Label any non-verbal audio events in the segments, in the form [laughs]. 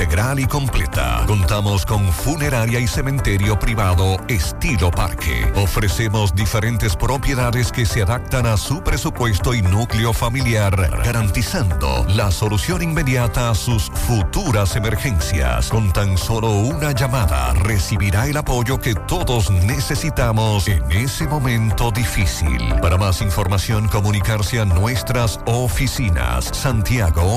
integral y completa. Contamos con funeraria y cementerio privado estilo parque. Ofrecemos diferentes propiedades que se adaptan a su presupuesto y núcleo familiar, garantizando la solución inmediata a sus futuras emergencias. Con tan solo una llamada recibirá el apoyo que todos necesitamos en ese momento difícil. Para más información, comunicarse a nuestras oficinas. Santiago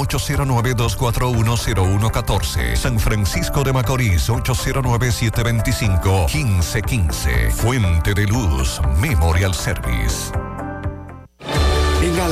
809-241-0114. San Francisco de Macorís 809-725-1515. Fuente de Luz Memorial Service.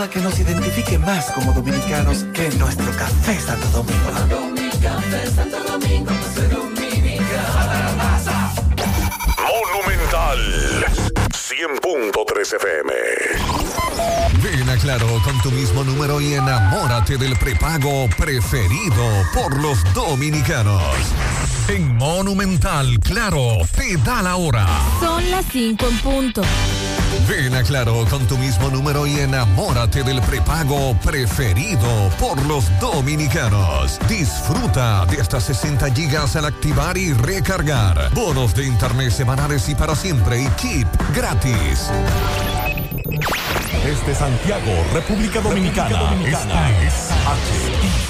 Nada que nos identifique más como dominicanos que nuestro café Santo Domingo. Café Santo Domingo. Monumental 100.3 FM. Ven a Claro con tu mismo número y enamórate del prepago preferido por los dominicanos. En Monumental, Claro, te da la hora. Son las 5 en punto. Ven a Claro con tu mismo número y enamórate del prepago preferido por los dominicanos. Disfruta de hasta 60 gigas al activar y recargar. Bonos de internet semanales y para siempre y chip gratis. Desde Santiago, República Dominicana. Esta es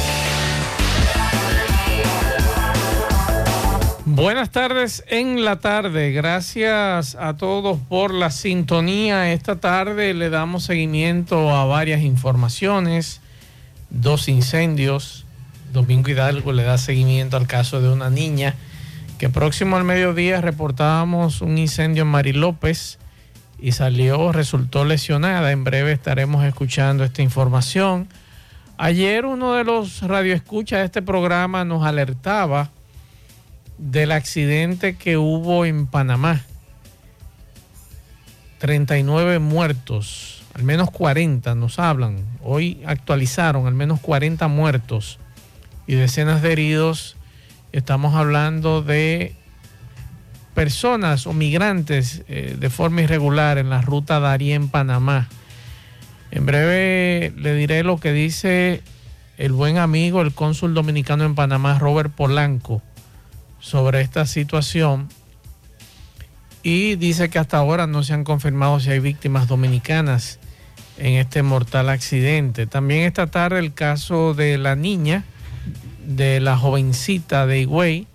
Buenas tardes en la tarde. Gracias a todos por la sintonía. Esta tarde le damos seguimiento a varias informaciones. Dos incendios. Domingo Hidalgo le da seguimiento al caso de una niña que próximo al mediodía reportábamos un incendio en Mari López y salió, resultó lesionada. En breve estaremos escuchando esta información. Ayer uno de los radioescuchas de este programa nos alertaba del accidente que hubo en Panamá. 39 muertos, al menos 40 nos hablan. Hoy actualizaron al menos 40 muertos y decenas de heridos. Estamos hablando de personas o migrantes eh, de forma irregular en la ruta Darién, Panamá. En breve le diré lo que dice el buen amigo, el cónsul dominicano en Panamá, Robert Polanco sobre esta situación y dice que hasta ahora no se han confirmado si hay víctimas dominicanas en este mortal accidente. También esta tarde el caso de la niña, de la jovencita de Higüey.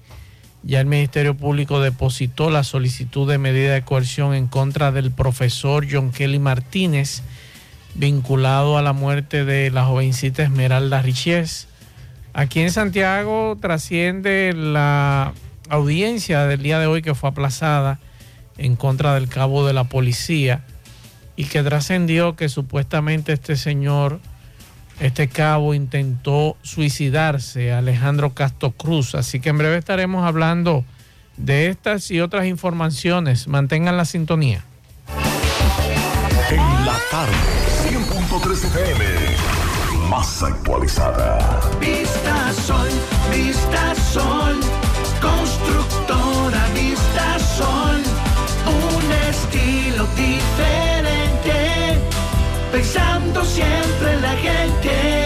Ya el Ministerio Público depositó la solicitud de medida de coerción en contra del profesor John Kelly Martínez, vinculado a la muerte de la jovencita Esmeralda Richies. Aquí en Santiago trasciende la audiencia del día de hoy que fue aplazada en contra del cabo de la policía y que trascendió que supuestamente este señor, este cabo, intentó suicidarse, Alejandro Castro Cruz. Así que en breve estaremos hablando de estas y otras informaciones. Mantengan la sintonía. En la tarde, 100.3 FM, más actualizada. Vista Sol, Vista Sol, constructora Vista Sol, un estilo diferente, pensando siempre en la gente,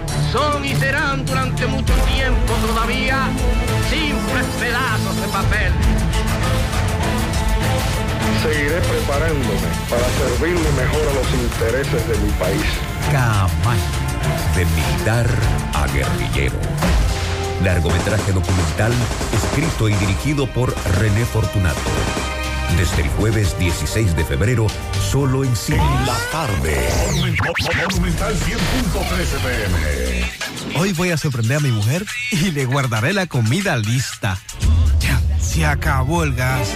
son y serán durante mucho tiempo todavía simples pedazos de papel. Seguiré preparándome para servirle mejor a los intereses de mi país. Caamaño, de militar a guerrillero. Largometraje documental escrito y dirigido por René Fortunato. Desde el jueves 16 de febrero, solo en cines. En la tarde, Monumental 100.13 pm. Hoy voy a sorprender a mi mujer y le guardaré la comida lista. Ya, se acabó el gas.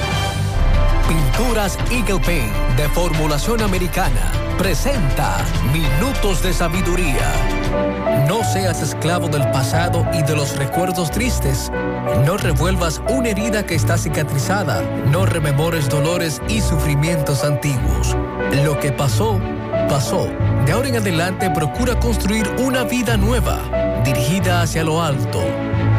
Pinturas Eagle Paint de formulación americana presenta Minutos de Sabiduría. No seas esclavo del pasado y de los recuerdos tristes. No revuelvas una herida que está cicatrizada. No rememores dolores y sufrimientos antiguos. Lo que pasó, pasó. De ahora en adelante procura construir una vida nueva, dirigida hacia lo alto.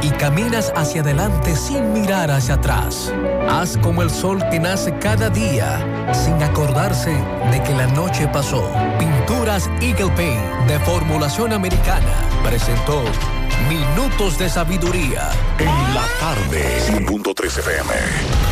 Y caminas hacia adelante sin mirar hacia atrás. Haz como el sol que nace cada día, sin acordarse de que la noche pasó. Pinturas Eagle Paint de formulación americana presentó Minutos de Sabiduría. En la tarde, 100.13 FM.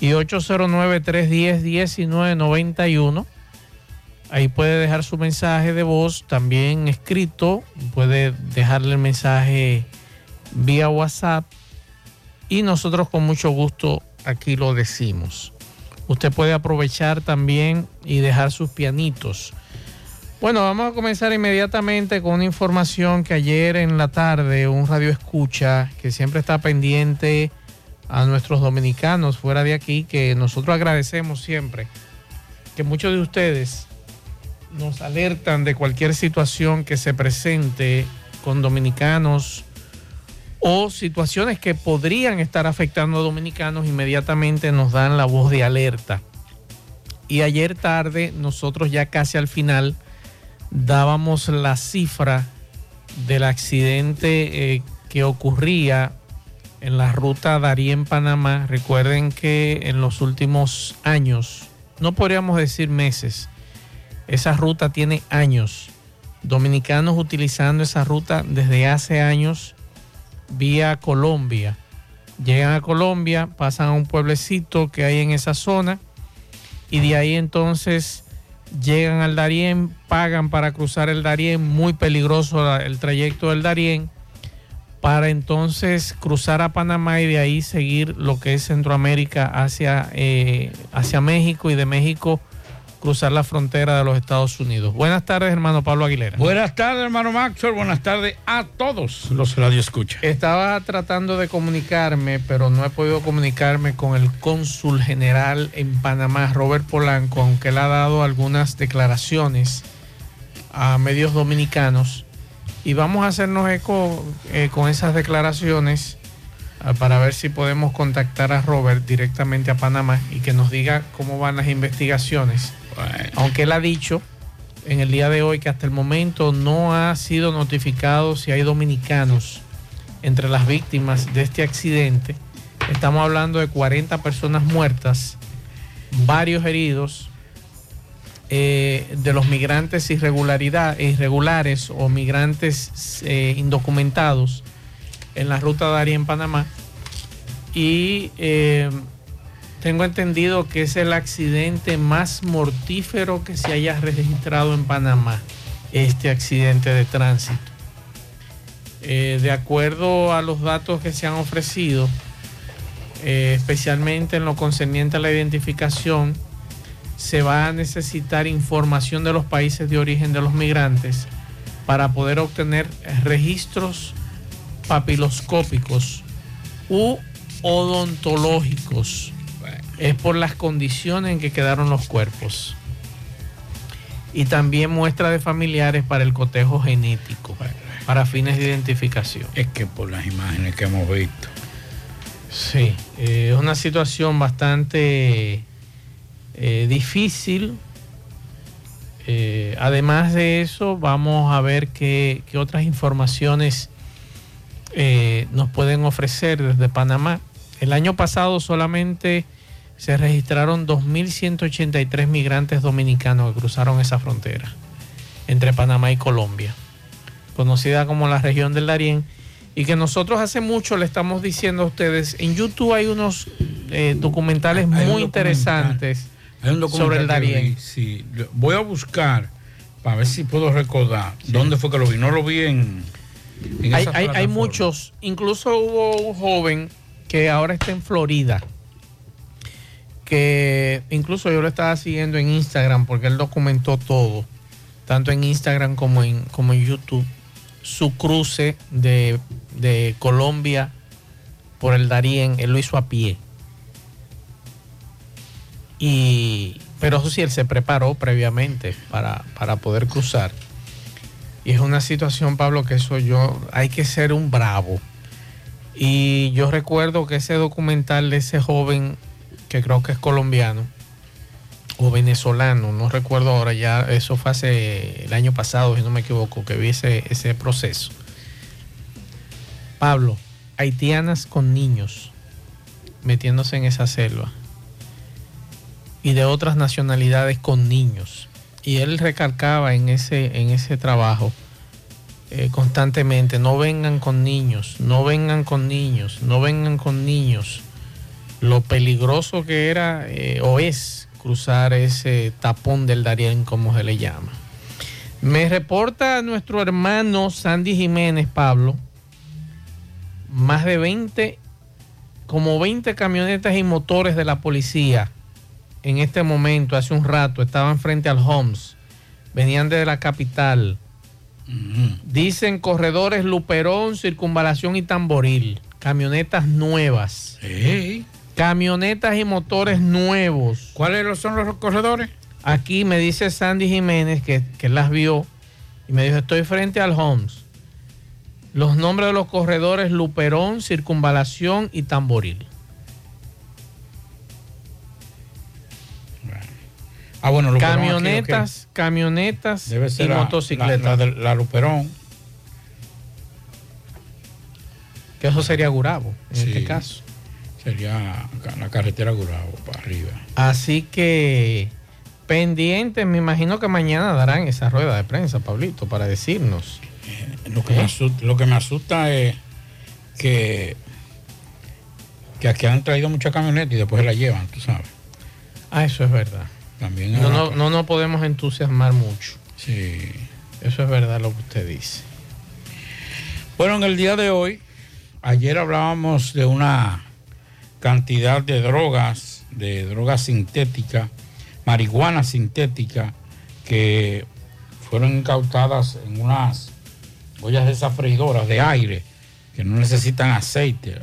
y 809-310-1991. Ahí puede dejar su mensaje de voz, también escrito, puede dejarle el mensaje vía WhatsApp y nosotros con mucho gusto aquí lo decimos. Usted puede aprovechar también y dejar sus pianitos. Bueno, vamos a comenzar inmediatamente con una información que ayer en la tarde un radio escucha que siempre está pendiente a nuestros dominicanos fuera de aquí, que nosotros agradecemos siempre que muchos de ustedes nos alertan de cualquier situación que se presente con dominicanos o situaciones que podrían estar afectando a dominicanos, inmediatamente nos dan la voz de alerta. Y ayer tarde, nosotros ya casi al final, dábamos la cifra del accidente eh, que ocurría en la ruta Darién-Panamá. Recuerden que en los últimos años, no podríamos decir meses, esa ruta tiene años. Dominicanos utilizando esa ruta desde hace años vía Colombia. Llegan a Colombia, pasan a un pueblecito que hay en esa zona y de ahí entonces llegan al Darién, pagan para cruzar el Darién, muy peligroso el trayecto del Darién, para entonces cruzar a Panamá y de ahí seguir lo que es Centroamérica hacia, eh, hacia México y de México cruzar la frontera de los Estados Unidos. Buenas tardes, hermano Pablo Aguilera. Buenas tardes, hermano Maxwell. Buenas tardes a todos los radio escucha. Estaba tratando de comunicarme, pero no he podido comunicarme con el cónsul general en Panamá, Robert Polanco, aunque él ha dado algunas declaraciones a medios dominicanos. Y vamos a hacernos eco eh, con esas declaraciones ah, para ver si podemos contactar a Robert directamente a Panamá y que nos diga cómo van las investigaciones aunque él ha dicho en el día de hoy que hasta el momento no ha sido notificado si hay dominicanos entre las víctimas de este accidente. Estamos hablando de 40 personas muertas, varios heridos, eh, de los migrantes irregulares o migrantes eh, indocumentados en la ruta de Aria en Panamá. Y eh, tengo entendido que es el accidente más mortífero que se haya registrado en Panamá, este accidente de tránsito. De acuerdo a los datos que se han ofrecido, especialmente en lo concerniente a la identificación, se va a necesitar información de los países de origen de los migrantes para poder obtener registros papiloscópicos u odontológicos es por las condiciones en que quedaron los cuerpos. Y también muestra de familiares para el cotejo genético, para fines de identificación. Es que por las imágenes que hemos visto. Sí, eh, es una situación bastante eh, difícil. Eh, además de eso, vamos a ver qué, qué otras informaciones nos pueden ofrecer desde Panamá. El año pasado solamente se registraron 2.183 migrantes dominicanos que cruzaron esa frontera entre Panamá y Colombia, conocida como la región del Darién, y que nosotros hace mucho le estamos diciendo a ustedes, en YouTube hay unos eh, documentales muy interesantes sobre el Darién. Sí, voy a buscar para ver si puedo recordar dónde fue que lo vi. No lo vi en... hay, hay muchos, incluso hubo un joven que ahora está en Florida que incluso yo lo estaba siguiendo en Instagram porque él documentó todo, tanto en Instagram como en, como en YouTube, su cruce de, Colombia por el Darién, él lo hizo a pie. Y, pero eso sí, él se preparó previamente para, para poder cruzar. Y es una situación, Pablo, que eso yo, hay que ser un bravo. Y yo recuerdo que ese documental de ese joven que creo que es colombiano, o venezolano, no recuerdo ahora ya, eso fue hace el año pasado, si no me equivoco, que vi ese, ese proceso. Pablo, haitianas con niños metiéndose en esa selva y de otras nacionalidades con niños. Y él recalcaba en ese, en ese trabajo eh, constantemente, no vengan con niños, no vengan con niños, no vengan con niños. Lo peligroso que era eh, o es cruzar ese tapón del Darién, como se le llama. Me reporta nuestro hermano Sandy Jiménez, Pablo, más de 20, como 20 camionetas y motores de la policía en este momento, hace un rato, estaban frente al Homs, venían de la capital. Dicen corredores Luperón, Circunvalación y Tamboril, camionetas nuevas. Camionetas y motores nuevos. ¿Cuáles son los corredores? Aquí me dice Sandy Jiménez que, que las vio y me dijo, estoy frente al Homs. Los nombres de los corredores Luperón, Circunvalación y Tamboril. Ah, bueno, Luperón aquí, camionetas, camionetas Debe ser y la- motocicletas. La, la de- la Luperón. Que eso sería Gurabo, en Sí. este caso. Sería la carretera Gurabo para arriba. Así que pendientes, me imagino que mañana darán esa rueda de prensa, Pablito, para decirnos. Lo que, me asusta, lo que me asusta es que, que aquí han traído muchas camionetas y después se las llevan, tú sabes. Ah, eso es verdad. También No, no, no nos podemos entusiasmar mucho. Sí. Eso es verdad lo que usted dice. Bueno, en el día de hoy, ayer hablábamos de una cantidad de drogas, de drogas sintéticas, marihuana sintética, que fueron incautadas en unas ollas de esas freidoras de aire que no necesitan aceite.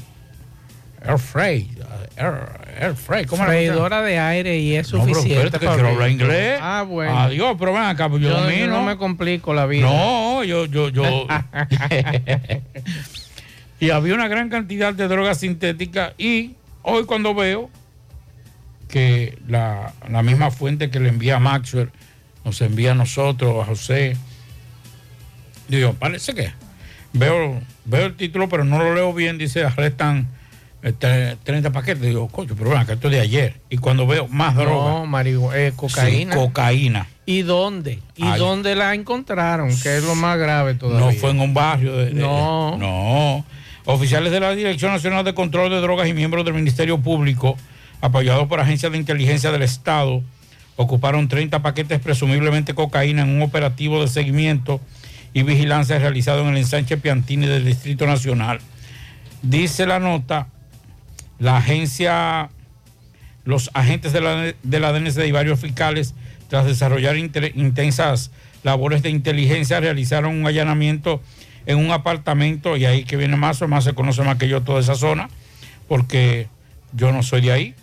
Air fry, air, air fry, ¿cómo Freidora de aire y es No, pero suficiente. espérate que quiero hablar inglés. Ah, bueno. Adiós, pero ven acá, yo, Yo, domino. no me complico la vida. No, yo, yo, yo. [laughs] [laughs] y había una gran cantidad de drogas sintéticas y hoy cuando veo que la, la misma fuente que le envía a Maxwell nos envía a nosotros, a José, digo, parece que veo, veo el título, pero no lo leo bien, dice arrestan 30 paquetes, digo, coño, pero bueno, que esto es de ayer. Y cuando veo más droga, No, marihuana, eh, cocaína. Sí, cocaína. ¿Y dónde? ¿Y Ay. dónde la encontraron? Que es lo más grave todavía. No fue en un barrio. De, de- No. No. Oficiales de la Dirección Nacional de Control de Drogas y miembros del Ministerio Público, apoyados por agencias de inteligencia del Estado, ocuparon 30 paquetes presumiblemente cocaína en un operativo de seguimiento y vigilancia realizado en el ensanche Piantini del Distrito Nacional. Dice la nota, la agencia, los agentes de la, de la DNCD y varios fiscales, tras desarrollar inter- intensas labores de inteligencia, realizaron un allanamiento en un apartamento, y ahí que viene más o más se conoce más que yo toda esa zona, porque yo no soy de ahí.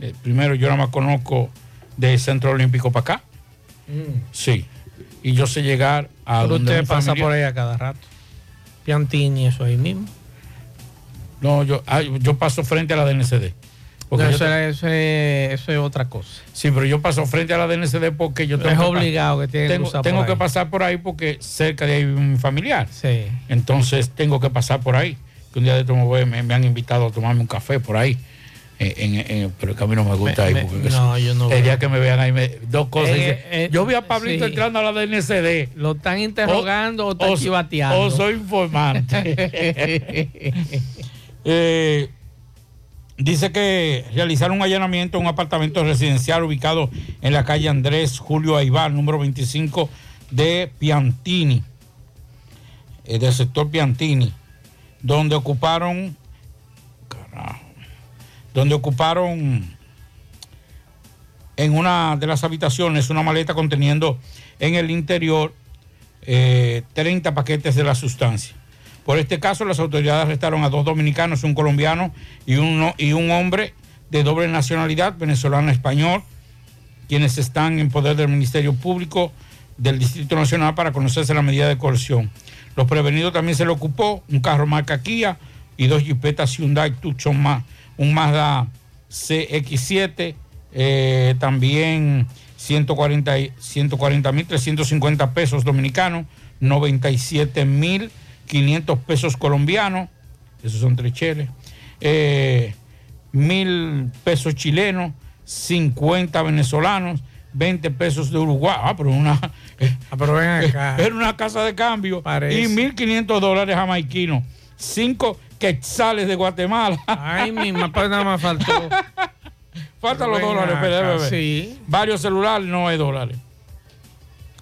Eh, primero, yo nada más conozco del Centro Olímpico para acá. Sí. Y yo sé llegar a Pero donde usted pasa familia- por ahí a cada rato. Piantini, eso ahí mismo. No, yo, yo paso frente a la DNCD. Porque No, yo eso, te- es- eso es, eso es otra cosa. Sí, pero yo paso frente a la DNCD porque yo Es tengo obligado que tiene que tengo, tengo que ahí. pasar por ahí porque cerca de ahí vive mi familiar. Sí. Entonces tengo que pasar por ahí. Que un día de esto me, voy- me- me han invitado a tomarme un café por ahí. Eh, en- en- pero que a mí no me gusta Me- ahí. porque no, yo no El veo. día que me vean ahí, me- dos cosas. Eh, eh, yo vi a Pablito sí. entrando a la DNCD. Lo están interrogando o, o- chivateando. o soy informante. [laughs] [laughs] Eh, dice que realizaron un allanamiento en un apartamento residencial ubicado en la calle Andrés Julio Aibar, número 25 de Piantini, eh, del sector Piantini, donde ocuparon, carajo, donde ocuparon en una de las habitaciones una maleta conteniendo en el interior eh, 30 paquetes de la sustancia. Por este caso, las autoridades arrestaron a dos dominicanos, un colombiano y, uno, y un hombre de doble nacionalidad, venezolano-español, quienes están en poder del Ministerio Público del Distrito Nacional para conocerse la medida de coerción. Los prevenidos también se le ocupó un carro marca Kia y dos jipetas Hyundai Tucson más, un Mazda CX7 eh, también 140 y- 140.350 pesos dominicanos, 97.500 pesos colombianos, esos son tres cheles, eh, mil pesos chilenos, 50 venezolanos, 20 pesos de Uruguay. Ah, pero una, [laughs] pero ven acá. [laughs] era una casa de cambio. Parece. Y 1.500 dólares jamaiquinos. Cinco quetzales de Guatemala. Ay, mi mamá nada más faltó. [laughs] Faltan los dólares, bebé. sí. Varios celulares, no hay dólares.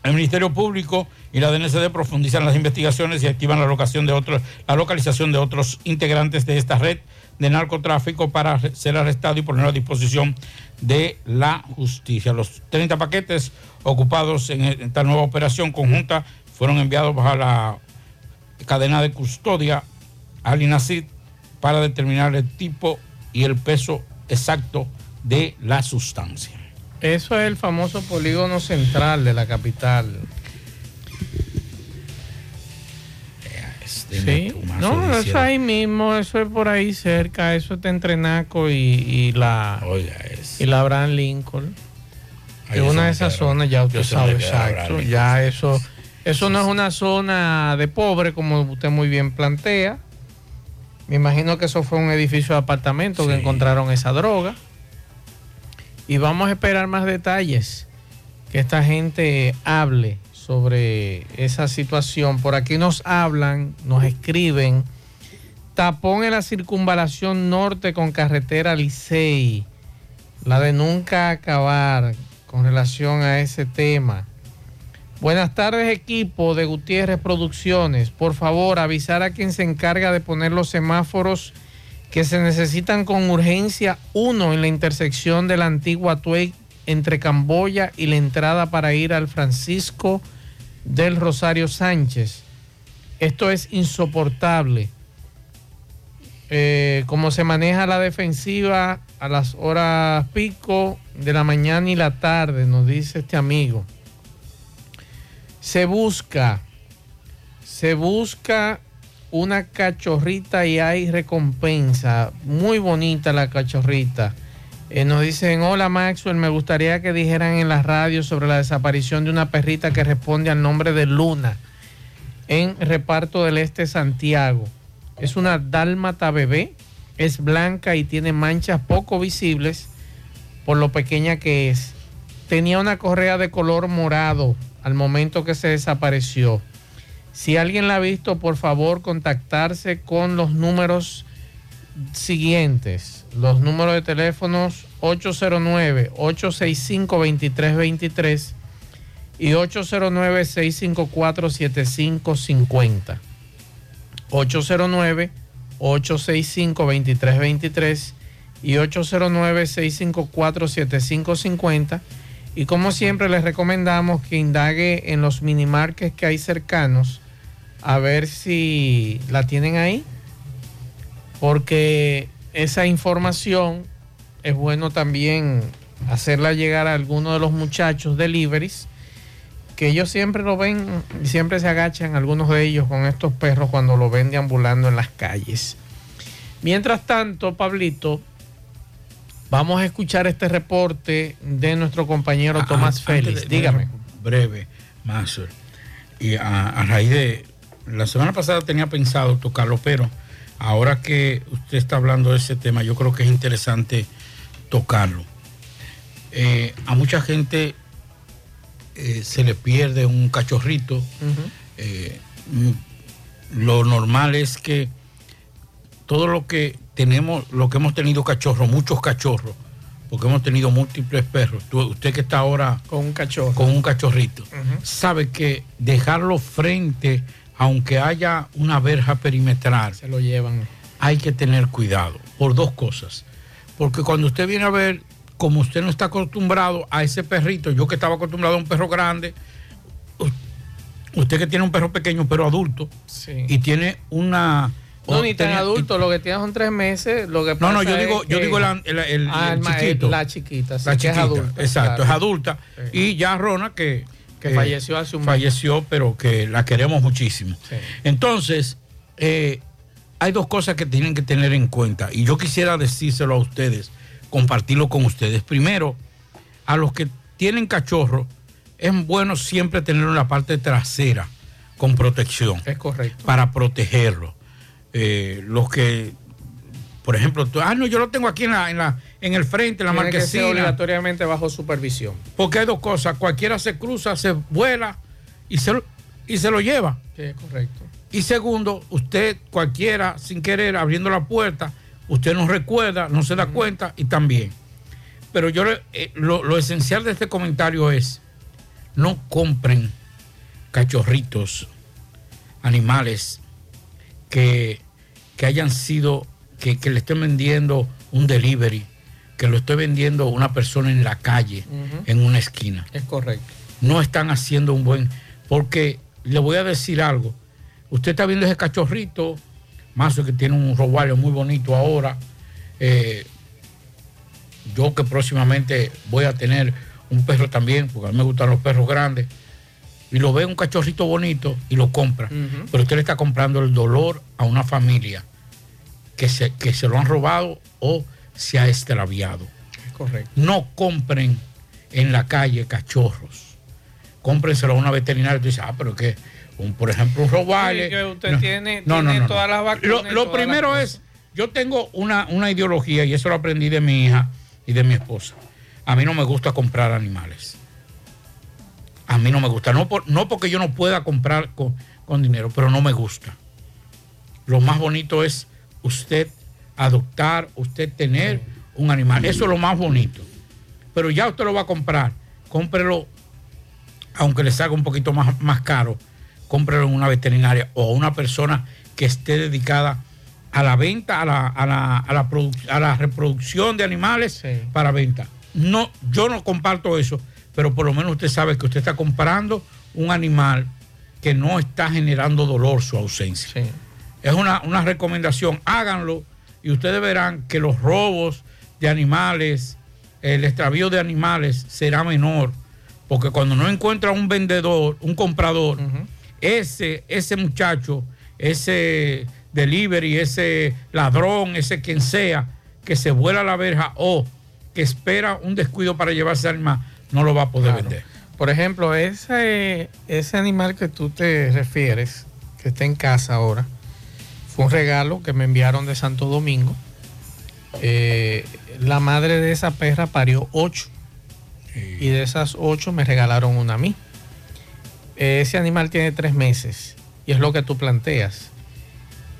El Ministerio Público y la DNCD profundizan las investigaciones y activan la, locación de otros, la localización de otros integrantes de esta red de narcotráfico para ser arrestado y poner a disposición de la justicia. Los 30 paquetes ocupados en esta nueva operación conjunta fueron enviados bajo la cadena de custodia al INACID para determinar el tipo y el peso exacto de la sustancia. Eso es el famoso polígono central de la capital. Sí, no, eso ahí mismo, eso es por ahí cerca, eso está entre Naco y, y la y la Abraham Lincoln. Es una de esas zonas, ya usted sabe, exacto. Ya eso, eso no es una zona de pobre, como usted muy bien plantea. Me imagino que eso fue un edificio de apartamentos que encontraron esa droga. Y vamos a esperar más detalles, que esta gente hable sobre esa situación. Por aquí nos hablan, nos escriben, tapón en la circunvalación norte con carretera Licey, la de nunca acabar con relación a ese tema. Buenas tardes equipo de Gutiérrez Producciones. Por favor, avisar a quien se encarga de poner los semáforos que se necesitan con urgencia. Uno en la intersección de la antigua Tuey entre Camboya y la entrada para ir al Francisco del Rosario Sánchez. Esto es insoportable. Eh, como se maneja la defensiva a las horas pico de la mañana y la tarde, nos dice este amigo. Se busca, se busca una cachorrita y hay recompensa. Muy bonita la cachorrita. Eh, nos dicen, hola Maxwell, me gustaría que dijeran en la radio sobre la desaparición de una perrita que responde al nombre de Luna en Reparto del Este Santiago. Es una dálmata bebé, es blanca y tiene manchas poco visibles por lo pequeña que es. Tenía una correa de color morado al momento que se desapareció. Si alguien la ha visto, por favor contactarse con los números siguientes. Los números de teléfonos 809-865-2323 y 809-654-7550. 809-865-2323 y 809-654-7550. Y como siempre les recomendamos que indague en los minimarques que hay cercanos a ver si la tienen ahí. Porque esa información es bueno también hacerla llegar a alguno de los muchachos deliveries que ellos siempre lo ven y siempre se agachan algunos de ellos con estos perros cuando lo ven deambulando en las calles. Mientras tanto, Pablito, vamos a escuchar este reporte de nuestro compañero Tomás Ah, Félix. antes de- Dígame. Breve, Master. Y a, a raíz de. La semana pasada tenía pensado tocarlo, pero ahora que usted está hablando de ese tema, yo creo que es interesante tocarlo. Eh, a mucha gente eh, se le pierde un cachorrito. Eh, lo normal es que todo lo que tenemos, lo que hemos tenido cachorros, muchos cachorros, porque hemos tenido múltiples perros. Tú- usted que está ahora con un cachorro, con un cachorrito, sabe que dejarlo frente, aunque haya una verja perimetral, se lo llevan. Hay que tener cuidado por dos cosas. Porque cuando usted viene a ver, como usted no está acostumbrado a ese perrito, yo que estaba acostumbrado a un perro grande, usted que tiene un perro pequeño pero adulto Sí. y tiene una No, ni tan tenía- adulto, lo que tiene son tres meses. Lo que No, no, yo digo, yo que- digo el, el- el- Ah, el chiquito. La chiquita, sí, La que chiquita, es adulta. exacto, claro. es adulta. Y ya Rona que, Que falleció hace un. Falleció, pero que la queremos muchísimo. Entonces, eh, hay dos cosas que tienen que tener en cuenta. Y yo quisiera decírselo a ustedes compartirlo con ustedes. Primero, a los que tienen cachorro, es bueno siempre tenerlo en la parte trasera con protección. Es correcto. Para protegerlo. Eh, los que, por ejemplo, tú- ah, no, yo lo tengo aquí en, la, en, la, en el frente, en la Tiene que ser marquesina. obligatoriamente bajo supervisión. Porque hay dos cosas, cualquiera se cruza, se vuela y se lo, y se lo lleva. Sí, correcto. Y segundo, usted cualquiera, sin querer, abriendo la puerta, usted no recuerda, no se da cuenta y también. Pero yo eh, lo, lo esencial de este comentario es, no compren cachorritos, animales que, que hayan sido, que, que le estén vendiendo un delivery, que lo esté vendiendo una persona en la calle, en una esquina Es correcto. no están haciendo un buen. Porque le voy a decir algo. Usted está viendo ese cachorrito, Mazo que tiene un roballo muy bonito ahora. eh, yo que próximamente voy a tener un perro también, porque a mí me gustan los perros grandes. Y lo ve un cachorrito bonito y lo compra. Pero usted le está comprando el dolor a una familia que se, que se lo han robado o se ha extraviado. Correcto. No compren en la calle cachorros. Cómprenselo a una veterinaria. Tú dices, ah, pero que, un, por ejemplo, un robale. Sí, usted No, tiene, no, tiene no, todas las vacunas. Lo, y lo primero es, yo tengo una, una ideología y eso lo aprendí de mi hija y de mi esposa. A mí no me gusta comprar animales. A mí no me gusta. No, por- no porque yo no pueda comprar con, con dinero, pero no me gusta. Lo más bonito es usted adoptar, usted tener un animal. Eso es lo más bonito. Pero ya usted lo va a comprar. Cómprelo, aunque le salga un poquito más, más caro, cómprelo en una veterinaria o a una persona que esté dedicada a la venta, a la, a la, a la, a la reproducción de animales para venta. No, yo no comparto eso, pero por lo menos usted sabe que usted está comprando un animal que no está generando dolor su ausencia. Es una, una recomendación, háganlo y ustedes verán que los robos de animales, el extravío de animales será menor, porque cuando no encuentra un vendedor, un comprador, ese, ese muchacho, ese delivery, ese ladrón, ese quien sea, que se vuela la verja o que espera un descuido para llevarse al animal, no lo va a poder Claro. vender. Por ejemplo, ese, ese animal que tú te refieres, que está en casa ahora, fue un regalo que me enviaron de Santo Domingo. Eh, la madre de esa perra parió ocho. Y de esas ocho me regalaron una a mí. Ese animal tiene tres meses. Y es lo que tú planteas.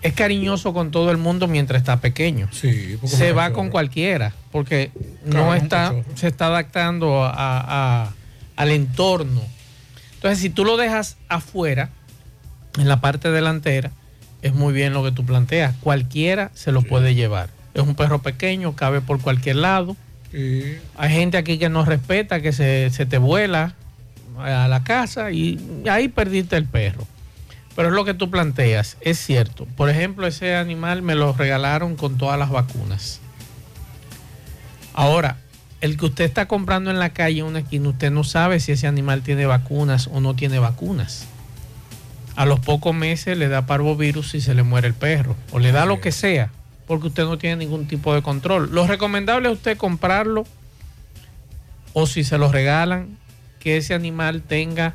Es cariñoso con todo el mundo mientras está pequeño. Sí, se va con cualquiera. Porque Claro, no está, se está adaptando a- a- al entorno. Entonces, si tú lo dejas afuera, en la parte delantera, es muy bien lo que tú planteas. Cualquiera se lo puede llevar. Es un perro pequeño, cabe por cualquier lado. Hay gente aquí que no respeta, que se, se te vuela a la casa y ahí perdiste el perro. Pero es lo que tú planteas, es cierto. Por ejemplo, ese animal me lo regalaron con todas las vacunas. Ahora, el que usted está comprando en la calle, una esquina, usted no sabe si ese animal tiene vacunas o no tiene vacunas. A los pocos meses le da parvovirus y se le muere el perro. O le da lo que sea, porque usted no tiene ningún tipo de control. Lo recomendable es usted comprarlo o si se lo regalan, que ese animal tenga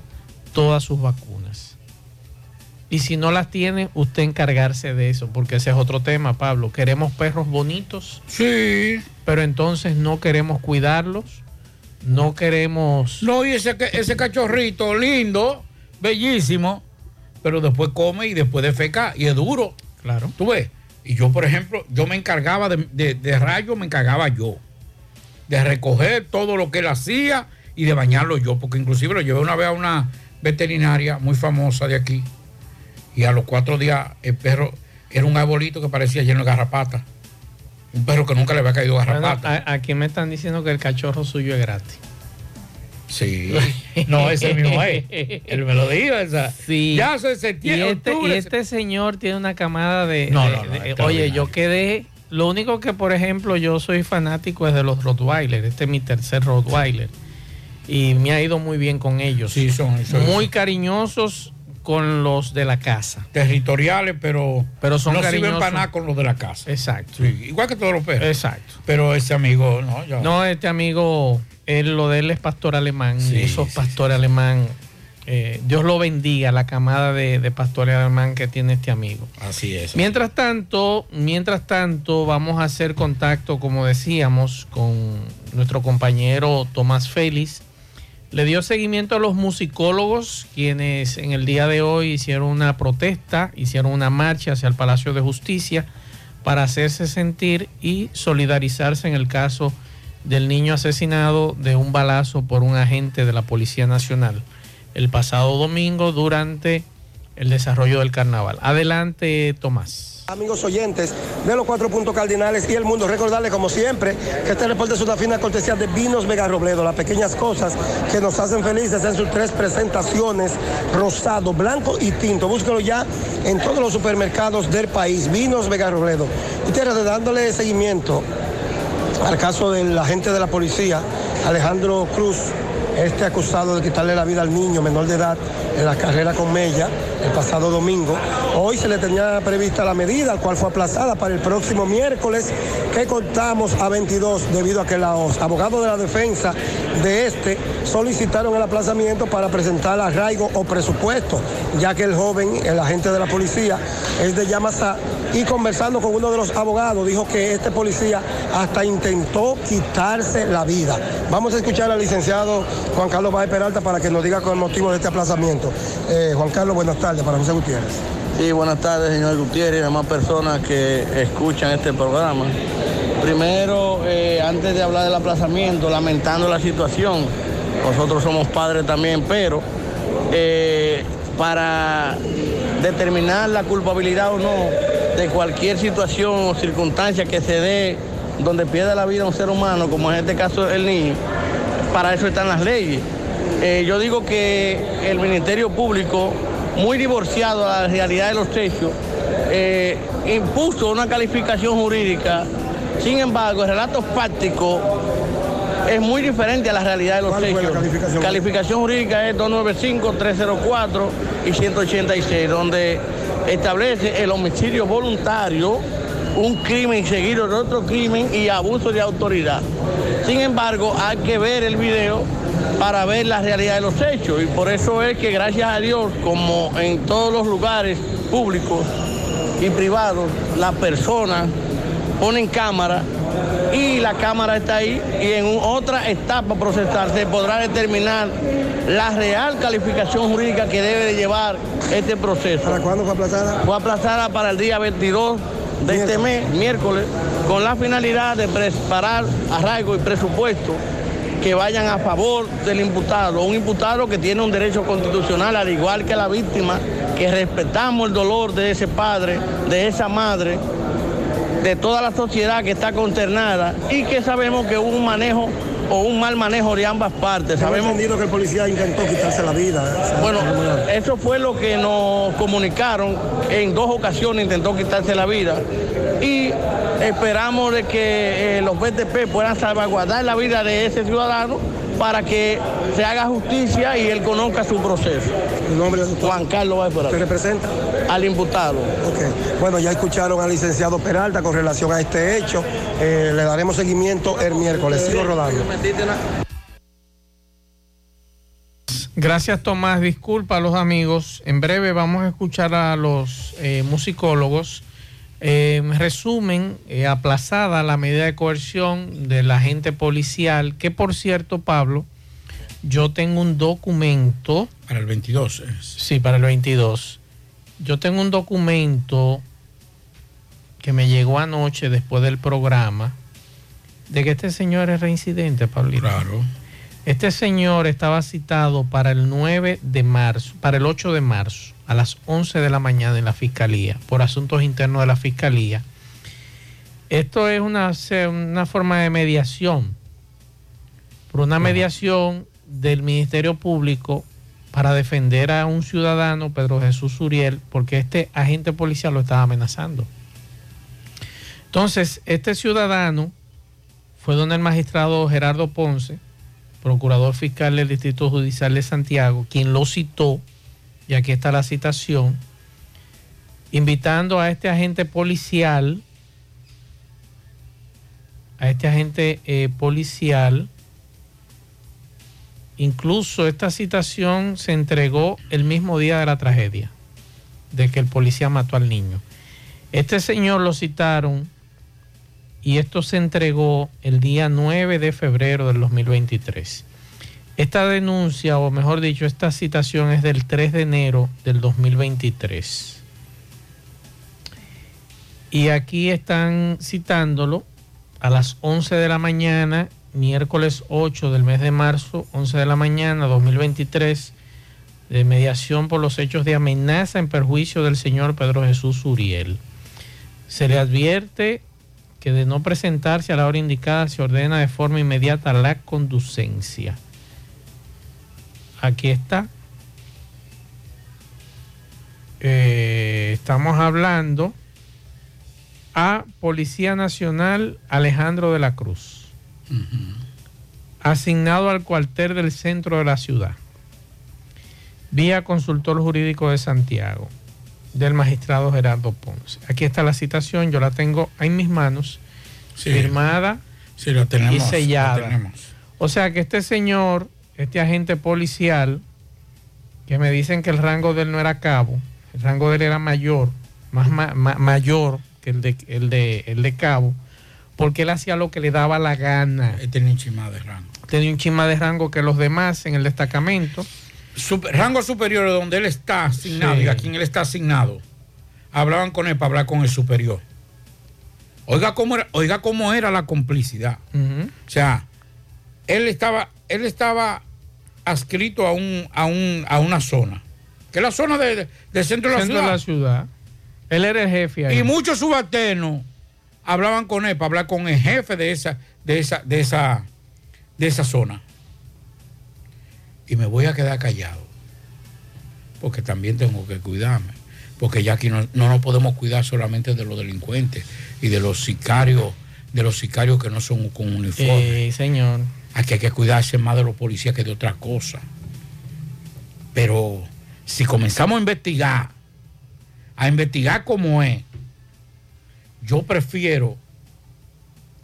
todas sus vacunas. Y si no las tiene, usted encargarse de eso, porque ese es otro tema, Pablo. Queremos perros bonitos. Sí. Pero entonces no queremos cuidarlos. No queremos. No, y ese, ese cachorrito lindo, bellísimo, pero después come y después defeca y es duro. Claro. Tú ves. Y yo, por ejemplo, yo me encargaba de, de, de rayo, me encargaba yo. De recoger todo lo que él hacía y de bañarlo yo, porque inclusive lo llevé una vez a una veterinaria muy famosa de aquí. Y a los cuatro días el perro era un arbolito que parecía lleno de garrapatas. Un perro que nunca le había caído garrapata. aquí me están diciendo que el cachorro suyo es gratis. Sí. No, ese mismo es. Él me lo dijo. Esa. Sí. Ya se Y septiembre, este, y este señor tiene una camada de. No, de- no, no, de- oye, yo quedé. Lo único que, por ejemplo, yo soy fanático es de los Rottweiler. Este es mi tercer Rottweiler. Y me ha ido muy bien con ellos. Sí, son. son- muy cariñosos, con los de la casa. Territoriales, pero, pero son no sirven para nada con los de la casa. Exacto. Sí, igual que todos los perros. Exacto. Pero ese amigo, no, ya. No, este amigo, él, lo de él es pastor alemán. Sí, y esos pastores alemán, eh, Dios lo bendiga, la camada de, de pastores alemán que tiene este amigo. Así es. Mientras tanto, mientras tanto, vamos a hacer contacto, como decíamos, con nuestro compañero Tomás Félix. Le dio seguimiento a los musicólogos, quienes en el día de hoy hicieron una protesta, hicieron una marcha hacia el Palacio de Justicia para hacerse sentir y solidarizarse en el caso del niño asesinado de un balazo por un agente de la Policía Nacional el pasado domingo durante el desarrollo del carnaval. Adelante, Tomás. Amigos oyentes de los cuatro puntos cardinales y el mundo, recordarles como siempre que este reporte es una fina cortesía de Vinos Vega Robledo, las pequeñas cosas que nos hacen felices en sus tres presentaciones, rosado, blanco y tinto. Búsquelo ya en todos los supermercados del país, Vinos Vega Robledo. Ustedes dándole seguimiento al caso del agente de la policía, Alejandro Cruz, este acusado de quitarle la vida al niño menor de edad en la carrera con Mella el pasado domingo. Hoy se le tenía prevista la medida, cual fue aplazada para el próximo miércoles, que contamos a 22 debido a que los abogados de la defensa de este solicitaron el aplazamiento para presentar arraigo o presupuesto, ya que el joven, el agente de la policía, es de Yamasá y conversando con uno de los abogados dijo que este policía hasta intentó quitarse la vida. Vamos a escuchar al licenciado Juan Carlos Baez Peralta para que nos diga con el motivo de este aplazamiento. Eh, Juan Carlos, buenas tardes para José Gutiérrez. Sí, buenas tardes, señor Gutiérrez y demás personas que escuchan este programa. Primero, eh, antes de hablar del aplazamiento, lamentando la situación, nosotros somos padres también, pero eh, para determinar la culpabilidad o no de cualquier situación o circunstancia que se dé donde pierda la vida un ser humano, como en este caso el niño, para eso están las leyes. Eh, yo digo que el Ministerio Público, muy divorciado a la realidad de los hechos, eh, impuso una calificación jurídica. Sin embargo, el relato fáctico es muy diferente a la realidad de los ¿Cuál fue la hechos. calificación? calificación jurídica es 295, 304 y 186, donde establece el homicidio voluntario, un crimen seguido de otro crimen y abuso de autoridad. Sin embargo, hay que ver el video para ver la realidad de los hechos y por eso es que gracias a Dios, como en todos los lugares públicos y privados, las personas ponen cámara y la cámara está ahí y en otra etapa procesal se podrá determinar la real calificación jurídica que debe de llevar este proceso. ¿Para cuándo fue aplazada? Fue aplazada para el día 22 de este mes, miércoles, con la finalidad de preparar arraigo y presupuesto que vayan a favor del imputado, un imputado que tiene un derecho constitucional, al igual que la víctima, que respetamos el dolor de ese padre, de esa madre, de toda la sociedad que está consternada y que sabemos que hubo un manejo o un mal manejo de ambas partes. Sabemos entendido que el policía intentó quitarse la vida. bueno, eso fue lo que nos comunicaron. En dos ocasiones intentó quitarse la vida. Y esperamos de que eh, los BTP puedan salvaguardar la vida de ese ciudadano para que se haga justicia y él conozca su proceso. Juan Carlos esperar. ¿Te representa? Al imputado. Ok. Bueno, ya escucharon al licenciado Peralta con relación a este hecho. Eh, le daremos seguimiento el miércoles. Sigo rodando. Gracias Tomás, disculpa a los amigos. En breve vamos a escuchar a los eh, musicólogos. Eh, en resumen, eh, aplazada la medida de coerción del agente policial, que por cierto, Pablo, yo tengo un documento. Para el 22. Sí, para el 22. Yo tengo un documento que me llegó anoche después del programa de que este señor es reincidente, Pablito. Claro. Este señor estaba citado para el 9 de marzo, para el 8 de marzo, a las 11 de la mañana en la fiscalía, por asuntos internos de la fiscalía. Esto es una, una forma de mediación, por una mediación del Ministerio Público para defender a un ciudadano, Pedro Jesús Uriel, porque este agente policial lo estaba amenazando. Entonces, este ciudadano fue donde el magistrado Gerardo Ponce, procurador fiscal del Distrito Judicial de Santiago, quien lo citó y aquí está la citación, invitando a este agente policial, a este agente eh, policial, incluso esta citación se entregó el mismo día de la tragedia, de que el policía mató al niño. Este señor lo citaron y esto se entregó el día 9 de febrero del 2023. Esta denuncia, o mejor dicho, esta citación es del 3 de enero del 2023. Y aquí están citándolo a las 11 de la mañana, miércoles 8 del mes de marzo, 11 de la mañana 2023, de mediación por los hechos de amenaza en perjuicio del señor Pedro Jesús Uriel. Se le advierte que de no presentarse a la hora indicada se ordena de forma inmediata la conducencia. Aquí está. Eh, estamos hablando a Policía Nacional Alejandro de la Cruz, asignado al cuartel del centro de la ciudad, vía consultor jurídico de Santiago, del magistrado Gerardo Ponce. Aquí está la citación, yo la tengo en mis manos, Sí. firmada Sí, lo tenemos. y sellada. lo tenemos. O sea que este señor, este agente policial, que me dicen que el rango de él no era cabo, el rango de él era mayor, más ma- ma- mayor que el de, el, de, el de cabo, porque él hacía lo que le daba la gana. Él tenía un chima de rango. Tenía un chisma de rango que los demás en el destacamento. Super- rango superior donde él está asignado Sí. y a quien él está asignado, hablaban con él para hablar con el superior. Oiga cómo era, oiga cómo era la complicidad. O sea, él estaba, él estaba adscrito a un, a un, a una zona, que es la zona de- de- del centro de la Centro de ciudad. la ciudad. Él era el jefe ahí. Y muchos subalternos hablaban con él para hablar con el jefe de esa, de esa, de esa, de esa zona. Y me voy a quedar callado. Porque también tengo que cuidarme. Porque ya aquí no, no nos podemos cuidar solamente de los delincuentes y de los sicarios, de los sicarios que no son con uniforme. Sí, señor. Aquí hay que cuidarse más de los policías que de otra cosa. Pero si comenzamos a investigar, a investigar cómo es, yo prefiero.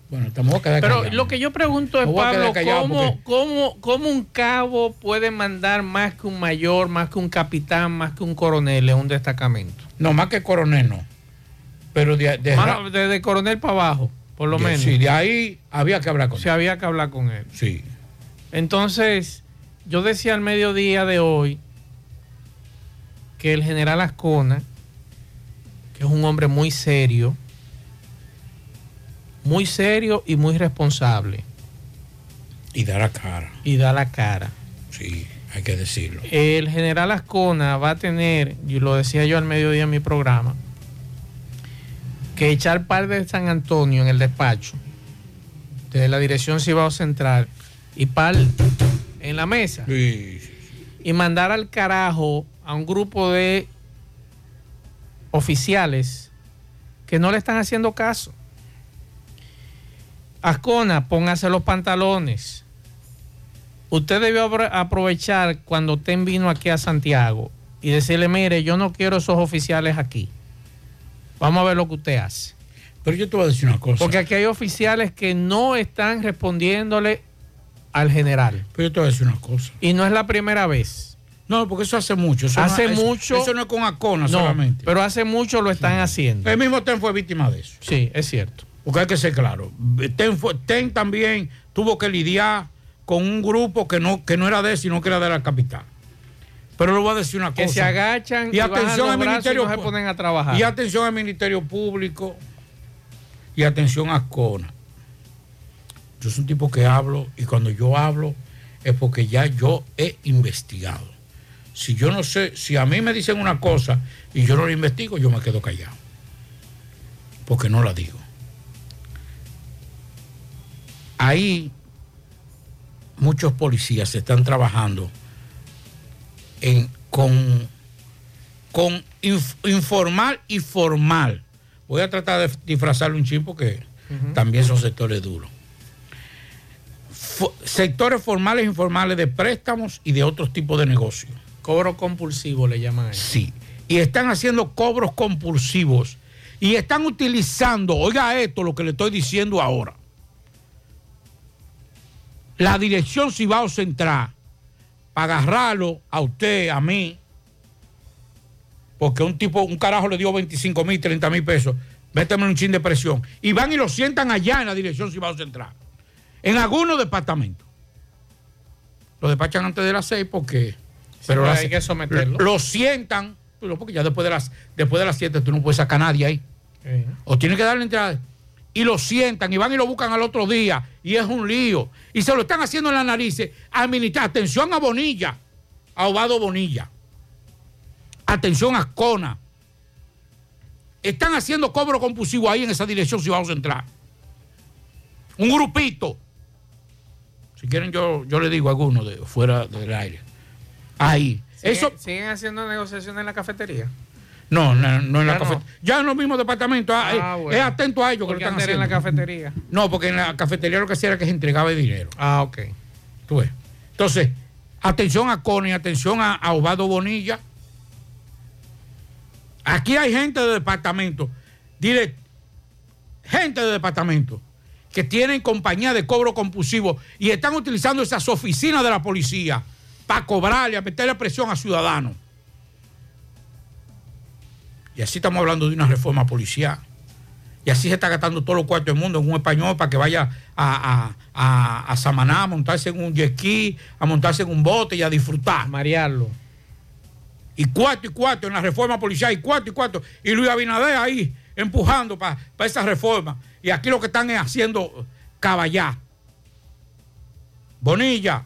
Bueno, estamos a quedar Pero lo que yo pregunto es, Pablo, ¿cómo, porque- cómo, cómo un cabo puede mandar más que un mayor, más que un capitán, más que un coronel en un destacamento? No, más que coronel no. Pero de, de- Más- desde coronel para abajo, por lo menos. sí, de ahí había que hablar con Sí, había que hablar con él. Sí. Entonces, yo decía al mediodía de hoy que el general Ascona, que es un hombre muy serio, muy serio y muy responsable, Y dar la cara. y da la cara. Sí, hay que decirlo. El general Ascona va a tener, y lo decía yo al mediodía en mi programa, que echar par de San Antonio en el despacho, de la dirección Cibao Central, y par en la mesa, y mandar al carajo a un grupo de oficiales que no le están haciendo caso. Ascona, póngase los pantalones. Usted debió apro- aprovechar cuando usted vino aquí a Santiago y decirle, mire, yo no quiero esos oficiales aquí. Vamos a ver lo que usted hace. Pero yo te voy a decir una cosa. Porque aquí hay oficiales que no están respondiéndole al general. Pero yo te voy a decir una cosa. Y no es la primera vez. No, porque eso hace mucho. Eso hace no- eso- mucho. Eso no es con Acona No, solamente. Pero hace mucho lo están haciendo. El mismo TEN fue víctima de eso. Sí, es cierto. Porque hay que ser claro. TEN, también tuvo que lidiar con un grupo que no, que no era de él, sino que era de la capital. Pero le voy a decir una cosa. Que se agachan y atención al Ministerio y no se ponen a trabajar. Y atención al Ministerio Público y atención a Ascona. Yo soy un tipo que hablo y cuando yo hablo es porque ya yo he investigado. Si yo no sé, si a mí me dicen una cosa y yo no la investigo, yo me quedo callado. Porque no la digo. Ahí muchos policías están trabajando en, con, con inf- informal y formal. Voy a tratar de disfrazarlo un chip porque también son sectores duros. Sectores formales e informales de préstamos y de otros tipos de negocios. Cobro compulsivo le llaman a. Sí. Y están haciendo cobros compulsivos. Y están utilizando, oiga esto, lo que le estoy diciendo ahora. La dirección Cibao Central, para agarrarlo a usted, a mí, porque un tipo, un carajo le dio 25 mil, 30 mil pesos, méteme un chin de presión. Y van y lo sientan allá en la dirección Cibao Central, en algunos departamentos. Lo despachan antes de las 6 porque... pero las- hay que someterlo. Lo sientan, pero porque ya después de las después de las 7 tú no puedes sacar a nadie ahí. O tienen que darle entrada. Y lo sientan y van y lo buscan al otro día. Y es un lío. Y se lo están haciendo en las narices. Administrar. Atención a Bonilla. A Obado Bonilla. Atención a Cona. Están haciendo cobro compulsivo ahí en esa dirección si vamos a entrar. Un grupito. Si quieren yo, yo le digo a alguno de fuera del aire. Ahí. ¿siguen, Eso, ¿Siguen haciendo negociaciones en la cafetería? No, no, no en la no. cafetería. Ya en los mismos departamentos. ah, Ah, eh, bueno. Es atento a ellos que lo están haciendo. en la cafetería. No, porque en la cafetería lo que hacía era que se entregaba el dinero. Ah, ok. Tú ves. Entonces, atención a Connie, atención a, a Obado Bonilla. Aquí hay gente de departamento, direct, gente de departamento que tienen compañía de cobro compulsivo y están utilizando esas oficinas de la policía para cobrarle, a meterle presión a ciudadanos. Y así estamos hablando de una reforma policial. Y así se está gastando todos los cuartos del mundo en un español para que vaya a, a, a, a Samaná, a montarse en un jet ski, a montarse en un bote y a disfrutar. Marearlo. Y cuarto y cuarto en la reforma policial, y cuarto y cuarto. Y Luis Abinader ahí empujando para esa reforma. Y aquí lo que están es haciendo caballá. Bonilla,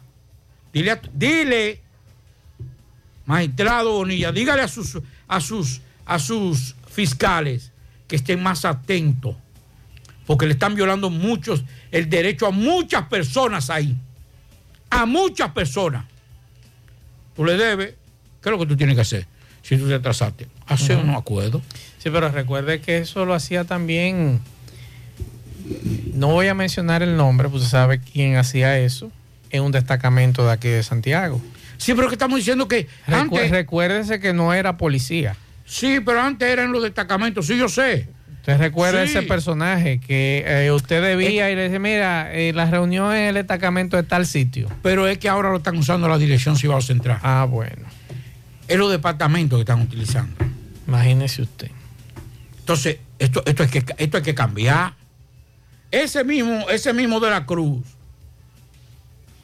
dile, dile, magistrado Bonilla, dígale a sus, a sus, a sus fiscales que estén más atentos, porque le están violando muchos el derecho a muchas personas ahí, a muchas personas. Tú le debes, ¿qué es lo que tú tienes que hacer? Si tú te atrasaste, hacer Ujú. un acuerdo. Sí, pero recuerde que eso lo hacía también. No voy a mencionar el nombre, pues sabe quién hacía eso en un destacamento de aquí de Santiago. Sí, pero que estamos diciendo que Recu- antes- Recuérdese que no era policía. Sí, pero antes eran los destacamentos, sí, yo sé. Usted recuerda Sí. ese personaje que eh, usted debía y le dice, mira, eh, la reunión en el destacamento de tal sitio. Pero es que ahora lo están usando la dirección Cibao Central. Ah, bueno. Es los departamentos que están utilizando. Imagínese usted. Entonces, esto, esto, hay que, esto hay que cambiar. Ese mismo, ese mismo de la Cruz.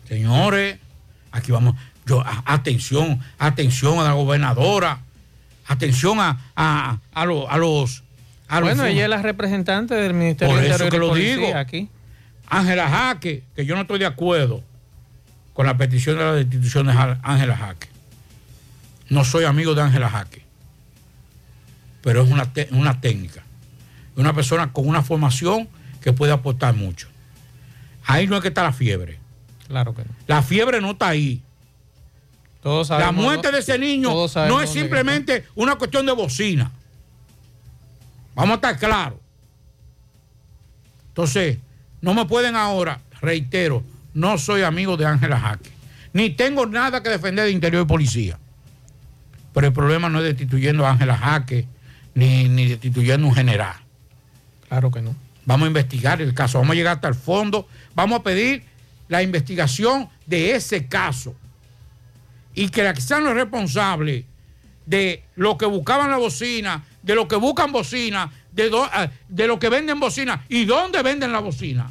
Señores, aquí vamos. Yo, atención, atención a la gobernadora. Atención a, a, a, lo- a los. A los Bueno, ella es la representante del Ministerio Por de eso Interior que lo digo. aquí. Ángela Jaque, que yo no estoy de acuerdo con la petición de la destitución de Ja- Ángela Jaque. No soy amigo de Ángela Jaque, pero es una, te- una técnica. Una persona con una formación que puede aportar mucho. Ahí no es que está la fiebre. Claro que no. La fiebre no está ahí. Todos La muerte de ese niño no es simplemente una cuestión de bocina. Vamos a estar claros. Entonces, no me pueden ahora, reitero, no soy amigo de Ángela Jaque. Ni tengo nada que defender de interior y policía. Pero el problema no es destituyendo a Ángela Jaque, ni, ni destituyendo a un general. Claro que no. Vamos a investigar el caso, vamos a llegar hasta el fondo, vamos a pedir la investigación de ese caso. Y que sean los responsables de lo que buscaban la bocina, de lo que buscan bocina, de, do- ah, de lo que venden bocina y dónde venden la bocina.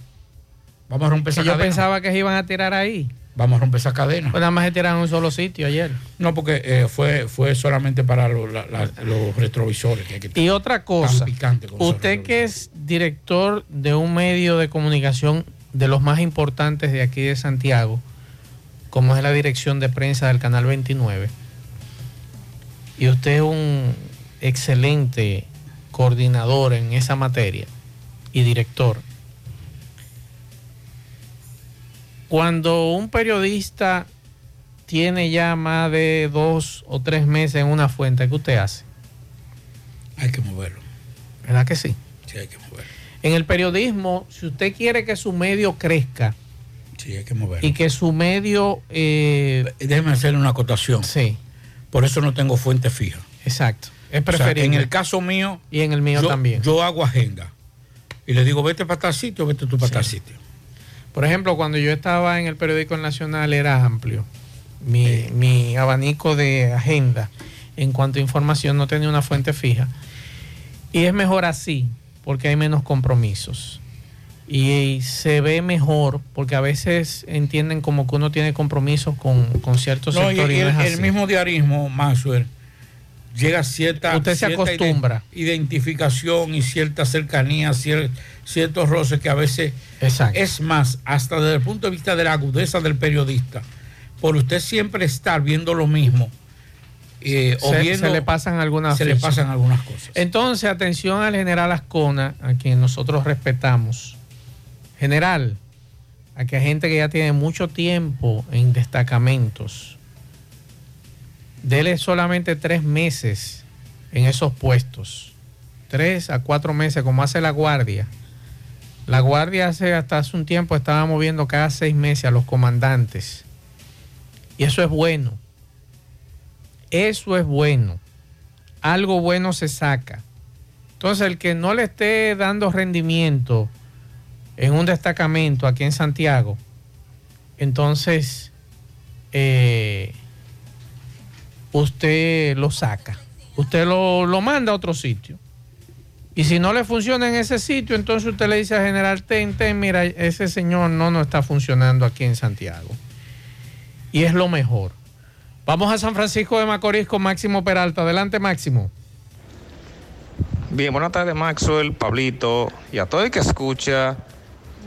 Vamos a romper esa yo cadena. pensaba que se iban a tirar ahí. Vamos a romper esa cadena. Pues nada más se tiraron en un solo sitio ayer. No, porque eh, fue, fue solamente para lo- la- la- los retrovisores. Que hay que Y otra cosa, usted que es director de un medio de comunicación de los más importantes de aquí de Santiago, como es la dirección de prensa del Canal 29, y usted es un excelente coordinador en esa materia y director. Cuando un periodista tiene ya más de dos o tres meses en una fuente, ¿qué usted hace? Hay que moverlo. ¿Verdad que sí? Sí, hay que moverlo. En el periodismo, si usted quiere que su medio crezca Sí, hay que moverlo. y que su medio... eh, Déjeme hacer una acotación. Sí. Por eso no tengo fuente fija. Exacto. Es O sea, preferible. en el caso mío. Y en el mío yo- también. Yo hago agenda. Y le digo, vete para tal sitio, vete tú para tal sitio. Por ejemplo, cuando yo estaba en el periódico Nacional era amplio. Mi, mi abanico de agenda en cuanto a información no tenía una fuente fija. Y es mejor así, porque hay menos compromisos. Y, se ve mejor, porque a veces entienden como que uno tiene compromisos con, con ciertos No, sectores. y no el, mismo diarismo, Maxwell, llega a cierta. Usted se cierta acostumbra. ide- Identificación y cierta cercanía, cier- ciertos roces que a veces. Es más, hasta desde el punto de vista de la agudeza del periodista, por usted siempre estar viendo lo mismo. eh, se, viendo, se le pasan algunas se le pasan algunas cosas. Entonces, atención al general Ascona, a quien nosotros respetamos. General, a que hay gente que ya tiene mucho tiempo en destacamentos. Dele solamente tres meses en esos puestos. Tres a cuatro meses, como hace la guardia. La guardia hace hasta hace un tiempo estaba moviendo cada seis meses a los comandantes. Y eso es bueno. Eso es bueno. Algo bueno se saca. Entonces, el que no le esté dando rendimiento en un destacamento aquí en Santiago, entonces eh, usted lo saca. Usted lo, lo manda a otro sitio. Y si no le funciona en ese sitio, entonces usted le dice al general, ten, mira, ese señor no nos está funcionando aquí en Santiago. Y es lo mejor. Vamos a San Francisco de Macorís con Máximo Peralta. Adelante, Máximo. Bien, buenas tardes Maxwell, Pablito y a todo el que escucha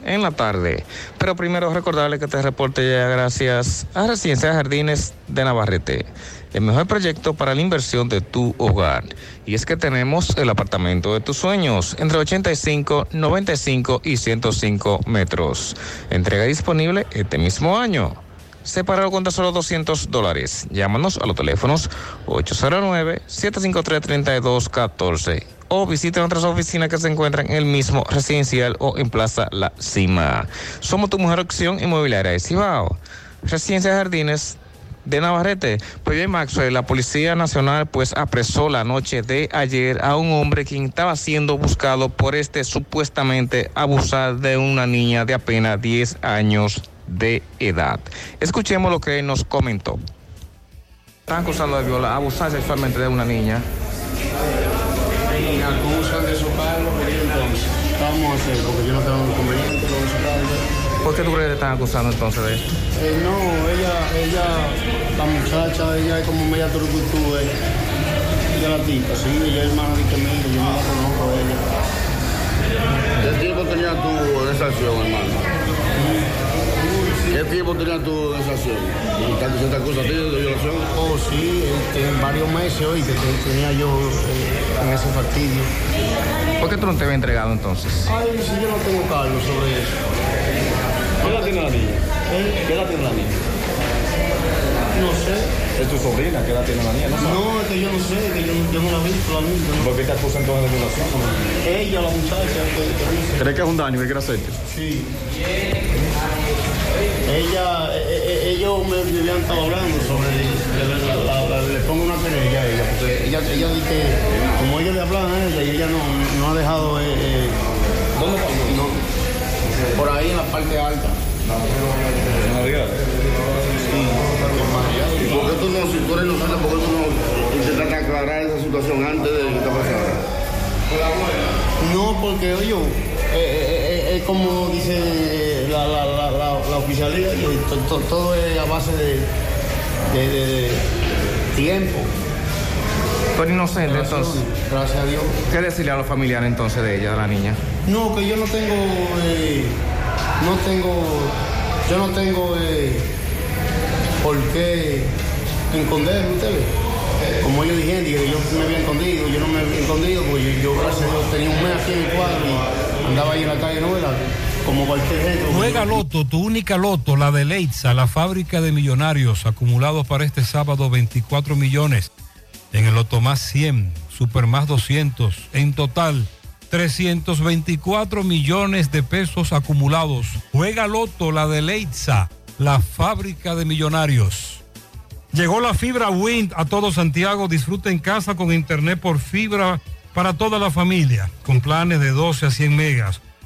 en la tarde. Pero primero recordarle que este reporte llega gracias a Residencia de Jardines de Navarrete, el mejor proyecto para la inversión de tu hogar. Y es que tenemos el apartamento de tus sueños, entre 85, 95 y 105 metros. Entrega disponible este mismo año. Separado con solo 200 dólares. Llámanos a los teléfonos 809-753-3214 o visiten otras oficinas que se encuentran en el mismo residencial o en Plaza La Cima. Somos tu mejor opción inmobiliaria de Cibao. Residencia de Jardines de Navarrete. Pues bien, Maxwell, la Policía Nacional pues apresó la noche de ayer a un hombre quien estaba siendo buscado por este supuestamente abusar de una niña de apenas 10 años de edad. Escuchemos lo que nos comentó. Están acusando de violar, abusar sexualmente de una niña. Me acusan de socarlo, pero entonces, ¿qué vamos a hacer? Porque yo no tengo inconveniente con socarlo. ¿Por qué tú crees que están acusando entonces de esto? Eh, no, ella, ella, la muchacha, ella es como media turucutú, eh. Ella la tipa, sí, ella es hermana de que mía, yo no la conozco a ella. ¿Qué tiempo tenías tú en esa acción, hermano? ¿Qué tiempo tenías tú en esa acción? ¿Tanto se te acusa a ti de violación? Oh, sí, este, en varios meses hoy que te- tenía yo eh, en ese fastidio. ¿Por qué tú no te habías entregado entonces? Ay, si yo no tengo cargo sobre eso. ¿Qué edad tiene la niña? ¿Eh? ¿Qué edad tiene la niña? No sé. ¿Es tu sobrina? ¿Qué edad tiene la niña? No, sabes. No, es que yo no sé, que yo, yo no la he visto, la niña. no. ¿Por qué te acusan entonces de violación? Ella, la muchacha, que, que dice. ¿Crees que es un daño que quiere hacerte? Sí. Ella, eh, eh, ellos me, me habían estado hablando sobre, le, la- la- la- le pongo una querella a ella, porque ella, ella dice que, como ellos le hablan a ella, y ella no, no ha dejado, eh, eh, ¿dónde no, Por ahí en la parte alta. ¿Y por qué tú no, si tú eres inocente, por qué tú no intentas aclarar esa situación antes de que te pasara? No, porque oye, eh, eh, eh, es como dice la, la, la, la, la oficialía, que to- to- todo es a base de, de, de- de tiempo. Pero inocente entonces. Gracias a Dios. ¿Qué decirle a los familiares entonces de ella, de la niña? No, que yo no tengo, eh, no tengo, yo no tengo eh, por qué esconderme, ustedes. Como ellos dijeron, que yo me había escondido, yo no me había escondido, porque yo, yo, gracias a Dios, tenía un mes aquí en el cuadro y andaba ahí en la calle, ¿no? Juega Loto, tu única Loto, la de Leitza, la fábrica de millonarios, acumulados para este sábado 24 millones. En el Loto más 100, Super más 200. En total, 324 millones de pesos acumulados. Juega Loto, la de Leitza, la fábrica de millonarios. Llegó la fibra Wind a todo Santiago. Disfruta en casa con internet por fibra para toda la familia, con planes de 12 a 100 megas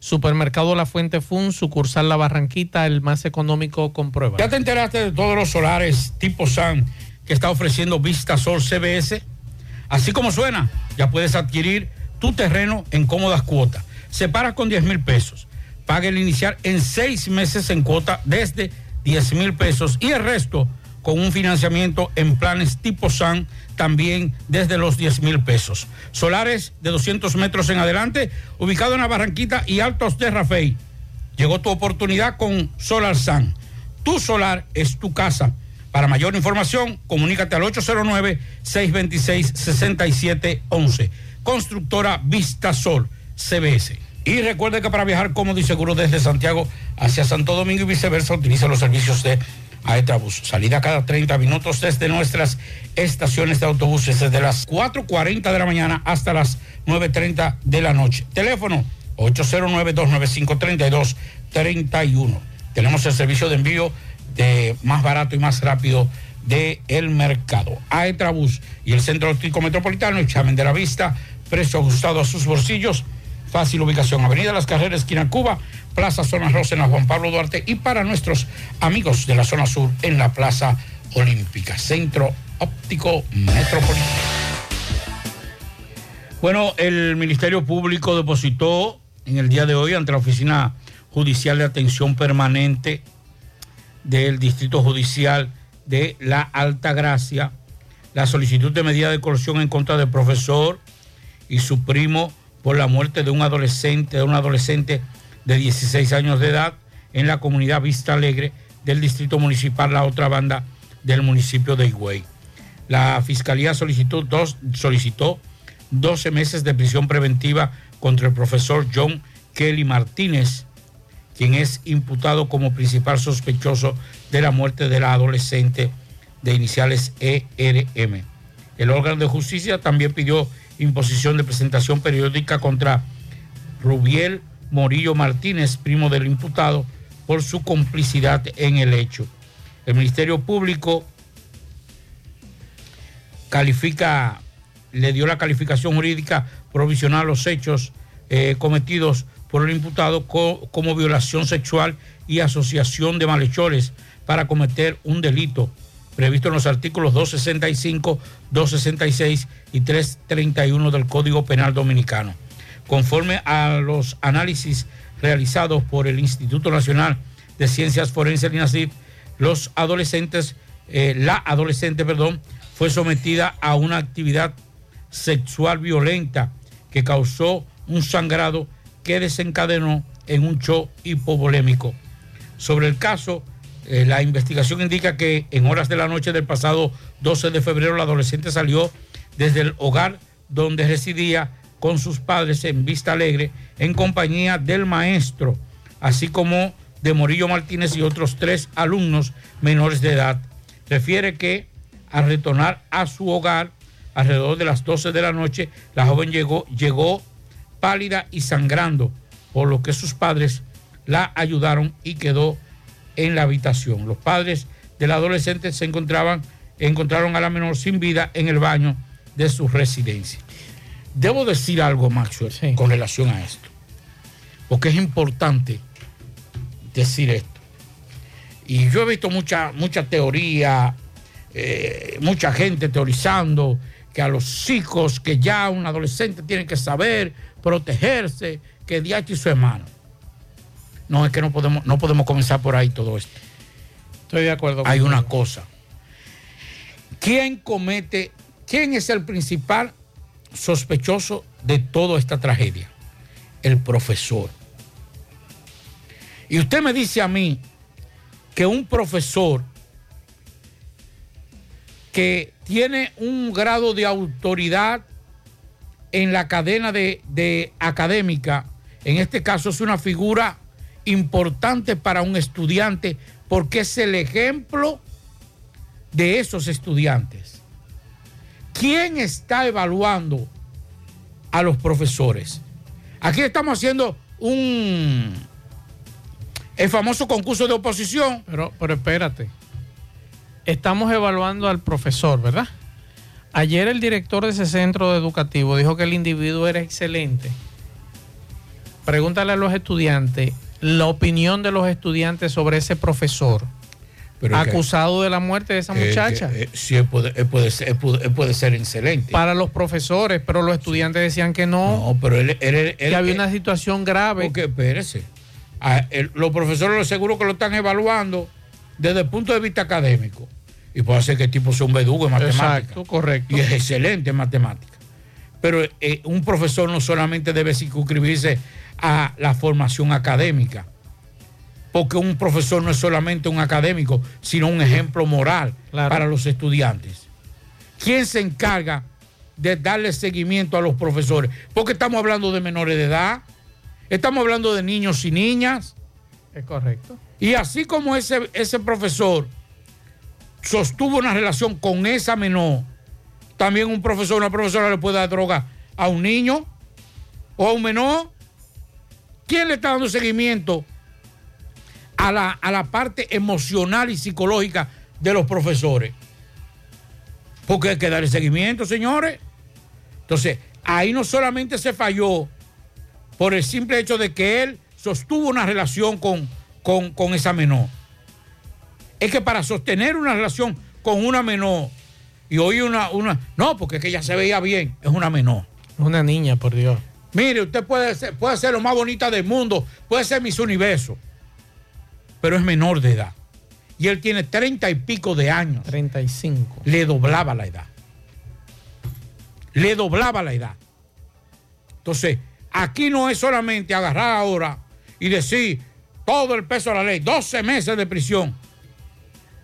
Supermercado La Fuente Fun, sucursal La Barranquita, el más económico con prueba. ¿Ya te enteraste de todos los solares tipo SAN que está ofreciendo Vista Sol CBS? Así como suena, ya puedes adquirir tu terreno en cómodas cuotas. Separa con 10 mil pesos. Paga el inicial en seis meses en cuota desde 10 mil pesos y el resto con un financiamiento en planes tipo SAN también desde los 10 mil pesos. Solares de 200 metros en adelante, ubicado en la Barranquita y Altos de Rafey. Llegó tu oportunidad con Solar SAN. Tu solar es tu casa. Para mayor información, comunícate al 809-626-6711. Constructora Vista Sol, CBS. Y recuerde que para viajar cómodo y seguro desde Santiago hacia Santo Domingo y viceversa, utiliza los servicios de Aetrabús. Salida cada 30 minutos desde nuestras estaciones de autobuses, desde las 4.40 de la mañana hasta las 9.30 de la noche. Teléfono 809-295-3231. Tenemos el servicio de envío de más barato y más rápido del el mercado. Aetrabús y el Centro Óptico Metropolitano, examen de la vista, precio ajustado a sus bolsillos, fácil ubicación, Avenida Las Carreras, esquina Cuba, Plaza Zona Rosa en la Juan Pablo Duarte y para nuestros amigos de la zona sur en la Plaza Olímpica, Centro Óptico Metropolitano. Bueno, el Ministerio Público depositó en el día de hoy ante la Oficina Judicial de Atención Permanente del Distrito Judicial de La Alta Gracia la solicitud de medida de coerción en contra del profesor y su primo por la muerte de un adolescente, de un adolescente de 16 años de edad en la comunidad Vista Alegre del Distrito Municipal, la otra banda del municipio de Higüey. La Fiscalía solicitó, dos, solicitó 12 meses de prisión preventiva contra el profesor John Kelly Martínez, quien es imputado como principal sospechoso de la muerte de la adolescente de iniciales ERM. El órgano de justicia también pidió imposición de presentación periódica contra Rubiel Morillo Martínez, primo del imputado, por su complicidad en el hecho. El Ministerio Público califica, le dio la calificación jurídica provisional a los hechos eh, cometidos por el imputado co como violación sexual y asociación de malhechores para cometer un delito previsto en los artículos 265, 266 y 331 del Código Penal Dominicano. Conforme a los análisis realizados por el Instituto Nacional de Ciencias Forenses, INACIF, los adolescentes, eh, la adolescente, perdón, fue sometida a una actividad sexual violenta que causó un sangrado que desencadenó en un show hipovolémico. Sobre el caso, eh, la investigación indica que en horas de la noche del pasado 12 de febrero la adolescente salió desde el hogar donde residía con sus padres en Vista Alegre en compañía del maestro, así como de Morillo Martínez y otros tres alumnos menores de edad. Refiere que al retornar a su hogar alrededor de las 12 de la noche, la joven llegó, pálida y sangrando, por lo que sus padres la ayudaron y quedó en la habitación. Los padres del adolescente se encontraban, encontraron a la menor sin vida en el baño de su residencia. Debo decir algo, Maxwell, con relación a esto, porque es importante decir esto. Y yo he visto mucha, mucha teoría, eh, mucha gente teorizando que a los hijos, que ya un adolescente tiene que saber protegerse, que Diachi y su hermano. No, es que no podemos, no podemos comenzar por ahí todo esto. Estoy de acuerdo. Hay contigo. una cosa. ¿Quién comete, quién es el principal sospechoso de toda esta tragedia? El profesor. Y usted me dice a mí que un profesor que tiene un grado de autoridad en la cadena de, de académica, en este caso es una figura importante para un estudiante porque es el ejemplo de esos estudiantes. ¿Quién está evaluando a los profesores? Aquí estamos haciendo un el famoso concurso de oposición. Pero, pero espérate. Estamos evaluando al profesor, ¿verdad? Ayer el director de ese centro educativo dijo que el individuo era excelente. Pregúntale a los estudiantes la opinión de los estudiantes sobre ese profesor Pero es que- acusado de la muerte de esa Eh, muchacha. que, eh, sí, él puede, él puede ser, él puede- él puede ser excelente. Para los profesores, pero los estudiantes decían que no. No, pero él, que había una situación grave. Porque espérese. A- el- los profesores lo seguro que lo están evaluando desde el punto de vista académico. Y puede ser que el tipo sea un verdugo en matemáticas. Exacto, correcto. Y es excelente en matemáticas. Pero eh, un profesor no solamente debe circunscribirse a la formación académica. Porque un profesor no es solamente un académico, sino un ejemplo moral para los estudiantes. ¿Quién se encarga de darle seguimiento a los profesores? Porque estamos hablando de menores de edad, estamos hablando de niños y niñas. Es correcto. Y así como ese, ese profesor sostuvo una relación con esa menor, también un profesor una profesora le puede dar droga a un niño o a un menor. ¿Quién le está dando seguimiento a la, a la parte emocional y psicológica de los profesores? Porque hay que darle seguimiento, señores. Entonces, ahí no solamente se falló por el simple hecho de que él sostuvo una relación con, con, con esa menor. Es que para sostener una relación con una menor y hoy una, una. No, porque es que ella se veía bien, es una menor. Una niña, por Dios. Mire, usted puede ser, puede ser lo más bonita del mundo, puede ser Miss Universo, pero es menor de edad. Y él tiene treinta y pico de años. 35. Le doblaba la edad. Le doblaba la edad. Entonces, aquí no es solamente agarrar ahora y decir todo el peso de la ley, 12 meses de prisión.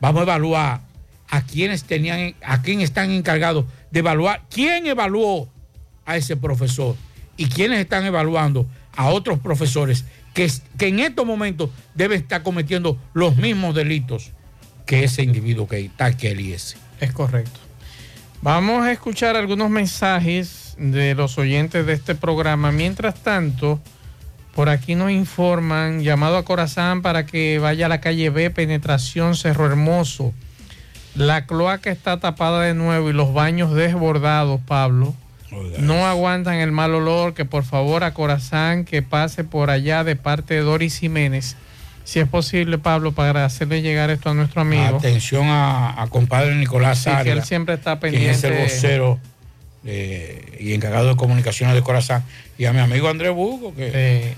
Vamos a evaluar a quienes tenían, a quién están encargados de evaluar, quién evaluó a ese profesor y quiénes están evaluando a otros profesores que, en estos momentos deben estar cometiendo los mismos delitos que ese individuo que está que él y ese. Es correcto. Vamos a escuchar algunos mensajes de los oyentes de este programa. Mientras tanto, por aquí nos informan, llamado a Corazán para que vaya a la calle B, penetración Cerro Hermoso. La cloaca está tapada de nuevo y los baños desbordados, Pablo. No aguantan el mal olor, que por favor a Corazán que pase por allá de parte de Doris Jiménez. Si es posible, Pablo, para hacerle llegar esto a nuestro amigo. Atención a, a compadre Nicolás Sí, que él siempre está quien es el pendiente. vocero eh, y encargado de comunicaciones de Corazón, y a mi amigo Andrés Bugo, que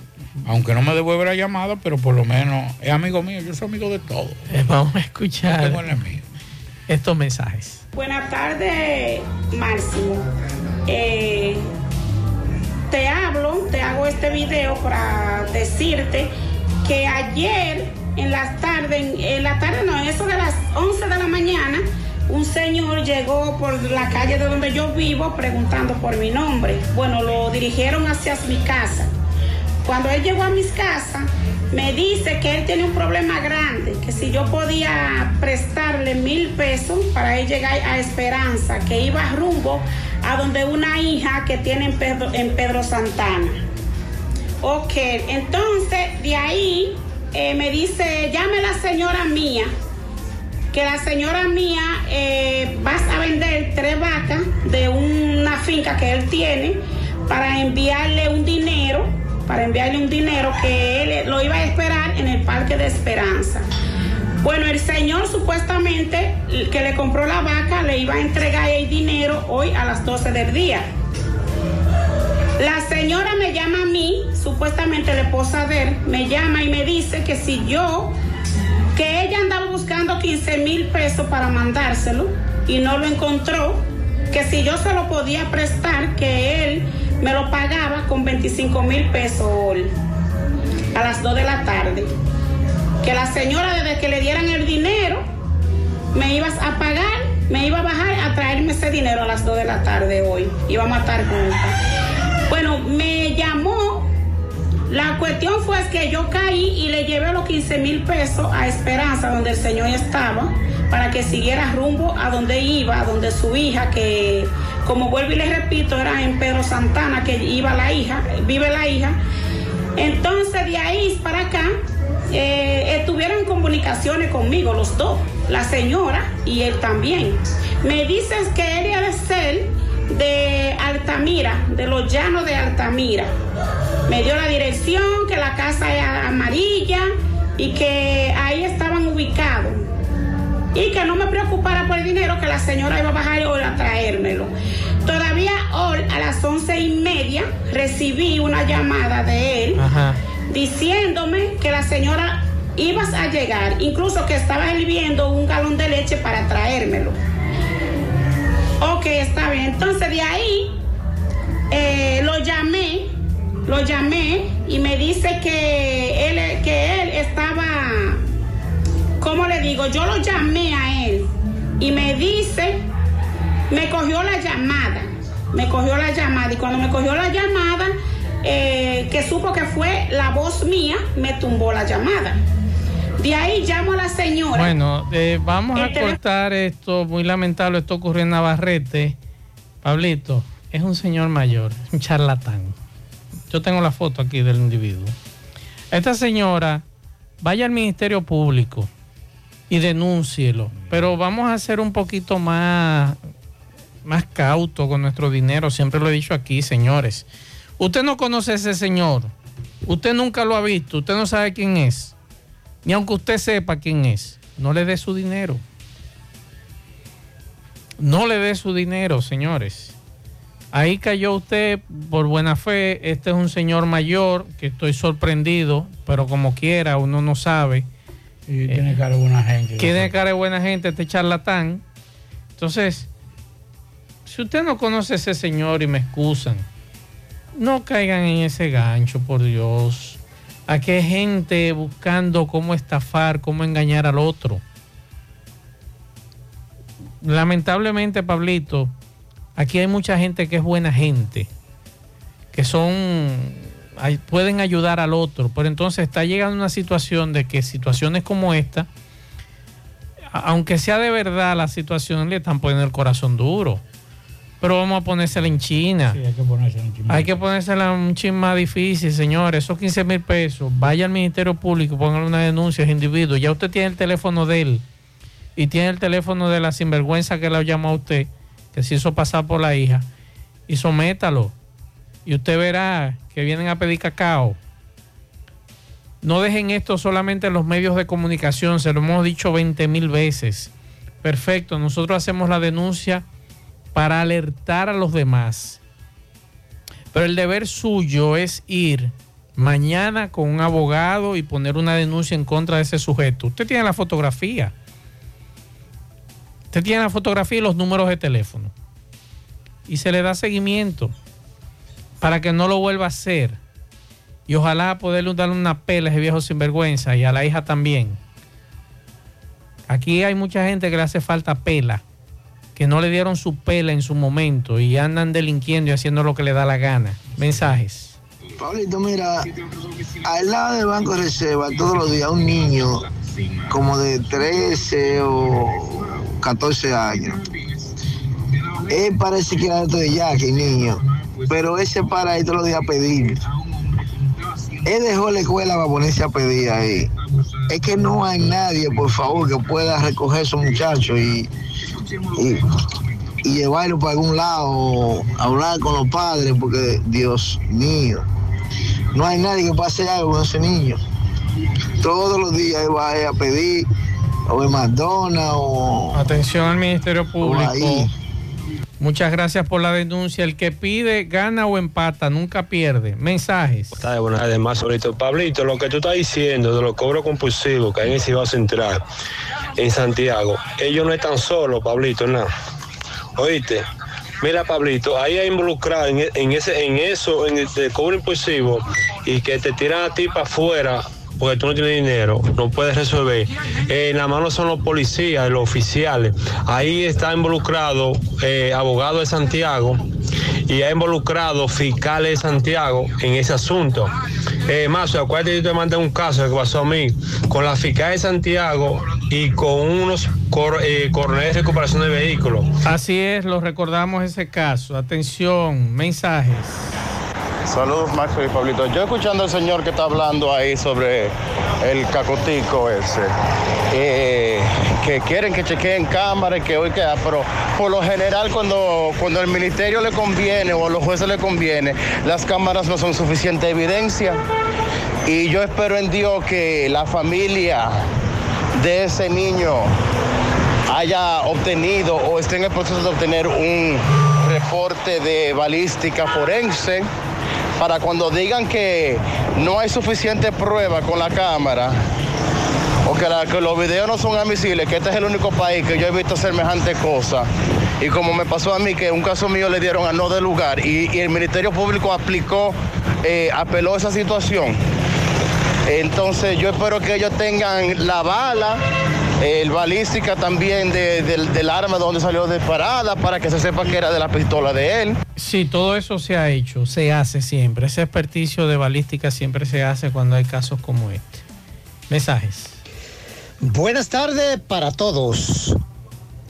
aunque no me devuelve la llamada, pero por lo menos es amigo mío, yo soy amigo de todo. Eh, Vamos a escuchar No estos mensajes. Buenas tardes, Máximo. Eh, te hablo, te hago este video para decirte que ayer en la tarde, en, en la tarde no, eso de las 11 de la mañana, un señor llegó por la calle de donde yo vivo preguntando por mi nombre. Bueno, lo dirigieron hacia mi casa. Cuando él llegó a mis casas, me dice que él tiene un problema grande, que si yo podía prestarle mil pesos para él llegar a Esperanza, que iba rumbo a donde una hija que tiene en Pedro, en Pedro Santana. Ok, entonces de ahí eh, me dice, llame la señora mía, que la señora mía eh, vas a vender tres vacas de una finca que él tiene para enviarle un dinero, para enviarle un dinero que él lo iba a esperar en el Parque de Esperanza. Bueno, el señor supuestamente que le compró la vaca le iba a entregar el dinero hoy a las 12 del día. La señora me llama a mí, supuestamente la esposa de él, me llama y me dice que si yo, que ella andaba buscando 15 mil pesos para mandárselo y no lo encontró, que si yo se lo podía prestar, que él me lo pagaba con 25 mil pesos a las 2 de la tarde. Que la señora desde que le dieran el dinero, me ibas a pagar, me iba a bajar a traerme ese dinero a las 2 de la tarde hoy. Íbamos a estar juntas. Bueno, me llamó. La cuestión fue que yo caí y le llevé los 15 mil pesos a Esperanza, donde el señor estaba, para que siguiera rumbo a donde iba, a donde su hija, que como vuelvo y le repito, era en Pedro Santana, que iba la hija, vive la hija. Entonces de ahí para acá eh, estuvieron comunicaciones conmigo los dos, la señora y él también. Me dices que él era ser de Altamira, de los llanos de Altamira. Me dio la dirección, que la casa era amarilla y que ahí estaban ubicados. Y que no me preocupara por el dinero, que la señora iba a bajar hoy a traérmelo. Todavía hoy a las once y media recibí una llamada de él diciéndome que la señora ibas a llegar, incluso que estaba hirviendo un galón de leche para traérmelo. Ok, está bien. Entonces de ahí eh, lo llamé, lo llamé y me dice que él, que él estaba, ¿cómo le digo? Yo lo llamé a él y me dice, me cogió la llamada, me cogió la llamada y cuando me cogió la llamada, eh, que supo que fue la voz mía, me tumbó la llamada. De ahí llamo a la señora. Bueno, eh, vamos a teléfono- cortar esto, muy lamentable, esto ocurrió en Navarrete. Pablito, es un señor mayor, un charlatán. Yo tengo la foto aquí del individuo. Esta señora, vaya al Ministerio Público y denúncielo. Pero vamos a ser un poquito más, más cauto con nuestro dinero. Siempre lo he dicho aquí, señores. Usted no conoce a ese señor. Usted nunca lo ha visto. Usted no sabe quién es. Ni aunque usted sepa quién es. No le dé su dinero. No le dé su dinero, señores. Ahí cayó usted por buena fe. Este es un señor mayor que estoy sorprendido, pero como quiera, uno no sabe. Y tiene cara de buena gente. Tiene cara de buena gente este charlatán. Entonces, si usted no conoce a ese señor y me excusan, no caigan en ese gancho, por Dios. Aquí hay gente buscando cómo estafar, cómo engañar al otro. Lamentablemente, Pablito, aquí hay mucha gente que es buena gente, que son, pueden ayudar al otro, pero entonces está llegando una situación de que situaciones como esta, aunque sea de verdad la situación, le están poniendo el corazón duro. Pero vamos a ponérsela en China. Sí, hay que ponerse en Hay que ponérsela un chin más difícil, señores. Esos 15 mil pesos. Vaya al Ministerio Público, póngale una denuncia a ese individuo. Ya usted tiene el teléfono de él y tiene el teléfono de la sinvergüenza que la llamó a usted, que se hizo pasar por la hija. Y sométalo. Y usted verá que vienen a pedir cacao. No dejen esto solamente en los medios de comunicación, se lo hemos dicho 20 mil veces. Perfecto, nosotros hacemos la denuncia para alertar a los demás. Pero el deber suyo es ir mañana con un abogado y poner una denuncia en contra de ese sujeto. Usted tiene la fotografía. Usted tiene la fotografía y los números de teléfono. Y se le da seguimiento para que no lo vuelva a hacer. Y ojalá poderle darle una pela a ese viejo sinvergüenza y a la hija también. Aquí hay mucha gente que le hace falta pela, que no le dieron su pela en su momento y andan delinquiendo y haciendo lo que le da la gana. Mensajes. Pablito, mira, al lado del Banco de Reserva, todos los días, un niño como de 13 o 14 años. Él parece que era de ya, que niño, pero él se para ahí todos los días a pedir. Él dejó la escuela para ponerse a pedir ahí. Es que no hay nadie, por favor, que pueda recoger a esos muchachos y, y, y llevarlo para algún lado, hablar con los padres, porque Dios mío, no hay nadie que pueda hacer algo con ese niño. Todos los días él va a pedir, o en McDonald's, o Atención al Ministerio. Público. Muchas gracias por la denuncia. El que pide gana o empata, nunca pierde. Mensajes. Bueno, además, ahorita, Pablito, lo que tú estás diciendo de los cobros compulsivos que hay en el Cibao Central, en Santiago, ellos no están solos, Pablito, nada. Oíste, mira, Pablito, ahí hay involucrado en, en ese, en eso, en el cobro impulsivo, y que te tiran a ti para afuera porque tú no tienes dinero, no puedes resolver. Eh, en la mano son los policías, los oficiales. Ahí está involucrado eh, abogado de Santiago y ha involucrado fiscales de Santiago en ese asunto. Eh, más, acuérdate que yo te mandé un caso que pasó a mí con la fiscal de Santiago y con unos cor, eh, coroneles de recuperación de vehículos. Así es, lo recordamos ese caso. Atención, mensajes. Saludos, Maxo y Pablito. Yo escuchando al señor que está hablando ahí sobre el cacotico ese, eh, que quieren que chequeen cámaras, que hoy queda, pero por lo general cuando, cuando el ministerio le conviene o a los jueces le conviene, las cámaras no son suficiente evidencia. Y yo espero en Dios que la familia de ese niño haya obtenido o esté en el proceso de obtener un reporte de balística forense para cuando digan que no hay suficiente prueba con la cámara o que, los videos no son admisibles, que este es el único país que yo he visto semejante cosa. Y como me pasó a mí, que un caso mío le dieron a no de lugar y, y el Ministerio Público aplicó, eh, apeló esa situación. Entonces yo espero que ellos tengan la bala, el balística también de- del, del arma donde salió disparada para que se sepa que era de la pistola de él. Sí, todo eso se ha hecho, se hace siempre. Ese experticio de balística siempre se hace cuando hay casos como este. Mensajes. Buenas tardes para todos.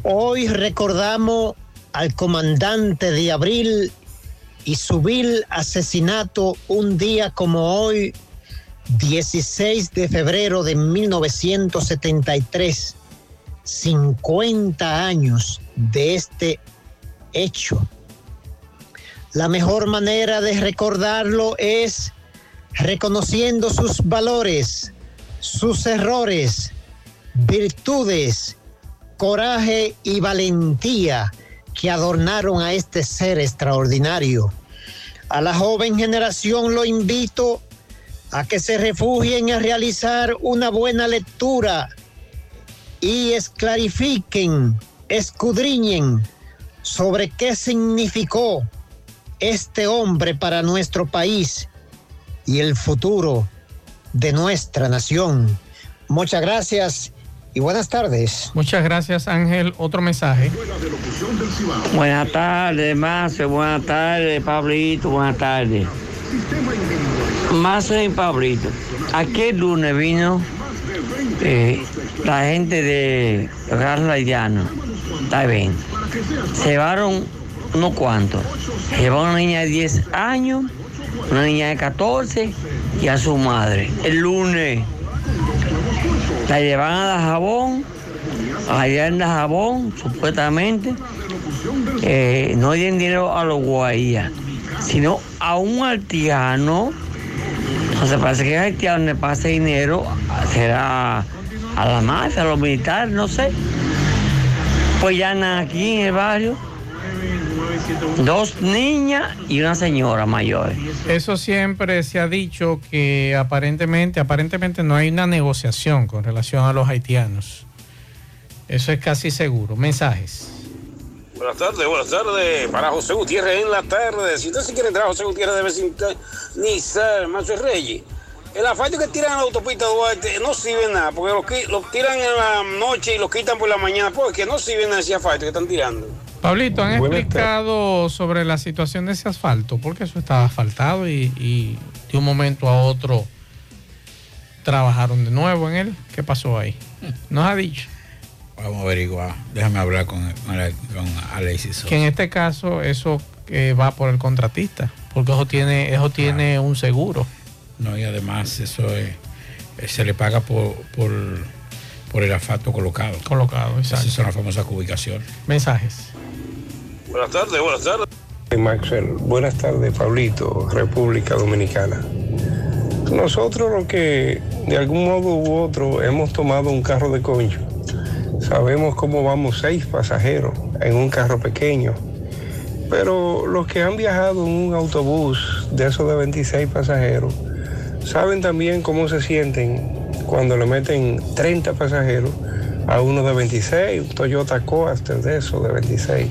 Hoy recordamos al comandante de Abril y su vil asesinato un día como hoy, 16 de febrero de 1973. 50 años de este hecho. La mejor manera de recordarlo es reconociendo sus valores, sus errores, virtudes, coraje y valentía que adornaron a este ser extraordinario. A la joven generación lo invito a que se refugien a realizar una buena lectura y esclarifiquen, escudriñen sobre qué significó este hombre para nuestro país y el futuro de nuestra nación. Muchas gracias y buenas tardes. Muchas gracias, Ángel. Otro mensaje. Buenas tardes, Mace. Buenas tardes, Pablito. Buenas tardes. Mace y Pablito. Aquel lunes vino eh, la gente de Garra Llano. Está bien. Llevaron unos cuantos. Llevaron una niña de 10 años, una niña de 14 y a su madre. El lunes la llevan a Dajabón, allá en Dajabón, supuestamente, eh, no dieron dinero a los guayas, sino a un haitiano. Entonces parece que el haitiano le pasa dinero, será a la mafia, a los militares, no sé. Pues ya aquí en el barrio, dos niñas y una señora mayor. Eso siempre se ha dicho que aparentemente, aparentemente no hay una negociación con relación a los haitianos. Eso es casi seguro. Mensajes. Buenas tardes, buenas tardes. Para José Gutiérrez en la tarde. Si usted se quiere entrar a José Gutiérrez debe sintonizar Macho Reyes. El asfalto que tiran en la autopista Duarte no sirve nada, porque lo, qui- lo tiran en la noche y lo quitan por la mañana, porque no sirve nada ese asfalto que están tirando. Pablito, ¿han Buenas explicado sobre la situación de ese asfalto? Porque eso estaba asfaltado y, y de un momento a otro trabajaron de nuevo en él. ¿Qué pasó ahí? [laughs] Nos ha dicho Vamos a averiguar. Déjame hablar con, Alexis. Sosa. que en este caso eso eh, va por el contratista, porque eso tiene, eso tiene un seguro. No, y además eso es, eh, se le paga por, por, por el asfalto colocado. Colocado, exacto. Esas son las famosas ubicaciones. Mensajes. Buenas tardes, buenas tardes. Maxwell, buenas tardes, Pablito, República Dominicana. Nosotros lo que de algún modo u otro hemos tomado un carro de concho. Sabemos cómo vamos seis pasajeros en un carro pequeño. Pero los que han viajado en un autobús de esos de 26 pasajeros, saben también cómo se sienten cuando le meten 30 pasajeros a uno de 26, un Toyota Coaster de esos de 26.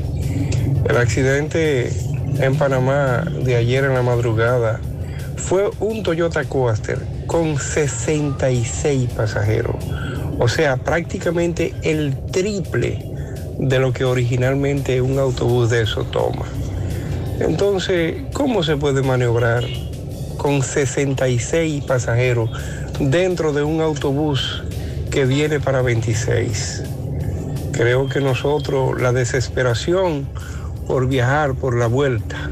El accidente en Panamá de ayer en la madrugada fue un Toyota Coaster con 66 pasajeros. O sea, prácticamente el triple de lo que originalmente un autobús de eso toma. Entonces, ¿cómo se puede maniobrar con 66 pasajeros dentro de un autobús que viene para 26? Creo que nosotros, la desesperación por viajar por la vuelta,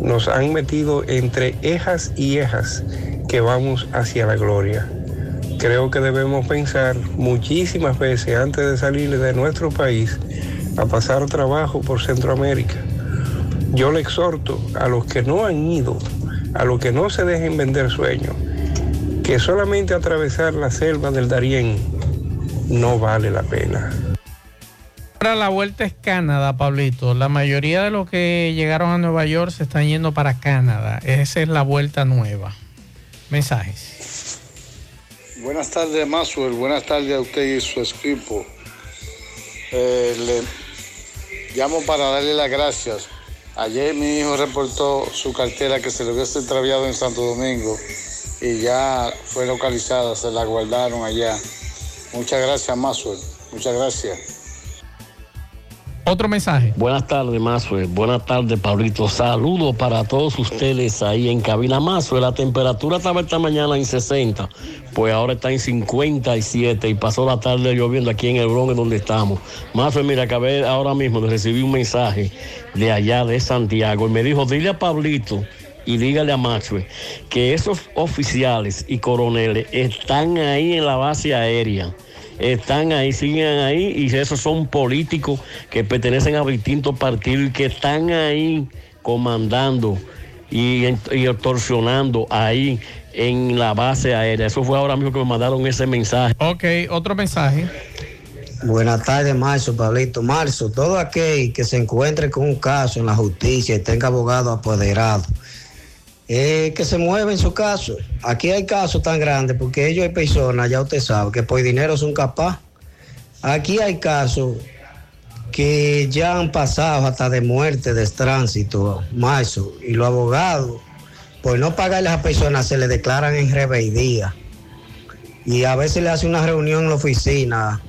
nos han metido entre ejas y ejas que vamos hacia la gloria. Creo que debemos pensar muchísimas veces antes de salir de nuestro país a pasar trabajo por Centroamérica. Yo le exhorto a los que no han ido, a los que no se dejen vender sueños, que solamente atravesar la selva del Darién no vale la pena. Ahora la vuelta es Canadá, Pablito. La mayoría de los que llegaron a Nueva York se están yendo para Canadá. Esa es la vuelta nueva. Mensajes. Buenas tardes, Maxwell. Buenas tardes a usted y su equipo. Eh, le llamo para darle las gracias. Ayer mi hijo reportó su cartera que se le hubiese extraviado en Santo Domingo y ya fue localizada, se la guardaron allá. Muchas gracias, Maxwell. Muchas gracias. Otro mensaje. Buenas tardes, Mazue. Buenas tardes, Pablito. Saludos para todos ustedes ahí en cabina Mazue. La temperatura estaba esta mañana en 60, pues ahora está en 57 y pasó la tarde lloviendo aquí en el Bronx donde estamos. Mazue, mira, acabé ahora mismo de recibir un mensaje de allá de Santiago y me dijo, dile a Pablito y dígale a Maxwell que esos oficiales y coroneles están ahí en la base aérea están ahí, siguen ahí, y esos son políticos que pertenecen a distintos partidos y que están ahí comandando y, y extorsionando ahí en la base aérea. Eso fue ahora mismo que me mandaron ese mensaje. Ok, otro mensaje. Buenas tardes, Marzo, Pablito. Marzo, todo aquel que se encuentre con un caso en la justicia y tenga abogado apoderado, eh, que se mueva en su caso. Aquí hay casos tan grandes porque ellos hay personas, ya usted sabe, que por dinero son capaz. Aquí hay casos que ya han pasado hasta de muerte, de tránsito, marzo, y los abogados, por no pagarle a personas, se le declaran en rebeldía. Y a veces le hace una reunión en la oficina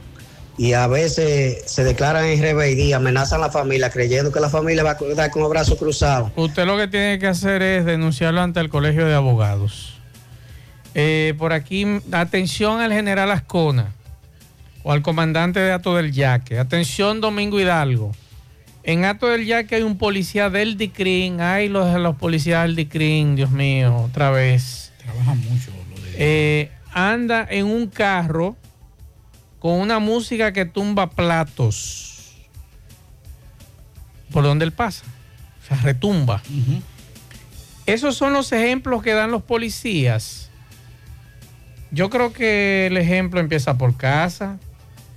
y a veces se declaran en rebeldía, amenazan a la familia creyendo que la familia va a quedar con los brazos cruzados. Usted lo que tiene que hacer es denunciarlo ante el Colegio de Abogados. Eh, por aquí, atención al general Ascona o al comandante de Ato del Yaque. Atención, Domingo Hidalgo. En Ato del Yaque hay un policía del DICRIN. Ay, los de los policías del DICRIN, Dios mío, otra vez. Trabajan mucho. Lo de... Eh, anda en un carro con una música que tumba platos. ¿Por donde él pasa? O sea, retumba. Esos son los ejemplos que dan los policías. Yo creo que el ejemplo empieza por casa.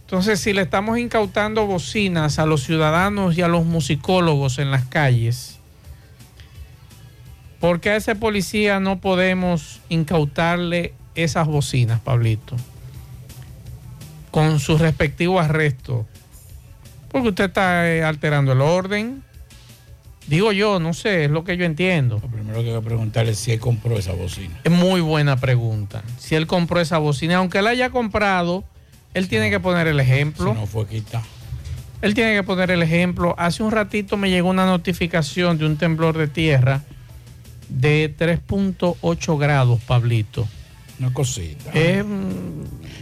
Entonces, si le estamos incautando bocinas a los ciudadanos y a los musicólogos en las calles, ¿por qué a ese policía no podemos incautarle esas bocinas, Pablito? Con su respectivo arresto. Porque usted está eh, alterando el orden. Digo yo, no sé, es lo que yo entiendo. Lo primero que hay que preguntarle es si él compró esa bocina. Es muy buena pregunta. Si él compró esa bocina, aunque él haya comprado, él tiene que poner el ejemplo. Si no fue quitado. Él tiene que poner el ejemplo. Hace un ratito me llegó una notificación de un temblor de tierra de 3.8 grados, Pablito. Una cosita. Es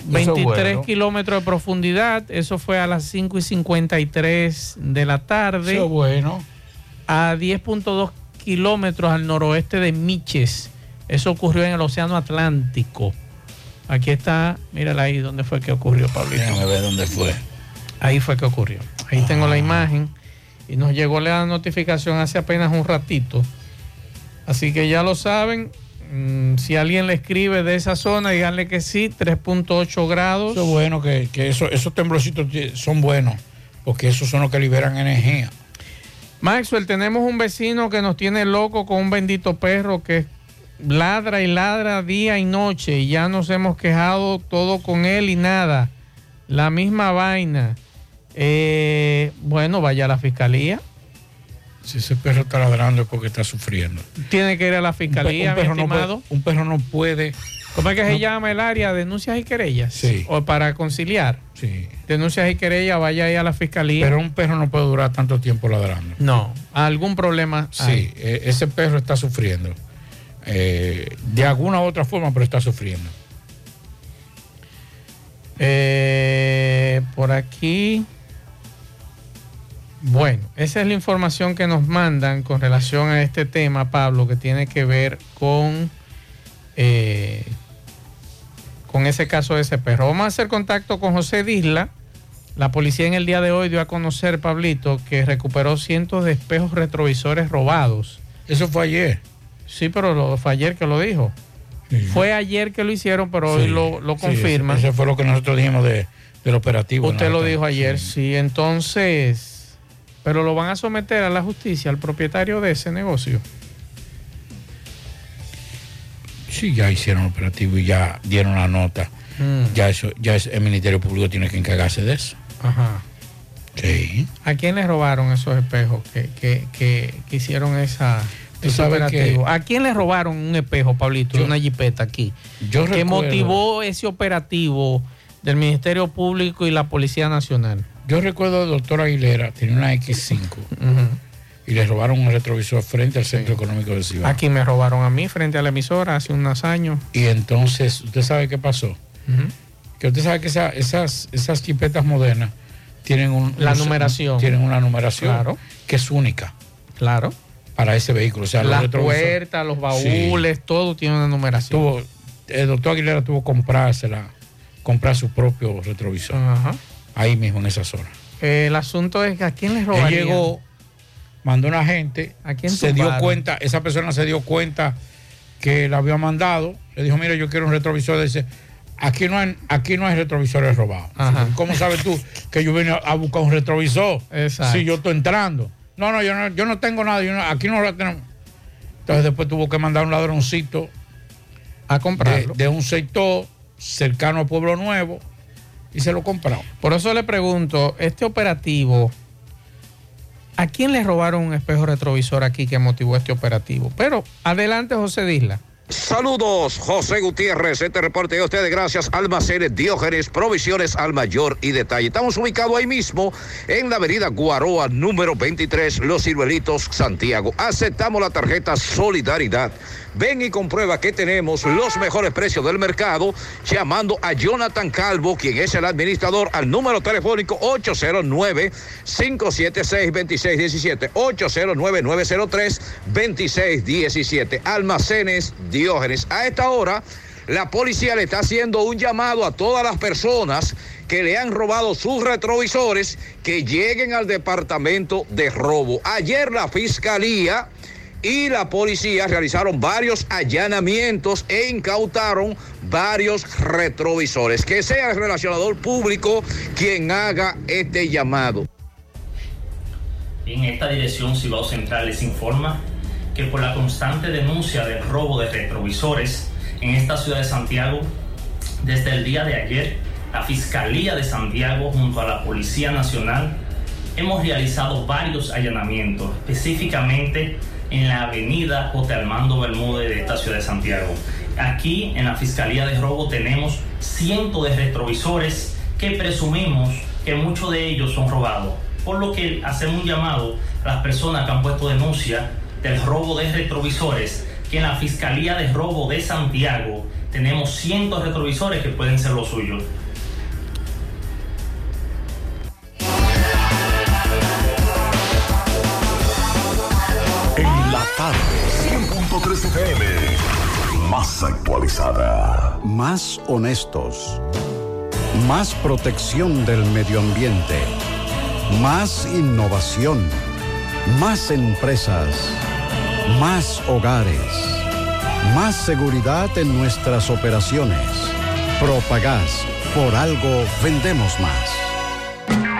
23 bueno. kilómetros de profundidad. Eso fue a las 5 y 53 de la tarde. Eso bueno. A 10.2 kilómetros al noroeste de Miches. Eso ocurrió en el Océano Atlántico. Aquí está, mírala ahí, ¿dónde fue que ocurrió, Pablito? Déjame ver dónde fue. Ahí fue que ocurrió. Ahí ah. tengo la imagen. Y nos llegó la notificación hace apenas un ratito. Así que ya lo saben, si alguien le escribe de esa zona, díganle que sí, 3.8 grados. Eso es bueno, que, que eso- esos temblorcitos son buenos, porque esos son los que liberan energía. Maxwell, tenemos un vecino que nos tiene loco con un bendito perro que ladra y ladra día y noche y ya nos hemos quejado todo con él y nada. La misma vaina. Eh, bueno, vaya a la fiscalía. Si ese perro está ladrando es porque está sufriendo. Tiene que ir a la fiscalía, un, perro mi no puede, estimado. un perro no puede. ¿Cómo es que no- se llama el área? Denuncias y querellas. Sí. O para conciliar. Sí. Denuncias y querellas, vaya ahí a la fiscalía. Pero un perro no puede durar tanto tiempo ladrando. no, algún problema. Sí, hay. eh, ese perro está sufriendo. Eh, de alguna u otra forma, pero está sufriendo. Eh, por aquí. Bueno, esa es la información que nos mandan con relación a este tema, Pablo, que tiene que ver con, eh, con ese caso de ese perro. Vamos a hacer contacto con José Disla. La policía en el día de hoy dio a conocer, Pablito, que recuperó cientos de espejos retrovisores robados. Eso fue ayer. Sí, pero lo, fue ayer que lo dijo. Fue ayer que lo hicieron, pero hoy lo, lo sí, confirma. Eso, eso fue lo que nosotros dijimos de, del operativo. Usted lo dijo ayer, sí. Entonces, pero lo van a someter a la justicia, al propietario de ese negocio. Sí, ya hicieron el operativo y ya dieron la nota. Mm. Ya eso, ya es- el Ministerio Público tiene que encargarse de eso. Ajá. Sí. ¿A quién le robaron esos espejos que, que, que, que hicieron esa, ese operativo? ¿A quién le robaron un espejo, Pablito, de una jipeta aquí? Yo que recuerdo- motivó ese operativo del Ministerio Público y la Policía Nacional. Yo recuerdo al doctor Aguilera, tenía una X5 y le robaron un retrovisor frente al Centro Económico de Cibao. Aquí me robaron a mí frente a la emisora hace unos años. Y entonces, ¿usted sabe qué pasó? Que usted sabe que esa- esas, esas chipetas modernas tienen un, La un- numeración. Tienen una numeración Claro. que es única. Claro. Para ese vehículo. O sea, los Las retrovisores- puertas, los baúles, todo tiene una numeración. Tuvo, el doctor Aguilera tuvo que comprársela, comprar su propio retrovisor. Ajá. Ahí mismo en esa zona. El asunto es que a quién les Él robaría. llegó, mandó una gente, ¿A quién se dio cuenta, esa persona se dio cuenta que la había mandado, le dijo, mira, yo quiero un retrovisor, dice, aquí no hay, aquí no hay retrovisores robados. Ajá. ¿Cómo sabes tú que yo vine a buscar un retrovisor? Exacto. Si yo estoy entrando. No, no, yo no, yo no tengo nada, yo no- aquí no lo tenemos. Entonces después tuvo que mandar un ladroncito a de, comprarlo. de un sector cercano a Pueblo Nuevo y se lo compraron. Por eso le pregunto, este operativo, ¿a quién le robaron un espejo retrovisor aquí que motivó este operativo? Pero adelante, José Disla. Saludos, José Gutiérrez. Este reporte de ustedes gracias Almacenes Diógenes, Provisiones al Mayor y Detalle. Estamos ubicados ahí mismo en la avenida Guaroa, número 23, Los Ciruelitos, Santiago. Aceptamos la tarjeta Solidaridad. Ven y comprueba que tenemos los mejores precios del mercado llamando a Jonathan Calvo, quien es el administrador, al número telefónico 809-576-2617. 809-903-2617. Almacenes Diógenes. A esta hora, la policía le está haciendo un llamado a todas las personas que le han robado sus retrovisores que lleguen al departamento de robo. Ayer la fiscalía y la policía realizaron varios allanamientos e incautaron varios retrovisores. Que sea el relacionador público quien haga este llamado. En esta dirección Cibao Central les informa que por la constante denuncia del robo de retrovisores en esta ciudad de Santiago, desde el día de ayer, la Fiscalía de Santiago junto a la Policía Nacional hemos realizado varios allanamientos, específicamente en la avenida J. Armando Bermúdez de esta ciudad de Santiago. Aquí en la Fiscalía de Robo tenemos cientos de retrovisores que presumimos que muchos de ellos son robados, por lo que hacemos un llamado a las personas que han puesto denuncia del robo de retrovisores, que en la Fiscalía de Robo de Santiago tenemos cientos de retrovisores que pueden ser los suyos. En la tarde, 100.3 FM. Más actualizada. Más honestos. Más protección del medio ambiente. Más innovación. Más empresas. Más hogares. Más seguridad en nuestras operaciones. Propagás, por algo vendemos más.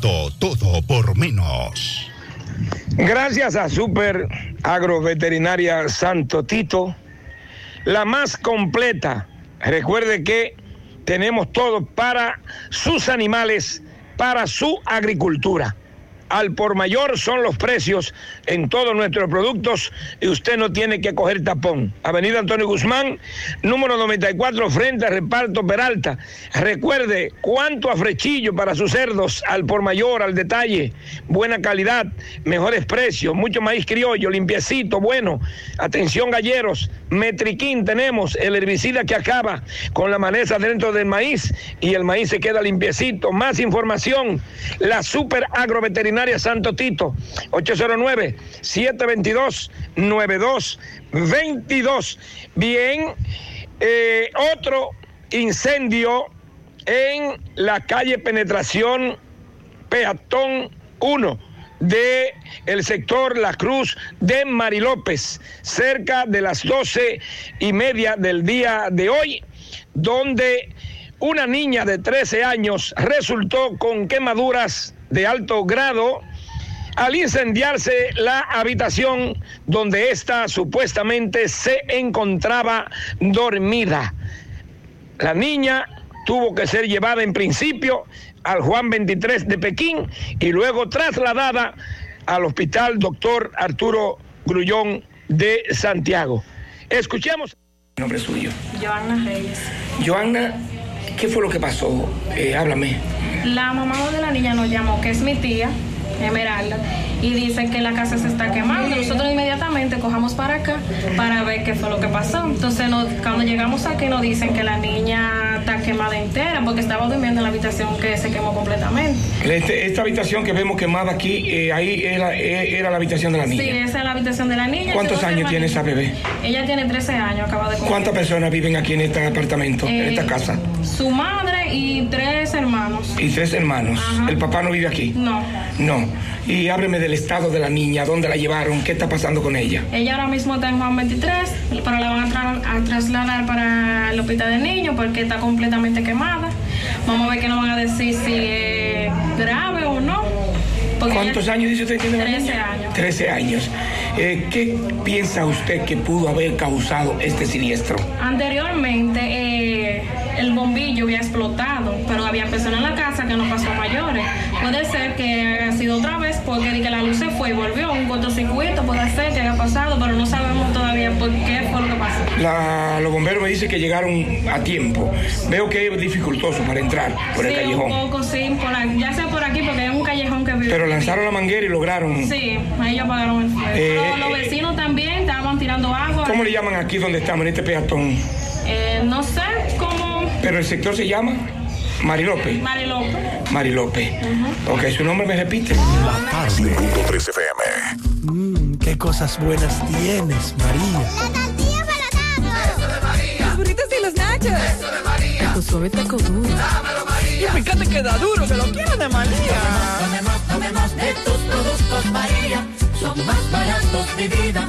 Todo por menos. Gracias a Super Agroveterinaria Santo Tito, la más completa. Recuerde que tenemos todo para sus animales, para su agricultura. Al por mayor son los precios en todos nuestros productos y usted no tiene que coger tapón. Avenida Antonio Guzmán, número 94, frente a Reparto Peralta. Recuerde cuánto afrechillo para sus cerdos, al por mayor, al detalle, buena calidad, mejores precios, mucho maíz criollo, limpiecito, bueno. Atención galleros, Metriquín tenemos, el herbicida que acaba con la maleza dentro del maíz y el maíz se queda limpiecito. Más información, la super agroveterinaria Santo Tito, 809-722-9222. Bien, eh, otro incendio en la calle Penetración Peatón 1 de el sector La Cruz de Mari López, cerca de las doce y media del día de hoy, donde una niña de 13 años resultó con quemaduras de alto grado al incendiarse la habitación donde ésta supuestamente se encontraba dormida. La niña tuvo que ser llevada en principio al Juan 23 de Pekín y luego trasladada al hospital doctor Arturo Grullón de Santiago. Escuchemos. El nombre suyo. Joana Reyes. Joana, ¿qué fue lo que pasó? Eh, háblame. La mamá de la niña nos llamó, que es mi tía, Esmeralda, y dice que la casa se está quemando. Nosotros inmediatamente cojamos para acá para ver qué fue lo que pasó. Entonces, nos- cuando llegamos aquí nos dicen que la niña está quemada entera porque estaba durmiendo en la habitación que se quemó completamente. Este- esta habitación que vemos quemada aquí, eh, ahí era, eh, era la habitación de la niña. Sí, esa es la habitación de la niña. ¿Cuántos años tiene esa bebé? Ella tiene 13 años, acaba de cumplir. ¿Cuántas personas viven aquí en este apartamento, en Eh, esta casa? Su madre y tres hermanos. Y tres hermanos. Ajá. ¿El papá no vive aquí? No. No. Y hábleme del estado de la niña, dónde la llevaron, qué está pasando con ella. Ella ahora mismo está en Juan 23, pero la van a, tra- a trasladar para el hospital de niños porque está completamente quemada. Vamos a ver qué nos van a decir si es grave o no. ¿Cuántos años dice usted que tiene la 13 niña? años. 13 años. Eh, ¿Qué piensa usted que pudo haber causado este siniestro? Anteriormente eh, el bombillo había explotado, pero había personas en la casa que no pasó a mayores. Puede ser que haya sido otra vez porque que la luz se fue y volvió, un cortocircuito, puede ser que haya pasado, pero no sabemos todavía por qué fue lo que pasó. La- los bomberos me dicen que llegaron a tiempo. Veo que es dificultoso para entrar por el sí, callejón. un poco, sí, por aquí- ya sea por aquí porque es un callejón que vive. Pero lanzaron la manguera y lograron. Sí, ahí apagaron el fuego. Eh, Pero los vecinos también estaban tirando agua. ¿Cómo le llaman aquí donde estamos, en este peatón? Eh, no sé. Pero el sector se llama Mari López. Mari López. Mari López. Ok, su nombre me repite. La tarde. 3 FM. Mmm, qué cosas buenas tienes, María. Eso de María. Los burritos y los nachos. Eso de María. Tu suave taco duro. Dámelo, María. Y fíjate que da duro, que lo quiero de María. Tomemos, tomemos de tus productos, María. Son más baratos de vida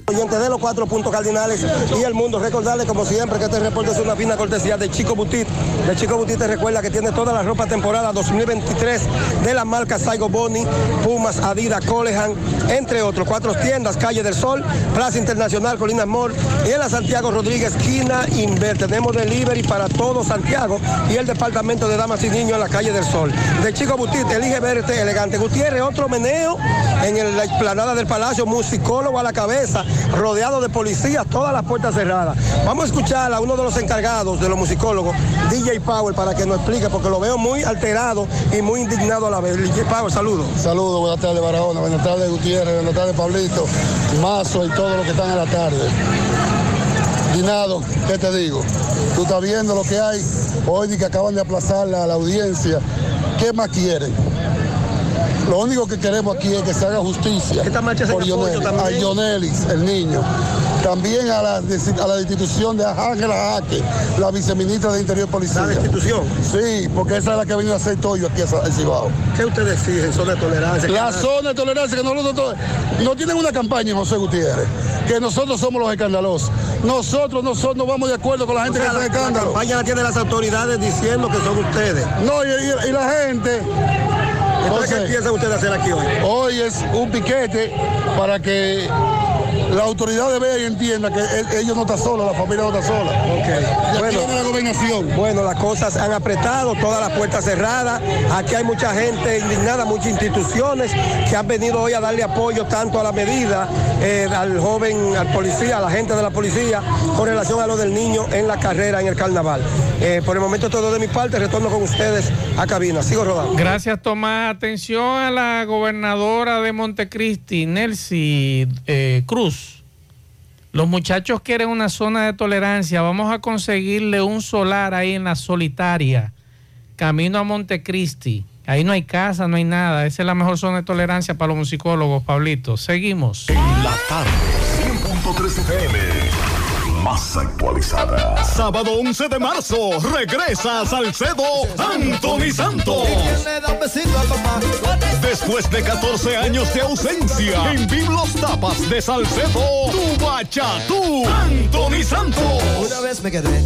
Oyente de los cuatro puntos cardinales y el mundo, recordarles como siempre que este reporte es una fina cortesía de Chico Butit. De Chico Butit te recuerda que tiene toda la ropa temporada 2023 de la marca Saigo Boni, Pumas, Adidas, Colehan, entre otros. Cuatro tiendas, Calle del Sol, Plaza Internacional, Colinas Mall y en la Santiago Rodríguez, esquina Inver. Tenemos delivery para todo Santiago y el departamento de Damas y Niños en la Calle del Sol. De Chico Butit, elige verte elegante. Gutiérrez, otro meneo en la explanada del Palacio, musicólogo a la cabeza, rodeado de policías, todas las puertas cerradas. Vamos a escuchar a uno de los encargados de los musicólogos, DJ Power, para que nos explique, porque lo veo muy alterado y muy indignado a la vez. DJ Power, saludos. Saludos, buenas tardes Barahona, buenas tardes Gutiérrez, buenas tardes Pablito, Mazo y todos los que están en la tarde. Dinado, ¿qué te digo? Tú estás viendo lo que hay. Hoy que acaban de aplazar la, la audiencia. ¿Qué más quieren? Lo único que queremos aquí es que se haga justicia por Yonelis, a Yonelis, el niño. También a la, a la institución de Ángela Jaque, la viceministra de Interior y Policía. ¿La institución? Sí, porque esa es la que ha venido a hacer todo yo aquí en Cibao. ¿Qué ustedes exigen? ¿Zona de tolerancia? La zona de tolerancia que nosotros no tienen una campaña, José Gutiérrez, que nosotros somos los escandalosos. Nosotros no, so- no vamos de acuerdo con la gente O sea, que hace la- la campaña la tienen las autoridades diciendo que son ustedes. No, y, y- y la gente. Entonces, ¿qué piensan ustedes hacer aquí hoy? Hoy es un piquete para que la autoridad vea y entienda que él- ellos no están solos, la familia no está sola. Ok. Bueno, la gobernación. Bueno, las cosas han apretado, todas las puertas cerradas. Aquí hay mucha gente indignada, muchas instituciones que han venido hoy a darle apoyo tanto a la medida eh, al joven, al policía, a la gente de la policía, con relación a lo del niño en la carrera, en el carnaval. Eh, por el momento todo de mi parte, retorno con ustedes a cabina. Sigo rodando. Gracias, Tomás. Atención a la gobernadora de Montecristi, Nelcy eh, Cruz. Los muchachos quieren una zona de tolerancia. Vamos a conseguirle un solar ahí en la solitaria, camino a Montecristi. Ahí no hay casa, no hay nada. Esa es la mejor zona de tolerancia para los musicólogos, Pablito. Seguimos. La tarde, 100.3 FM. Más actualizada. Sábado 11 de marzo, regresa a Salcedo Anthony Santos. Después de 14 años de ausencia, en Biblos Tapas de Salcedo, tu bachatú, Anthony Santos. Una vez me quedé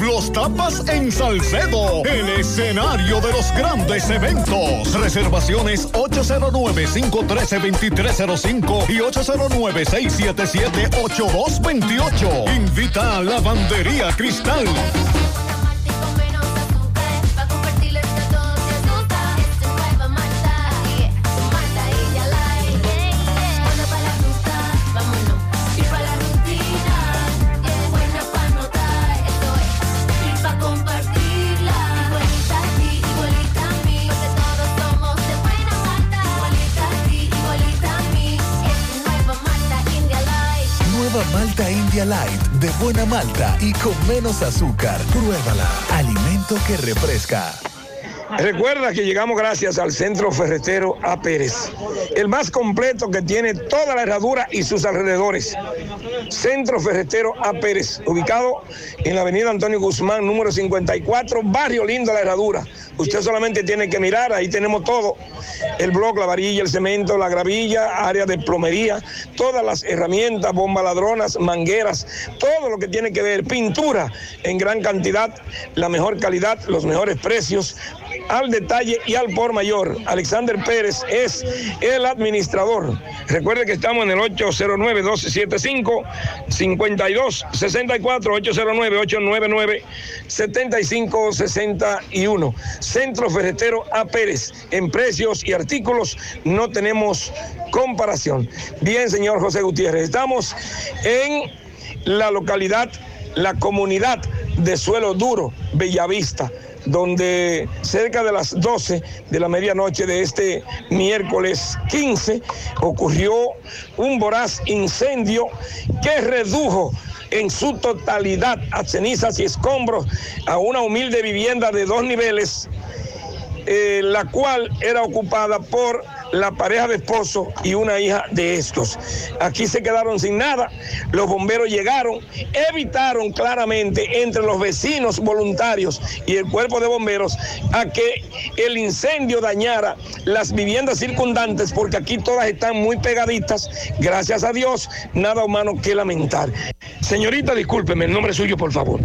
Biblos Tapas en Salcedo, el escenario de los grandes eventos. Reservaciones 809-513-2305 y 809-677-8228. Invita a Lavandería Cristal. De buena malta y con menos azúcar. Pruébala. Alimento que refresca. Recuerda que llegamos gracias al Centro Ferretero A. Pérez, el más completo que tiene toda la herradura y sus alrededores. Centro Ferretero A. Pérez, ubicado en la avenida Antonio Guzmán, número 54, Barrio Lindo La Herradura. Usted solamente tiene que mirar, ahí tenemos todo. El bloc, la varilla, el cemento, la gravilla, área de plomería, todas las herramientas, bombas ladronas, mangueras, todo lo que tiene que ver, pintura en gran cantidad, la mejor calidad, los mejores precios, al detalle y al por mayor. Alexander Pérez es el administrador. Recuerde que estamos en el 809-275-5264, 809-899-7561. Centro Ferretero A. Pérez. En precios y artículos no tenemos comparación. Bien, señor José Gutiérrez, estamos en la localidad, la comunidad de Suelo Duro, Bellavista donde cerca de las 12 de la medianoche de este miércoles 15 ocurrió un voraz incendio que redujo en su totalidad a cenizas y escombros a una humilde vivienda de dos niveles, eh, la cual era ocupada por la pareja de esposo y una hija de estos. Aquí se quedaron sin nada, los bomberos llegaron, evitaron claramente entre los vecinos voluntarios y el cuerpo de bomberos a que el incendio dañara las viviendas circundantes, porque aquí todas están muy pegaditas, gracias a Dios, nada humano que lamentar. Señorita, discúlpeme, el nombre suyo, por favor.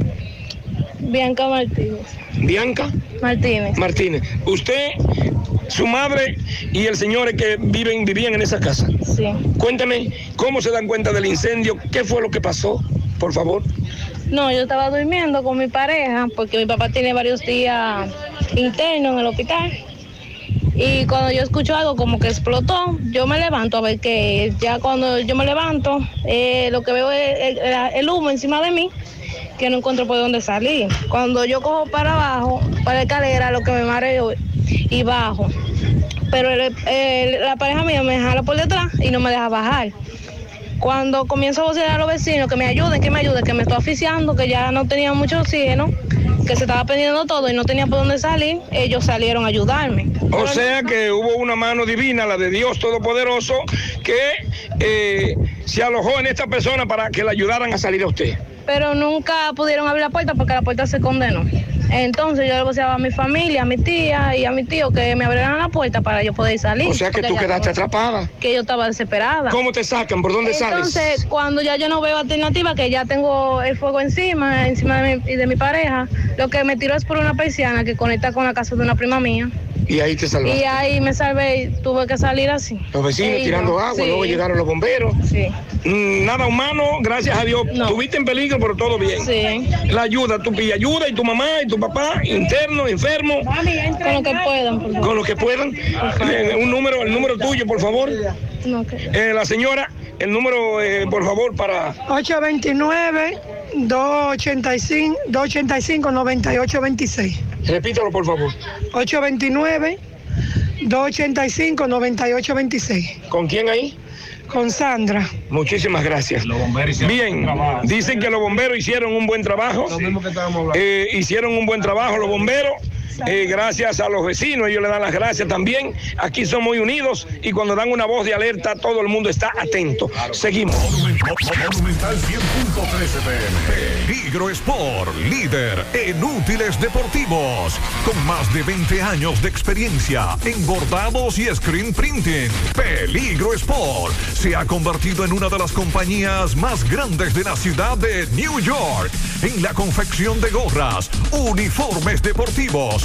Bianca Martínez. Bianca Martínez. Martínez. Usted, su madre y el señor que viven, vivían en esa casa. Sí. Cuéntame, ¿cómo se dan cuenta del incendio? ¿Qué fue lo que pasó? Por favor. No, yo estaba durmiendo con mi pareja porque mi papá tiene varios días internos en el hospital. Y cuando yo escucho algo como que explotó, yo me levanto a ver que ya cuando yo me levanto, eh, lo que veo es el, el- el humo encima de mí, que no encuentro por dónde salir. Cuando yo cojo para abajo, para la escalera, lo que me mareo y bajo. Pero el- el- la pareja mía me jala por detrás y no me deja bajar. Cuando comienzo a vocear a los vecinos que me ayuden, que me ayuden, que me estoy asfixiando, que ya no tenía mucho oxígeno, que se estaba perdiendo todo y no tenía por dónde salir, ellos salieron a ayudarme. O sea que hubo una mano divina, la de Dios Todopoderoso, que eh, se alojó en esta persona para que le ayudaran a salir a usted. Pero nunca pudieron abrir la puerta porque la puerta se condenó. Entonces yo le voceaba a mi familia, a mi tía y a mi tío que me abrieran la puerta para yo poder salir. O sea que tú quedaste atrapada. Que yo estaba desesperada. ¿Cómo te sacan? ¿Por dónde sales? Entonces, cuando ya yo no veo alternativa, que ya tengo el fuego encima, encima de mi, de mi pareja, lo que me tiró es por una persiana que conecta con la casa de una prima mía. Y ahí te salvaste. Y ahí me salvé y tuve que salir así. Los vecinos Ey, tirando no, agua, sí. luego llegaron los bomberos. Sí. Mm, Nada humano, gracias a Dios. Tuviste en peligro, pero todo bien. Sí. La ayuda, tu pilla ayuda y tu mamá y tu papá, interno, enfermo. Con lo que puedan, por favor. Con lo que puedan. Eh, un número, el número tuyo, por favor. No, que- Eh, la señora, el número, eh, por favor, para 829-285-9826. Repítalo, por favor. 829-285-9826. ¿Con quién ahí? Con Sandra. Muchísimas gracias. Bien, dicen que los bomberos hicieron un buen trabajo. Eh, hicieron un buen trabajo los bomberos. Eh, gracias a los vecinos, ellos le dan las gracias también. Aquí son muy unidos y cuando dan una voz de alerta, todo el mundo está atento. Seguimos. Monumental 100.13 pm. Peligro Sport, líder en útiles deportivos. Con más de 20 años de experiencia en bordados y screen printing. Peligro Sport se ha convertido en una de las compañías más grandes de la ciudad de New York. En la confección de gorras, uniformes deportivos,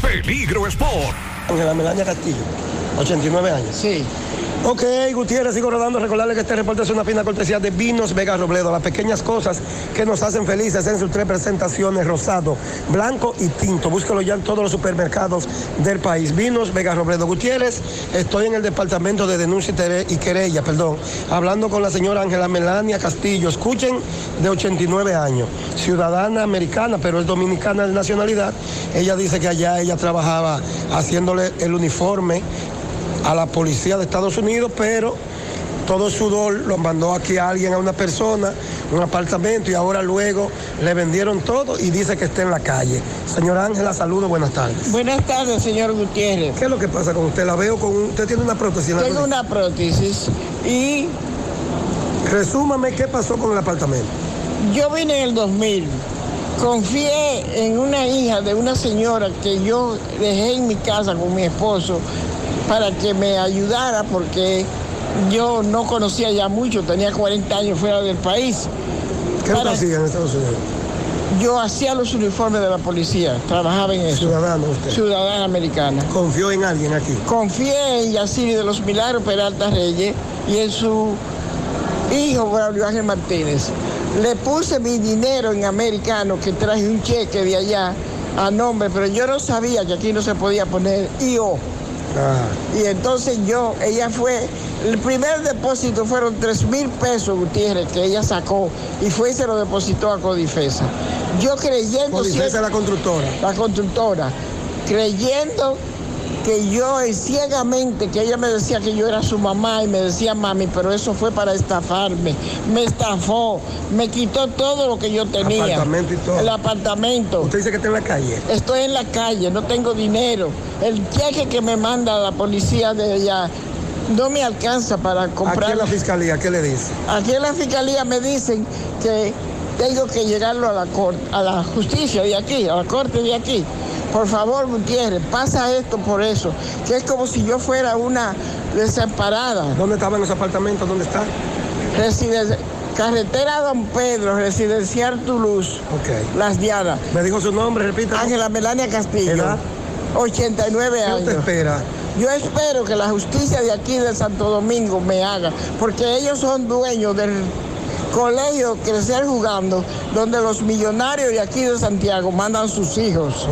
Peligro Sport. Ángela Melania Castillo, 89 años. Sí. Ok, Gutiérrez, sigo rodando. Recordarle que este reporte es una fina cortesía de Vinos Vega Robledo. Las pequeñas cosas que nos hacen felices en sus tres presentaciones, rosado, blanco y tinto. Búscalo ya en todos los supermercados del país. Vinos Vega Robledo. Gutiérrez, estoy en el departamento de denuncia y querella, perdón, hablando con la señora Ángela Melania Castillo. Escuchen, de 89 años, ciudadana americana, pero es dominicana de nacionalidad. Ella dice que allá ella trabajaba haciéndole el uniforme a la policía de Estados Unidos, pero todo su sudor lo mandó aquí a alguien, a una persona, un apartamento y ahora luego le vendieron todo y dice que está en la calle. Señora Ángela, saludos, buenas tardes. Buenas tardes, señor Gutiérrez. ¿Qué es lo que pasa con usted? La veo con un- usted tiene una prótesis. Tengo una prótesis y Resúmame qué pasó con el apartamento. yo vine en el 2000. Confié en una hija de una señora que yo dejé en mi casa con mi esposo para que me ayudara porque yo no conocía ya mucho, tenía 40 años fuera del país. ¿Qué Para- hacía en Estados Unidos? Yo hacía los uniformes de la policía, trabajaba en eso. Ciudadano usted. Ciudadana americana. ¿Confió en alguien aquí? Confié en Yaciri de los Milagros Peralta Reyes y en su hijo Braulio Ángel Martínez. Le puse mi dinero en americano, que traje un cheque de allá a nombre, pero yo no sabía que aquí no se podía poner IO. Y entonces yo, ella fue, el primer depósito fueron 3 mil pesos, Gutiérrez, que ella sacó y fue y se lo depositó a Codifesa. Yo creyendo... Codifesa siempre- la constructora. La constructora. Creyendo que yo eh, ciegamente, que ella me decía que yo era su mamá y me decía mami, pero eso fue para estafarme. Me estafó, me quitó todo lo que yo tenía. Apartamento y todo. El apartamento. Usted dice que está en la calle. Estoy en la calle, no tengo dinero. El cheque que me manda la policía de allá no me alcanza para comprar. Aquí en la fiscalía, ¿qué le dice? Aquí en la fiscalía me dicen que tengo que llegarlo a la corte, a la justicia de aquí, a la corte de aquí. Por favor, Gutiérrez, pasa esto por eso, que es como si yo fuera una desamparada. ¿Dónde estaban los apartamentos? ¿Dónde está? Residen- Carretera Don Pedro, Residencial Toulouse. Ok. Las Dianas. Me dijo su nombre, repita. Ángela Melania Castillo. ¿Edad? 89 ¿Qué años. usted espera? Yo espero que la justicia de aquí de Santo Domingo me haga, porque ellos son dueños del colegio Crecer Jugando, donde los millonarios de aquí de Santiago mandan sus hijos.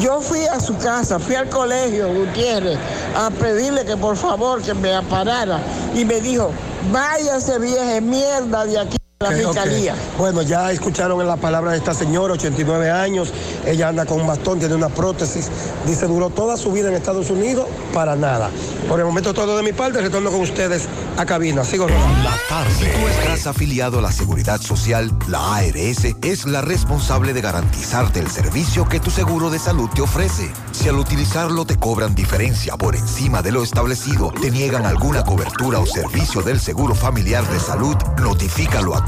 Yo fui a su casa, fui al colegio Gutiérrez a pedirle que por favor que me aparara y me dijo, váyase vieja mierda de aquí la fiscalía. Bueno, ya escucharon en la palabra de esta señora, 89 años. Ella anda con un bastón, tiene una prótesis. Dice, duró toda su vida en Estados Unidos para nada. Por el momento todo de mi parte, retorno con ustedes a cabina. Sigo rodando. Si tú estás afiliado a la Seguridad Social, la ARS es la responsable de garantizarte el servicio que tu seguro de salud te ofrece. Si al utilizarlo te cobran diferencia por encima de lo establecido, te niegan alguna cobertura o servicio del Seguro Familiar de Salud, notifícalo a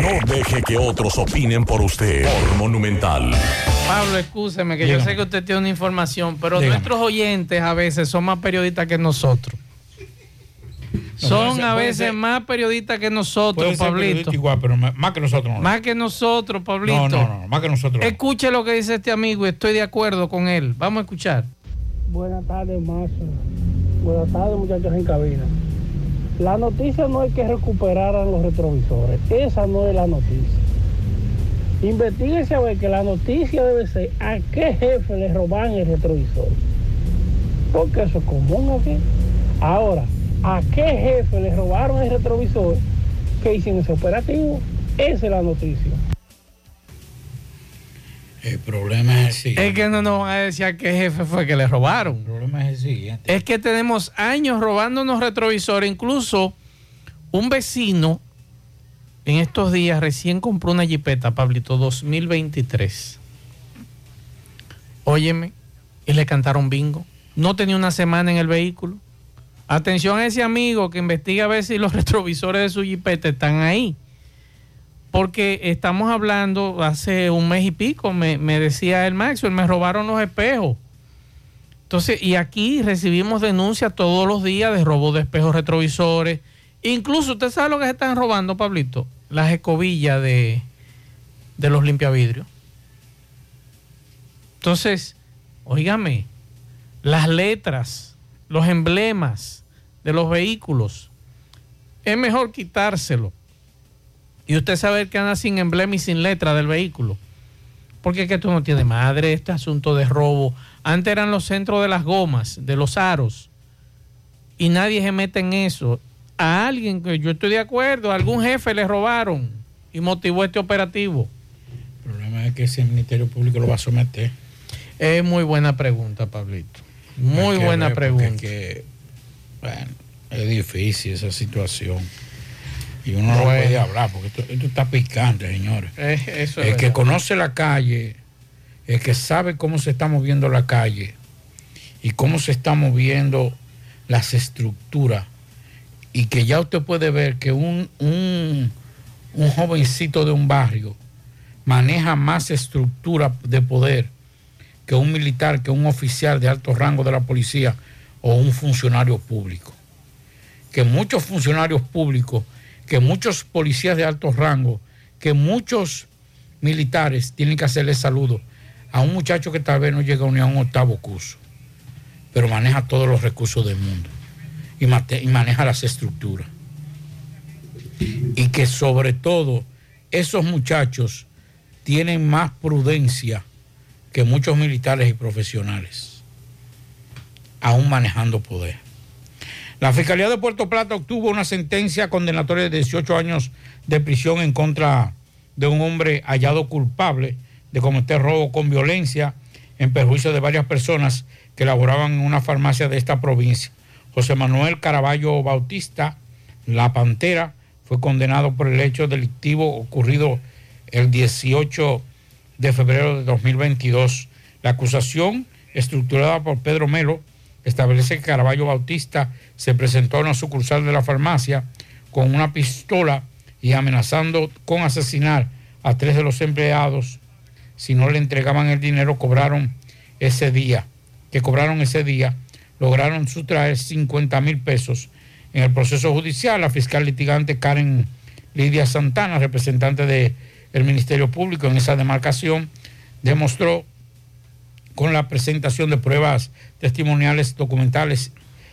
No deje que otros opinen por usted. Por Monumental. Pablo, escúcheme, que yo sé que usted tiene una información, pero Dígame. nuestros oyentes a veces son más periodistas que nosotros. Son a veces ser- más periodistas que nosotros, Puede ser Pablito. periodista igual, pero más que nosotros no. Más que nosotros, Pablito. No, no, no, más que nosotros. no. Escuche lo que dice este amigo y estoy de acuerdo con él. Vamos a escuchar. Buenas tardes, Mazo. Buenas tardes, muchachos en cabina. La noticia no es que recuperaran los retrovisores. Esa no es la noticia. Investíguese a ver que la noticia debe ser a qué jefe le roban el retrovisor. Porque eso es común aquí. Ahora, ¿a qué jefe le robaron el retrovisor que hicieron ese operativo? Esa es la noticia. El problema es el siguiente. Es que no nos van a decir a qué jefe fue que le robaron. El problema es el siguiente. Es que tenemos años robándonos retrovisores. Incluso un vecino en estos días recién compró una jipeta, Pablito, 2023. Óyeme, y le cantaron bingo. No tenía una semana en el vehículo. Atención a ese amigo que investiga a ver si los [laughs] retrovisores de su jipeta están ahí. Porque estamos hablando hace un mes y pico, me, decía el Maxwell, me robaron los espejos. Entonces, y aquí recibimos denuncias todos los días de robo de espejos retrovisores. Incluso, ¿usted sabe lo que se están robando, Pablito? Las escobillas de, de los limpiavidrios. Entonces, óigame, las letras, los emblemas de los vehículos, es mejor quitárselo. Y usted sabe que anda sin emblema y sin letra del vehículo. Porque es que esto no tiene madre, este asunto de robo. Antes eran los centros de las gomas, de los aros. Y nadie se mete en eso. A alguien que yo estoy de acuerdo, a algún jefe le robaron y motivó este operativo. El problema es que ese Ministerio Público lo va a someter. Es muy buena pregunta, Pablito. Muy buena ver, pregunta. que, bueno, es difícil esa situación. Y uno no Bueno. puede hablar porque esto, esto está picante, señores. Eh, eso es el que verdad. conoce la calle, el que sabe cómo se está moviendo la calle y cómo se están moviendo las estructuras y que ya usted puede ver que un, un, un jovencito de un barrio maneja más estructura de poder que un militar, que un oficial de alto rango de la policía o un funcionario público. Que muchos funcionarios públicos, que muchos policías de alto rango, que muchos militares tienen que hacerle saludo a un muchacho que tal vez no llega ni a un octavo curso, pero maneja todos los recursos del mundo y, y maneja las estructuras. Y que sobre todo esos muchachos tienen más prudencia que muchos militares y profesionales, aún manejando poder. La Fiscalía de Puerto Plata obtuvo una sentencia condenatoria de 18 años de prisión en contra de un hombre hallado culpable de cometer robo con violencia en perjuicio de varias personas que laboraban en una farmacia de esta provincia. José Manuel Caraballo Bautista, La Pantera, fue condenado por el hecho delictivo ocurrido el 18 de febrero de 2022. La acusación, estructurada por Pedro Melo, establece que Caraballo Bautista se presentó a una sucursal de la farmacia con una pistola y amenazando con asesinar a tres de los empleados si no le entregaban el dinero cobraron ese día, que cobraron ese día, lograron sustraer 50 mil pesos. En el proceso judicial, la fiscal litigante Karen Lidia Santana, representante del Ministerio Público en esa demarcación, demostró con la presentación de pruebas testimoniales, documentales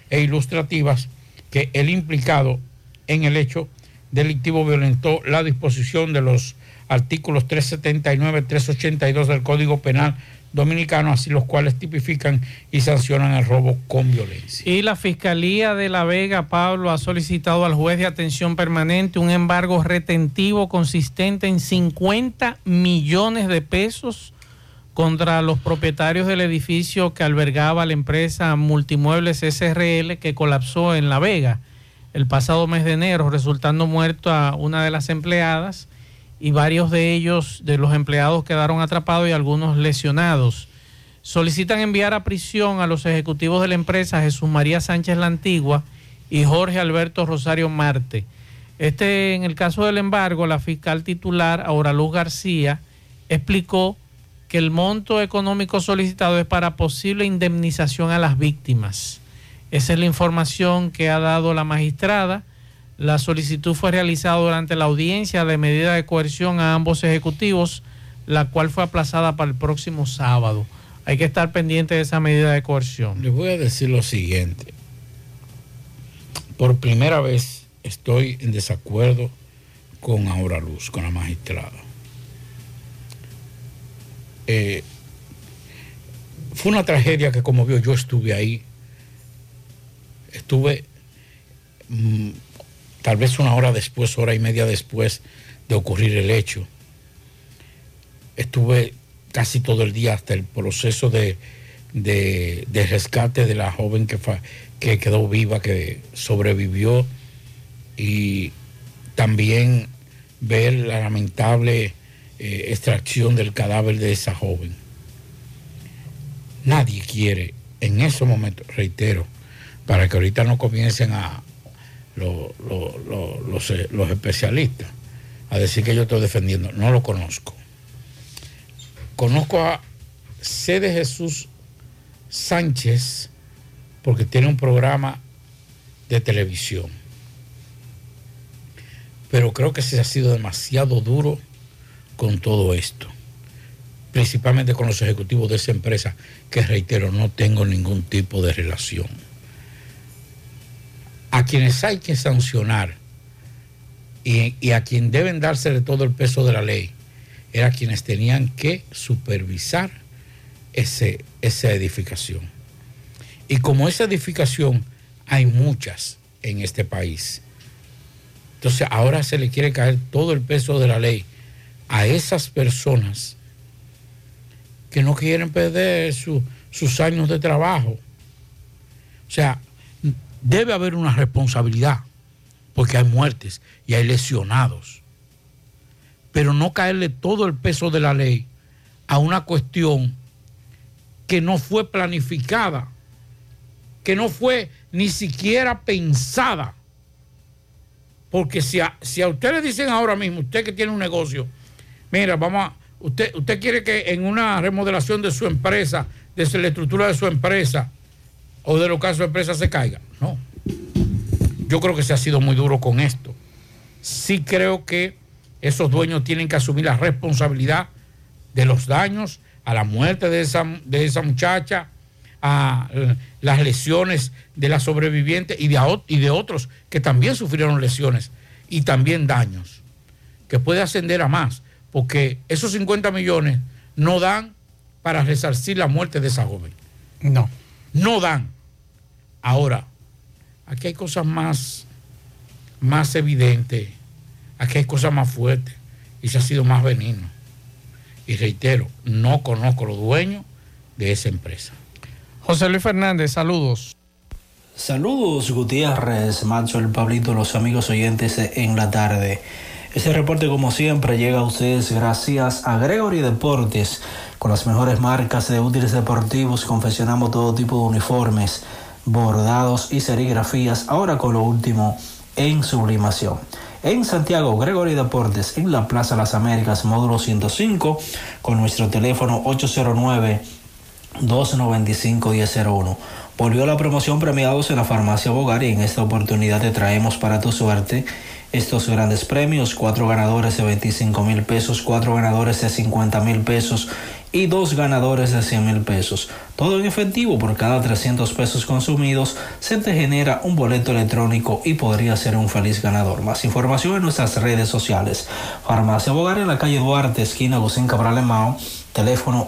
e ilustrativas que el implicado en el hecho delictivo violentó la disposición de los artículos 379, 382 del Código Penal Dominicano, así los cuales tipifican y sancionan el robo con violencia. Y la Fiscalía de La Vega, Pablo, ha solicitado al juez de atención permanente un embargo retentivo consistente en 50 millones de pesos contra los propietarios del edificio que albergaba la empresa Multimuebles SRL que colapsó en La Vega el pasado mes de enero, resultando muerta una de las empleadas y varios de ellos, de los empleados, quedaron atrapados y algunos lesionados. Solicitan enviar a prisión a los ejecutivos de la empresa Jesús María Sánchez La Antigua y Jorge Alberto Rosario Marte. Este, en el caso del embargo, la fiscal titular, Aura Luz García, explicó que el monto económico solicitado es para posible indemnización a las víctimas. Esa es la información que ha dado la magistrada. La solicitud fue realizada durante la audiencia de medida de coerción a ambos ejecutivos, la cual fue aplazada para el próximo sábado. Hay que estar pendiente de esa medida de coerción. Les voy a decir lo siguiente. Por primera vez estoy en desacuerdo con Aura Luz, con la magistrada. Eh, fue una tragedia que como vio yo estuve ahí. Estuve mm, tal vez una hora después, hora y media después de ocurrir el hecho. Estuve casi todo el día hasta el proceso de, rescate de la joven que, fa- que quedó viva, que sobrevivió, y también ver la lamentable eh, extracción del cadáver de esa joven. Nadie quiere en ese momento, reitero, para que ahorita no comiencen a lo- los, eh, los especialistas a decir que yo estoy defendiendo. No lo conozco. Conozco a C. de Jesús Sánchez porque tiene un programa de televisión. Pero creo que se ha sido demasiado duro con todo esto. Principalmente con los ejecutivos de esa empresa, que reitero, no tengo ningún tipo de relación. A quienes hay que sancionar y, a quien deben dársele todo el peso de la ley, era quienes tenían que supervisar ese, esa edificación. Y como esa edificación hay muchas en este país, entonces ahora se le quiere caer todo el peso de la ley a esas personas que no quieren perder su- sus años de trabajo. O sea, debe haber una responsabilidad, porque hay muertes y hay lesionados, pero no caerle todo el peso de la ley a una cuestión que no fue planificada, que no fue ni siquiera pensada. Porque si a, si a le dicen ahora mismo, usted que tiene un negocio, mira, vamos a, usted, usted quiere que en una remodelación de su empresa, de su- la estructura de su empresa, o de los casos de empresa se caiga. No. Yo creo que se ha sido muy duro con esto. Sí creo que esos dueños tienen que asumir la responsabilidad de los daños, a la muerte de esa, de esa muchacha, a eh, las lesiones de la sobreviviente y de, y de otros que también sufrieron lesiones y también daños, que puede ascender a más, porque esos 50 millones no dan para resarcir la muerte de esa joven. No. No dan. Ahora, aquí hay cosas más, más evidentes, aquí hay cosas más fuertes y se ha sido más veneno. Y reitero, no conozco los dueños de esa empresa. José Luis Fernández, saludos. Saludos Gutiérrez, Macho, el Pablito, los amigos oyentes en la tarde. Este reporte como siempre llega a ustedes gracias a Gregory Deportes. Con las mejores marcas de útiles deportivos confeccionamos todo tipo de uniformes, bordados y serigrafías, ahora con lo último en sublimación. En Santiago, Gregory Deportes, en la Plaza Las Américas, módulo 105, con nuestro teléfono 809 295-1001. Volvió la promoción premiados en la farmacia Bogar y en esta oportunidad te traemos para tu suerte estos grandes premios, cuatro ganadores de 25 mil pesos, cuatro ganadores de 50 mil pesos y dos ganadores de 100 mil pesos. Todo en efectivo, por cada 300 pesos consumidos se te genera un boleto electrónico y podría ser un feliz ganador. Más información en nuestras redes sociales. Farmacia Bogar en la calle Duarte, esquina Gusín Cabral Emao, teléfono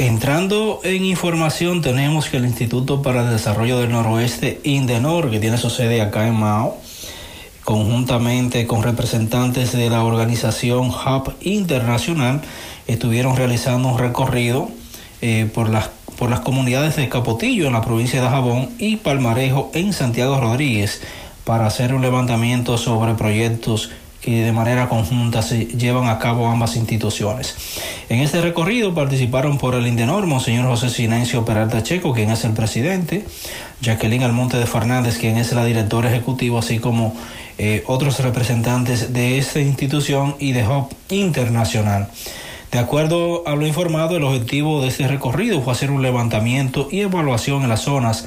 Entrando en información, tenemos que el Instituto para el Desarrollo del Noroeste, INDENOR, que tiene su sede acá en Mao, conjuntamente con representantes de la organización Hub Internacional, estuvieron realizando un recorrido eh, por las por las comunidades de Capotillo en la provincia de Jabón y Palmarejo en Santiago Rodríguez para hacer un levantamiento sobre proyectos que de manera conjunta se llevan a cabo ambas instituciones. En este recorrido participaron por el Indenor, Monseñor José Sinencio Peralta Checo, quien es el presidente, Jacqueline Almonte de Fernández, quien es la directora ejecutiva, así como eh, otros representantes de esta institución y de Hub Internacional. De acuerdo a lo informado, el objetivo de este recorrido fue hacer un levantamiento y evaluación en las zonas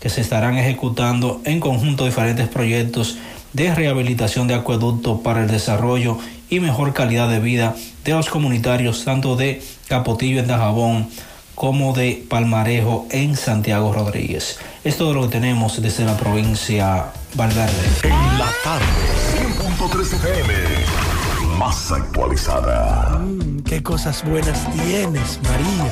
que se estarán ejecutando en conjunto diferentes proyectos de rehabilitación de acueducto para el desarrollo y mejor calidad de vida de los comunitarios tanto de Capotillo en Dajabón como de Palmarejo en Santiago Rodríguez. Es todo lo que tenemos desde la provincia Valverde. En la tarde, 100.3 FM. Más actualizada. Qué cosas buenas tienes, María.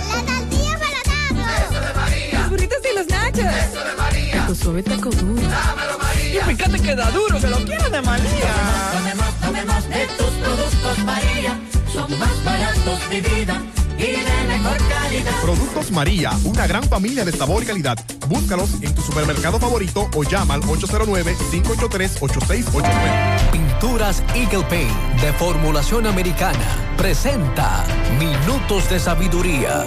Eso de María. Los burritos y los nachos. Eso de María. Tu suave taco duro. Dámelo, María. Y fíjate que da duro, que lo quiero de María. Tomemos, tomemos de tus productos María. Son más baratos de vida y de mejor calidad. Productos María, una gran familia de sabor y calidad. Búscalos en tu supermercado favorito o llama al 809-583-8689. Pinturas Eagle Paint de formulación americana presenta Minutos de Sabiduría.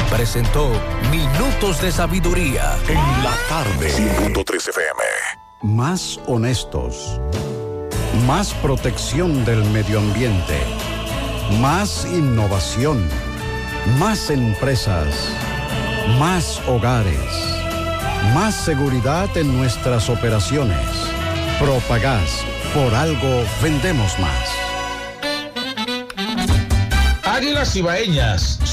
presentó Minutos de Sabiduría. En la tarde, 100.3 FM. Más honestos. Más protección del medio ambiente. Más innovación. Más empresas. Más hogares. Más seguridad en nuestras operaciones. Propagás. Por algo vendemos más. Águilas Ibaeñas,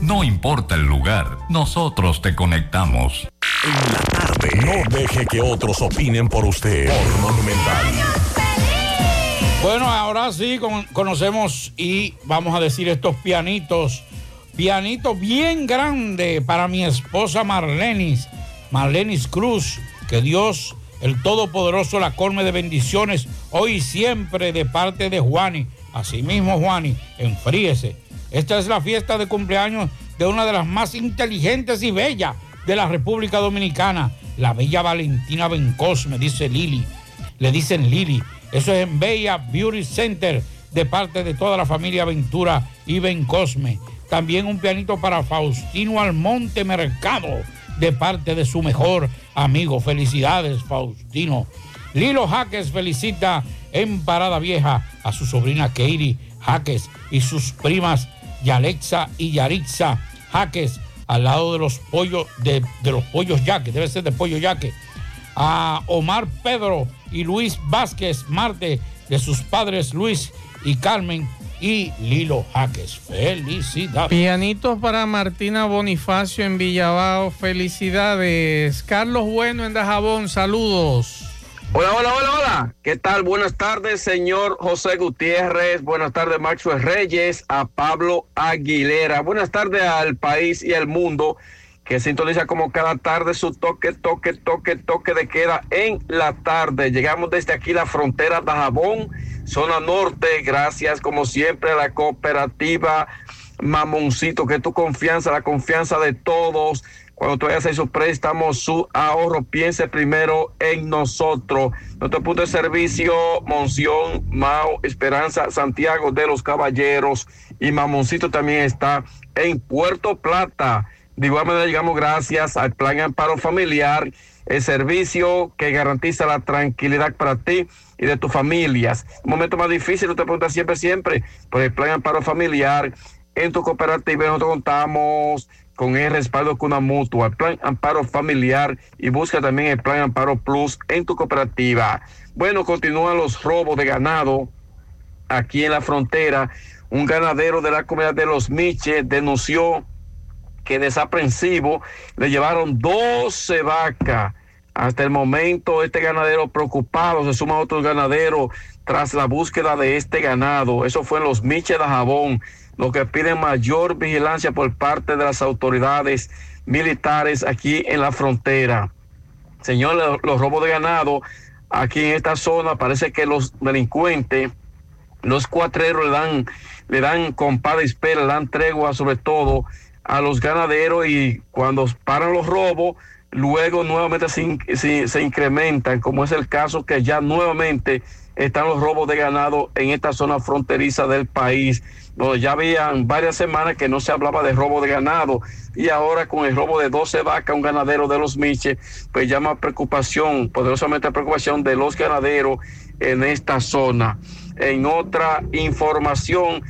No importa el lugar, nosotros te conectamos. En la tarde. No deje que otros opinen por usted. Por Monumental. Bueno, ahora sí con- conocemos y vamos a decir estos pianitos. Pianito bien grande para mi esposa Marlenis, Marlenis Cruz. Que Dios, el Todopoderoso, la colme de bendiciones hoy y siempre de parte de Juani. Asimismo, Juani, enfríese. Esta es la fiesta de cumpleaños de una de las más inteligentes y bellas de la República Dominicana, la bella Valentina Bencosme, dice Lili. Le dicen Lili. Eso es en Bella Beauty Center de parte de toda la familia Ventura y Bencosme. También un pianito para Faustino Almonte Mercado de parte de su mejor amigo. Felicidades, Faustino. Lilo Jaques felicita en Parada Vieja a su sobrina Keiri Jaques y sus primas Yalexa y Yaritza Jaques al lado de los pollos de, de los pollos yaque, debe ser de pollo yaque. A Omar Pedro y Luis Vázquez Marte de sus padres Luis y Carmen y Lilo Jaques. Felicidades. Pianitos para Martina Bonifacio en Villabao. Felicidades. Carlos Bueno en Dajabón. Saludos. Hola, hola, hola, hola. ¿Qué tal? Buenas tardes, señor José Gutiérrez. Buenas tardes, Maxwell Reyes, a Pablo Aguilera. Buenas tardes al país y al mundo que sintoniza como cada tarde su toque, toque, toque, toque de queda en la tarde. Llegamos desde aquí la frontera de Jabón, zona norte. Gracias, como siempre, a la cooperativa Mamoncito, que tu confianza, la confianza de todos. Cuando tú vayas a hacer su préstamo, su ahorro, piense primero en nosotros. Nuestro punto de servicio, Monción, Mao, Esperanza, Santiago de los Caballeros y Mamoncito también está en Puerto Plata. De igual manera, llegamos gracias al Plan Amparo Familiar, el servicio que garantiza la tranquilidad para ti y de tus familias. Momento más difícil, tú te preguntas siempre, siempre, por el Plan Amparo Familiar. En tu cooperativa nosotros contamos con el respaldo con una mutua, plan amparo familiar y busca también el plan amparo plus en tu cooperativa. Bueno, continúan los robos de ganado aquí en la frontera. Un ganadero de la comunidad de los Miches denunció que desaprensivo le llevaron 12 vacas. Hasta el momento, este ganadero preocupado, se suma otro ganadero tras la búsqueda de este ganado. Eso fue en los Miches de Jabón, lo que piden mayor vigilancia por parte de las autoridades militares aquí en la frontera. Señor, los, robos de ganado aquí en esta zona, parece que los delincuentes, los cuatreros le dan, le dan compada y espera, le dan tregua sobre todo a los ganaderos y cuando paran los robos, luego nuevamente se incrementan, como es el caso que ya nuevamente están los robos de ganado en esta zona fronteriza del país, donde ya habían varias semanas que no se hablaba de robo de ganado y ahora con el robo de 12 vacas, un ganadero de los Miches, pues llama preocupación, poderosamente preocupación de los ganaderos en esta zona. En otra información,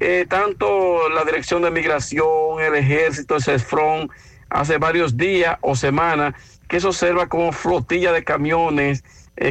eh, tanto la Dirección de Migración, el Ejército, el CESFRON, hace varios días o semanas que se observa como flotilla de camiones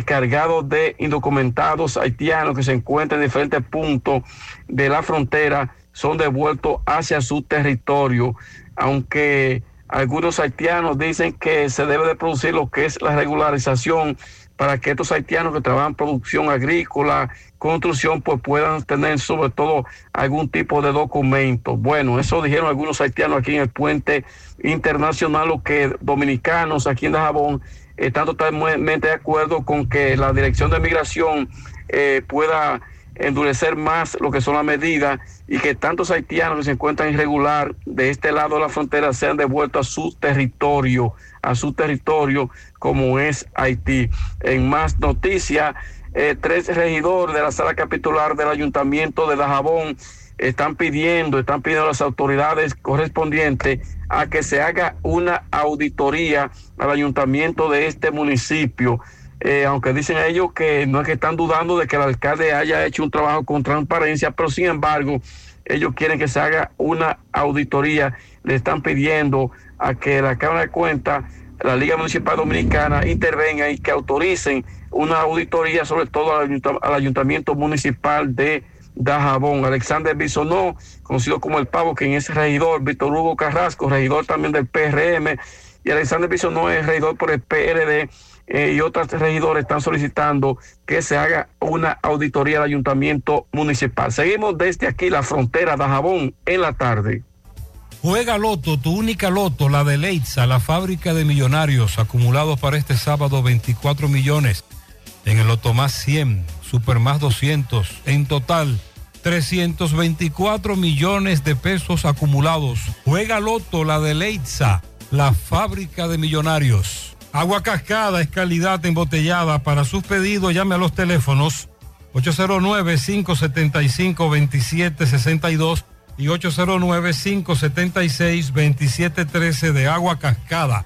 cargados de indocumentados haitianos que se encuentran en diferentes puntos de la frontera son devueltos hacia su territorio, aunque algunos haitianos dicen que se debe de producir lo que es la regularización para que estos haitianos que trabajan producción agrícola, construcción, pues puedan tener sobre todo algún tipo de documento. Bueno, eso dijeron algunos haitianos aquí en el puente internacional, lo que dominicanos aquí en Dajabón están totalmente de acuerdo con que la Dirección de Migración eh, pueda endurecer más lo que son las medidas y que tantos haitianos que se encuentran irregular de este lado de la frontera sean devueltos a su territorio, a su territorio como es Haití. En más noticias, eh, tres regidores de la sala capitular del ayuntamiento de Dajabón están pidiendo, están pidiendo a las autoridades correspondientes a que se haga una auditoría al ayuntamiento de este municipio. Eh, aunque dicen ellos que no es que están dudando de que el alcalde haya hecho un trabajo con transparencia, pero sin embargo, ellos quieren que se haga una auditoría, le están pidiendo a que la Cámara de Cuentas, la Liga Municipal Dominicana intervenga y que autoricen una auditoría, sobre todo al, ayunt- al Ayuntamiento Municipal de Dajabón. Alexander Bisonó, conocido como el Pavo, quien es regidor, Víctor Hugo Carrasco, regidor también del PRM, y Alexander Bisonó es regidor por el PRD eh, y otros regidores están solicitando que se haga una auditoría del ayuntamiento municipal. Seguimos desde aquí, la frontera de Jabón, en la tarde. Juega Loto, tu única Loto, la de Leitza, la fábrica de millonarios, acumulados para este sábado 24 millones. En el Loto más 100, Super más 200, en total 324 millones de pesos acumulados. Juega Loto, la de Leitza, la fábrica de millonarios. Agua cascada es calidad embotellada. Para sus pedidos llame a los teléfonos 809-575-2762 y 809-576-2713 de agua cascada.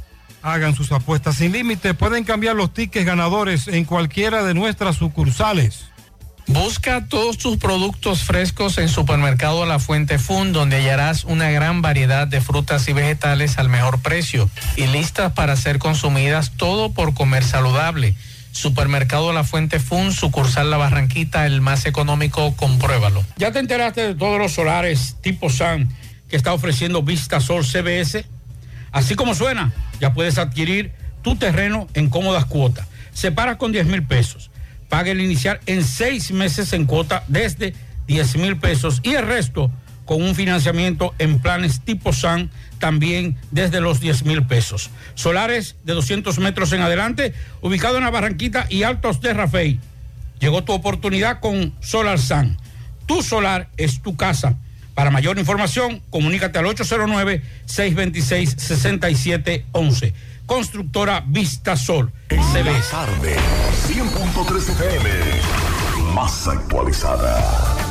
Hagan sus apuestas sin límite. Pueden cambiar los tickets ganadores en cualquiera de nuestras sucursales. Busca todos tus productos frescos en Supermercado La Fuente Fun, donde hallarás una gran variedad de frutas y vegetales al mejor precio y listas para ser consumidas, todo por comer saludable. Supermercado La Fuente Fun, sucursal La Barranquita, el más económico, compruébalo. ¿Ya te enteraste de todos los solares tipo SAN que está ofreciendo Vista Sol CBS? Así como suena, ya puedes adquirir tu terreno en cómodas cuotas. Separa con 10 mil pesos. Paga el inicial en seis meses en cuota desde 10 mil pesos y el resto con un financiamiento en planes tipo SAN también desde los 10 mil pesos. Solares de 200 metros en adelante, ubicado en la Barranquita y Altos de Rafey. Llegó tu oportunidad con Solar San. Tu solar es tu casa. Para mayor información, comunícate al 809-626-6711. Constructora Vista Sol. CBS. Tarde, 100.3 FM. Más actualizada.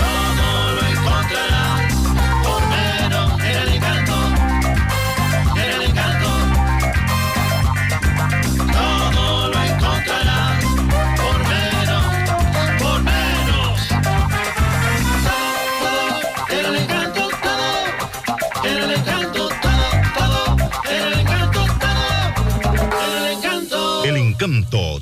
Encanto,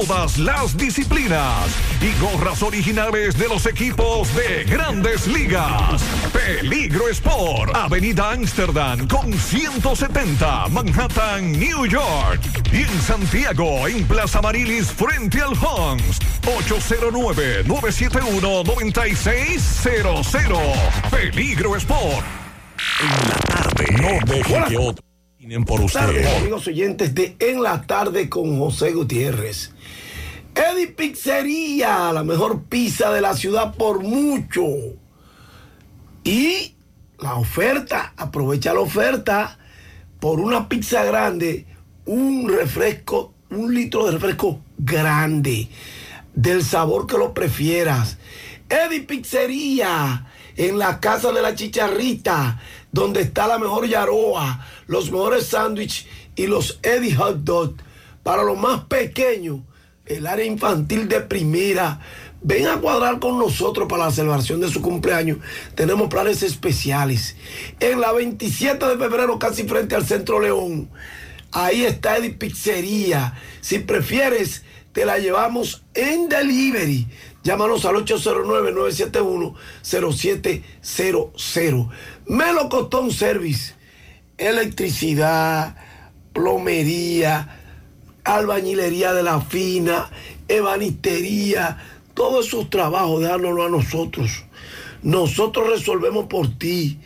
todas las disciplinas y gorras originales de los equipos de grandes ligas. Peligro Sport, Avenida Amsterdam con 170, Manhattan, New York. Y en Santiago, en Plaza Marilis, frente al Hans, 809-971-9600. Peligro Sport. En la tarde. No deje que por usted. tardes, amigos oyentes de En la tarde con José Gutiérrez. Eddie Pizzería, la mejor pizza de la ciudad por mucho. Y la oferta, aprovecha la oferta por una pizza grande, un refresco, un litro de refresco grande, del sabor que lo prefieras. Eddie Pizzería, en la casa de la chicharrita, donde está la mejor yaroa, los mejores sándwiches y los Eddie Hot Dog. Para los más pequeños, el área infantil de primera. Ven a cuadrar con nosotros para la celebración de su cumpleaños. Tenemos planes especiales. En la 27 de febrero, casi frente al Centro León. Ahí está Eddie Pizzería. Si prefieres, te la llevamos en delivery. Llámanos al 809-971-0700. Melocotón Service. Electricidad, plomería, albañilería de la fina, ebanistería, todos esos trabajos, dárnoslo a nosotros. Nosotros resolvemos por ti,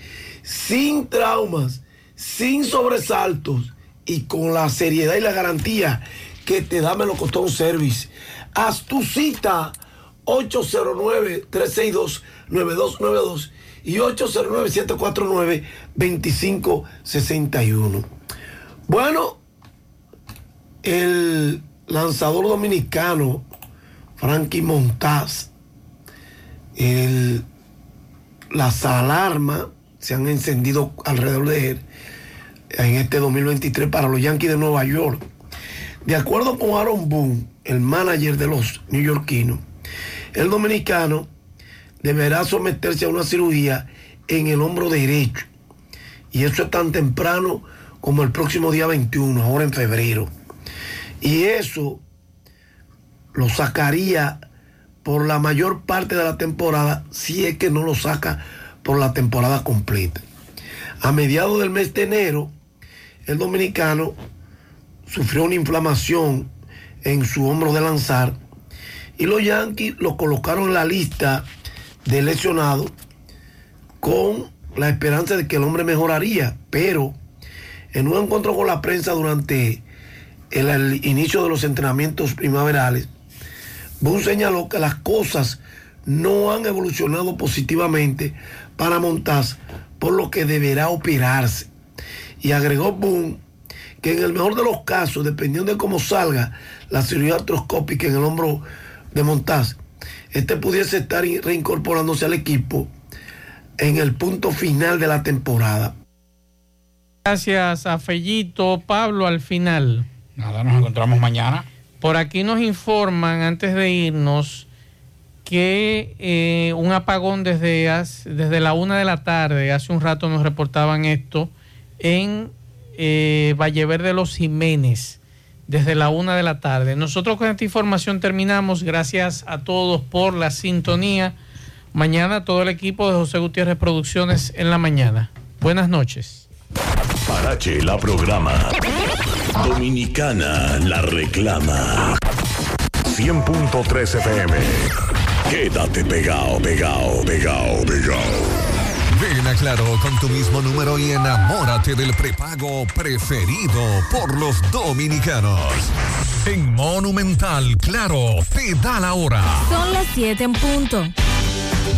sin traumas, sin sobresaltos y con la seriedad y la garantía que te da Melocotón Service. Haz tu cita 809-362-9292 y 809-749-2561. Bueno, el lanzador dominicano Frankie Montaz, las alarmas se han encendido alrededor de él en este 2023 para los Yankees de Nueva York. De acuerdo con Aaron Boone, el manager de los neoyorquinos, el dominicano deberá someterse a una cirugía en el hombro derecho. Y eso es tan temprano como el próximo día 21, ahora en febrero. Y eso lo sacaría por la mayor parte de la temporada, si es que no lo saca por la temporada completa. A mediados del mes de enero, el dominicano sufrió una inflamación en su hombro de lanzar y los Yankees lo colocaron en la lista de lesionados con la esperanza de que el hombre mejoraría, pero en un encuentro con la prensa durante el, el inicio de los entrenamientos primaverales, Boone señaló que las cosas no han evolucionado positivamente para Montaz, por lo que deberá operarse. Y agregó Boone que en el mejor de los casos, dependiendo de cómo salga la cirugía artroscópica en el hombro de Montaz, este pudiese estar reincorporándose al equipo en el punto final de la temporada. Gracias a Fellito. Pablo, al final. Nada, nos encontramos mañana. Por aquí nos informan, antes de irnos, que eh, un apagón desde, as- desde la una de la tarde, hace un rato nos reportaban esto, en eh, Valleverde de los Jiménez, desde la una de la tarde. Nosotros con esta información terminamos. Gracias a todos por la sintonía. Mañana todo el equipo de José Gutiérrez Producciones en la mañana. Buenas noches. Parache la programa. Dominicana la reclama. 100.3 FM. Quédate pegado, pegado, pegado, pegado. Ven a Claro con tu mismo número y enamórate del prepago preferido por los dominicanos. En Monumental, Claro, te da la hora. Son las 7 en punto.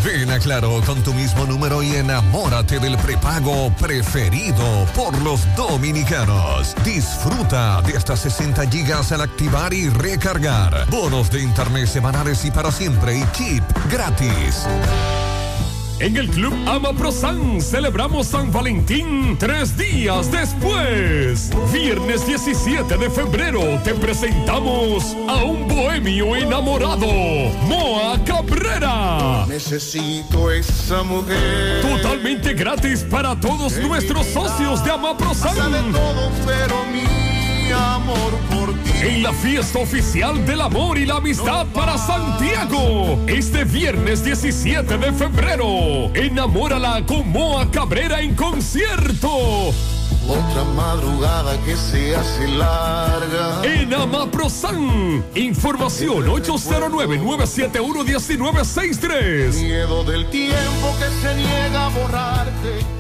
Ven a Claro con tu mismo número y enamórate del prepago preferido por los dominicanos. Disfruta de hasta 60 gigas al activar y recargar. Bonos de internet semanales y para siempre y chip gratis. En el Club Ama Prosan celebramos San Valentín tres días después. Viernes 17 de febrero te presentamos a un bohemio enamorado, Moa Cabrera. Necesito esa mujer. Totalmente gratis para todos nuestros socios de Ama Prosan. todo, pero mi amor. En la fiesta oficial del amor y la amistad para Santiago. Este viernes 17 de febrero. Enamórala con Moa Cabrera en concierto. Otra madrugada que se hace larga. En Amaprosan. Información 809-971-1963. Miedo del tiempo que se niega a borrarte.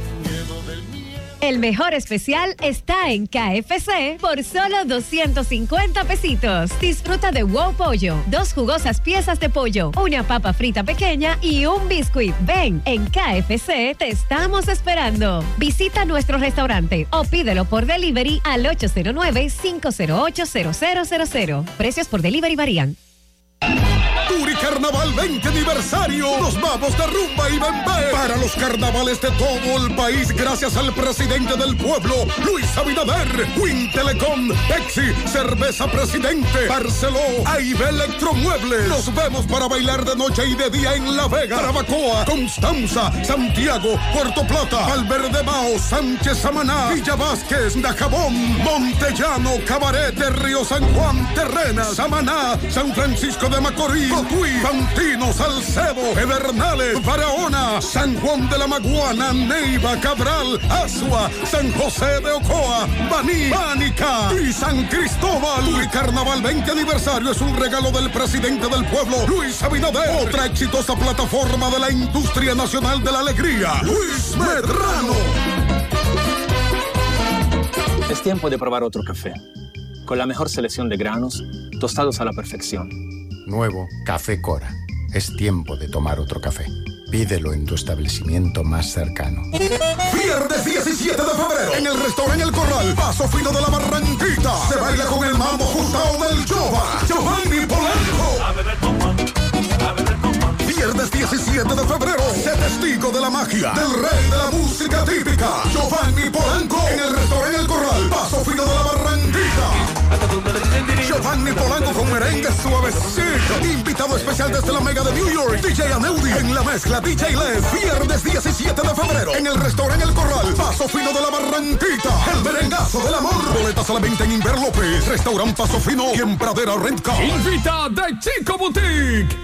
El mejor especial está en KFC por solo 250 pesitos. Disfruta de wow pollo, dos jugosas piezas de pollo, una papa frita pequeña y un biscuit. Ven, en KFC te estamos esperando. Visita nuestro restaurante o pídelo por delivery al 809-508-0000. Precios por delivery varían. Turi Carnaval 20 aniversario. Nos vamos de rumba y bembé para los carnavales de todo el país gracias al presidente del pueblo, Luis Abinader, Win Telecom, Pepsi, Cerveza Presidente, Barceló, AIB Electromueble. Nos vemos para bailar de noche y de día en La Vega, Carabacoa, Constanza, Santiago, Puerto Plata, Valverde Mao, Sánchez Samaná, Villa Vázquez, Dajabón, Montellano, Cabaret de Río San Juan, Terrena, Samaná, San Francisco de Macorís, Cotuí, Fantino, Salcedo, Pedernales, Barahona, San Juan de la Maguana, Neiva, Cabral, Asua, San José de Ocoa, Baní, Pánica y San Cristóbal. Y Carnaval 20 aniversario es un regalo del presidente del pueblo, Luis Abinader. Otra exitosa plataforma de la industria nacional de la alegría, Luis Medrano. Es tiempo de probar otro café. Con la mejor selección de granos, tostados a la perfección. Nuevo Café Cora. Es tiempo de tomar otro café. Pídelo en tu establecimiento más cercano. Viernes 17 de febrero en el restaurante El Corral, Paso Fino de la Barranquita. Se baila con el mambo juntado del Jova, Giovanni Polanco. Viernes 17 de febrero, sé testigo de la magia del rey de la música típica, Giovanni Polanco, en el restaurante El Corral, Paso Fino de la Barranquita. Giovanni Polanco con merengue suavecito. Invitado especial desde la Mega de New York, DJ Aneudi. En la mezcla, DJ Les. Viernes 17 de febrero. En el restaurante El Corral. Paso Fino de la Barranquita. El merengazo del amor. Boletas a la venta en Inver López. Restaurant Paso Fino y en Pradera Rent Car. Invita de Chico Boutique.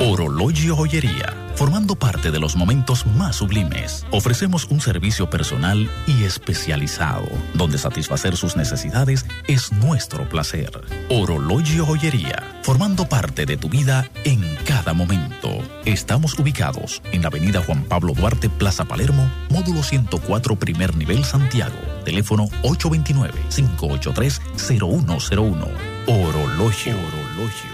Orologio Joyería. Formando parte de los momentos más sublimes, ofrecemos un servicio personal y especializado, donde satisfacer sus necesidades es nuestro placer. Orologio Joyería. Formando parte de tu vida en cada momento. Estamos ubicados en la avenida Juan Pablo Duarte, Plaza Palermo, módulo 104, primer nivel, Santiago. Teléfono 829-583-0101. Orologio. Orologio.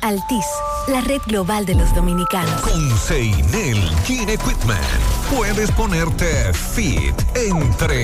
Altis, la red global de los dominicanos. Con Seinel Gene Equipment puedes ponerte fit entre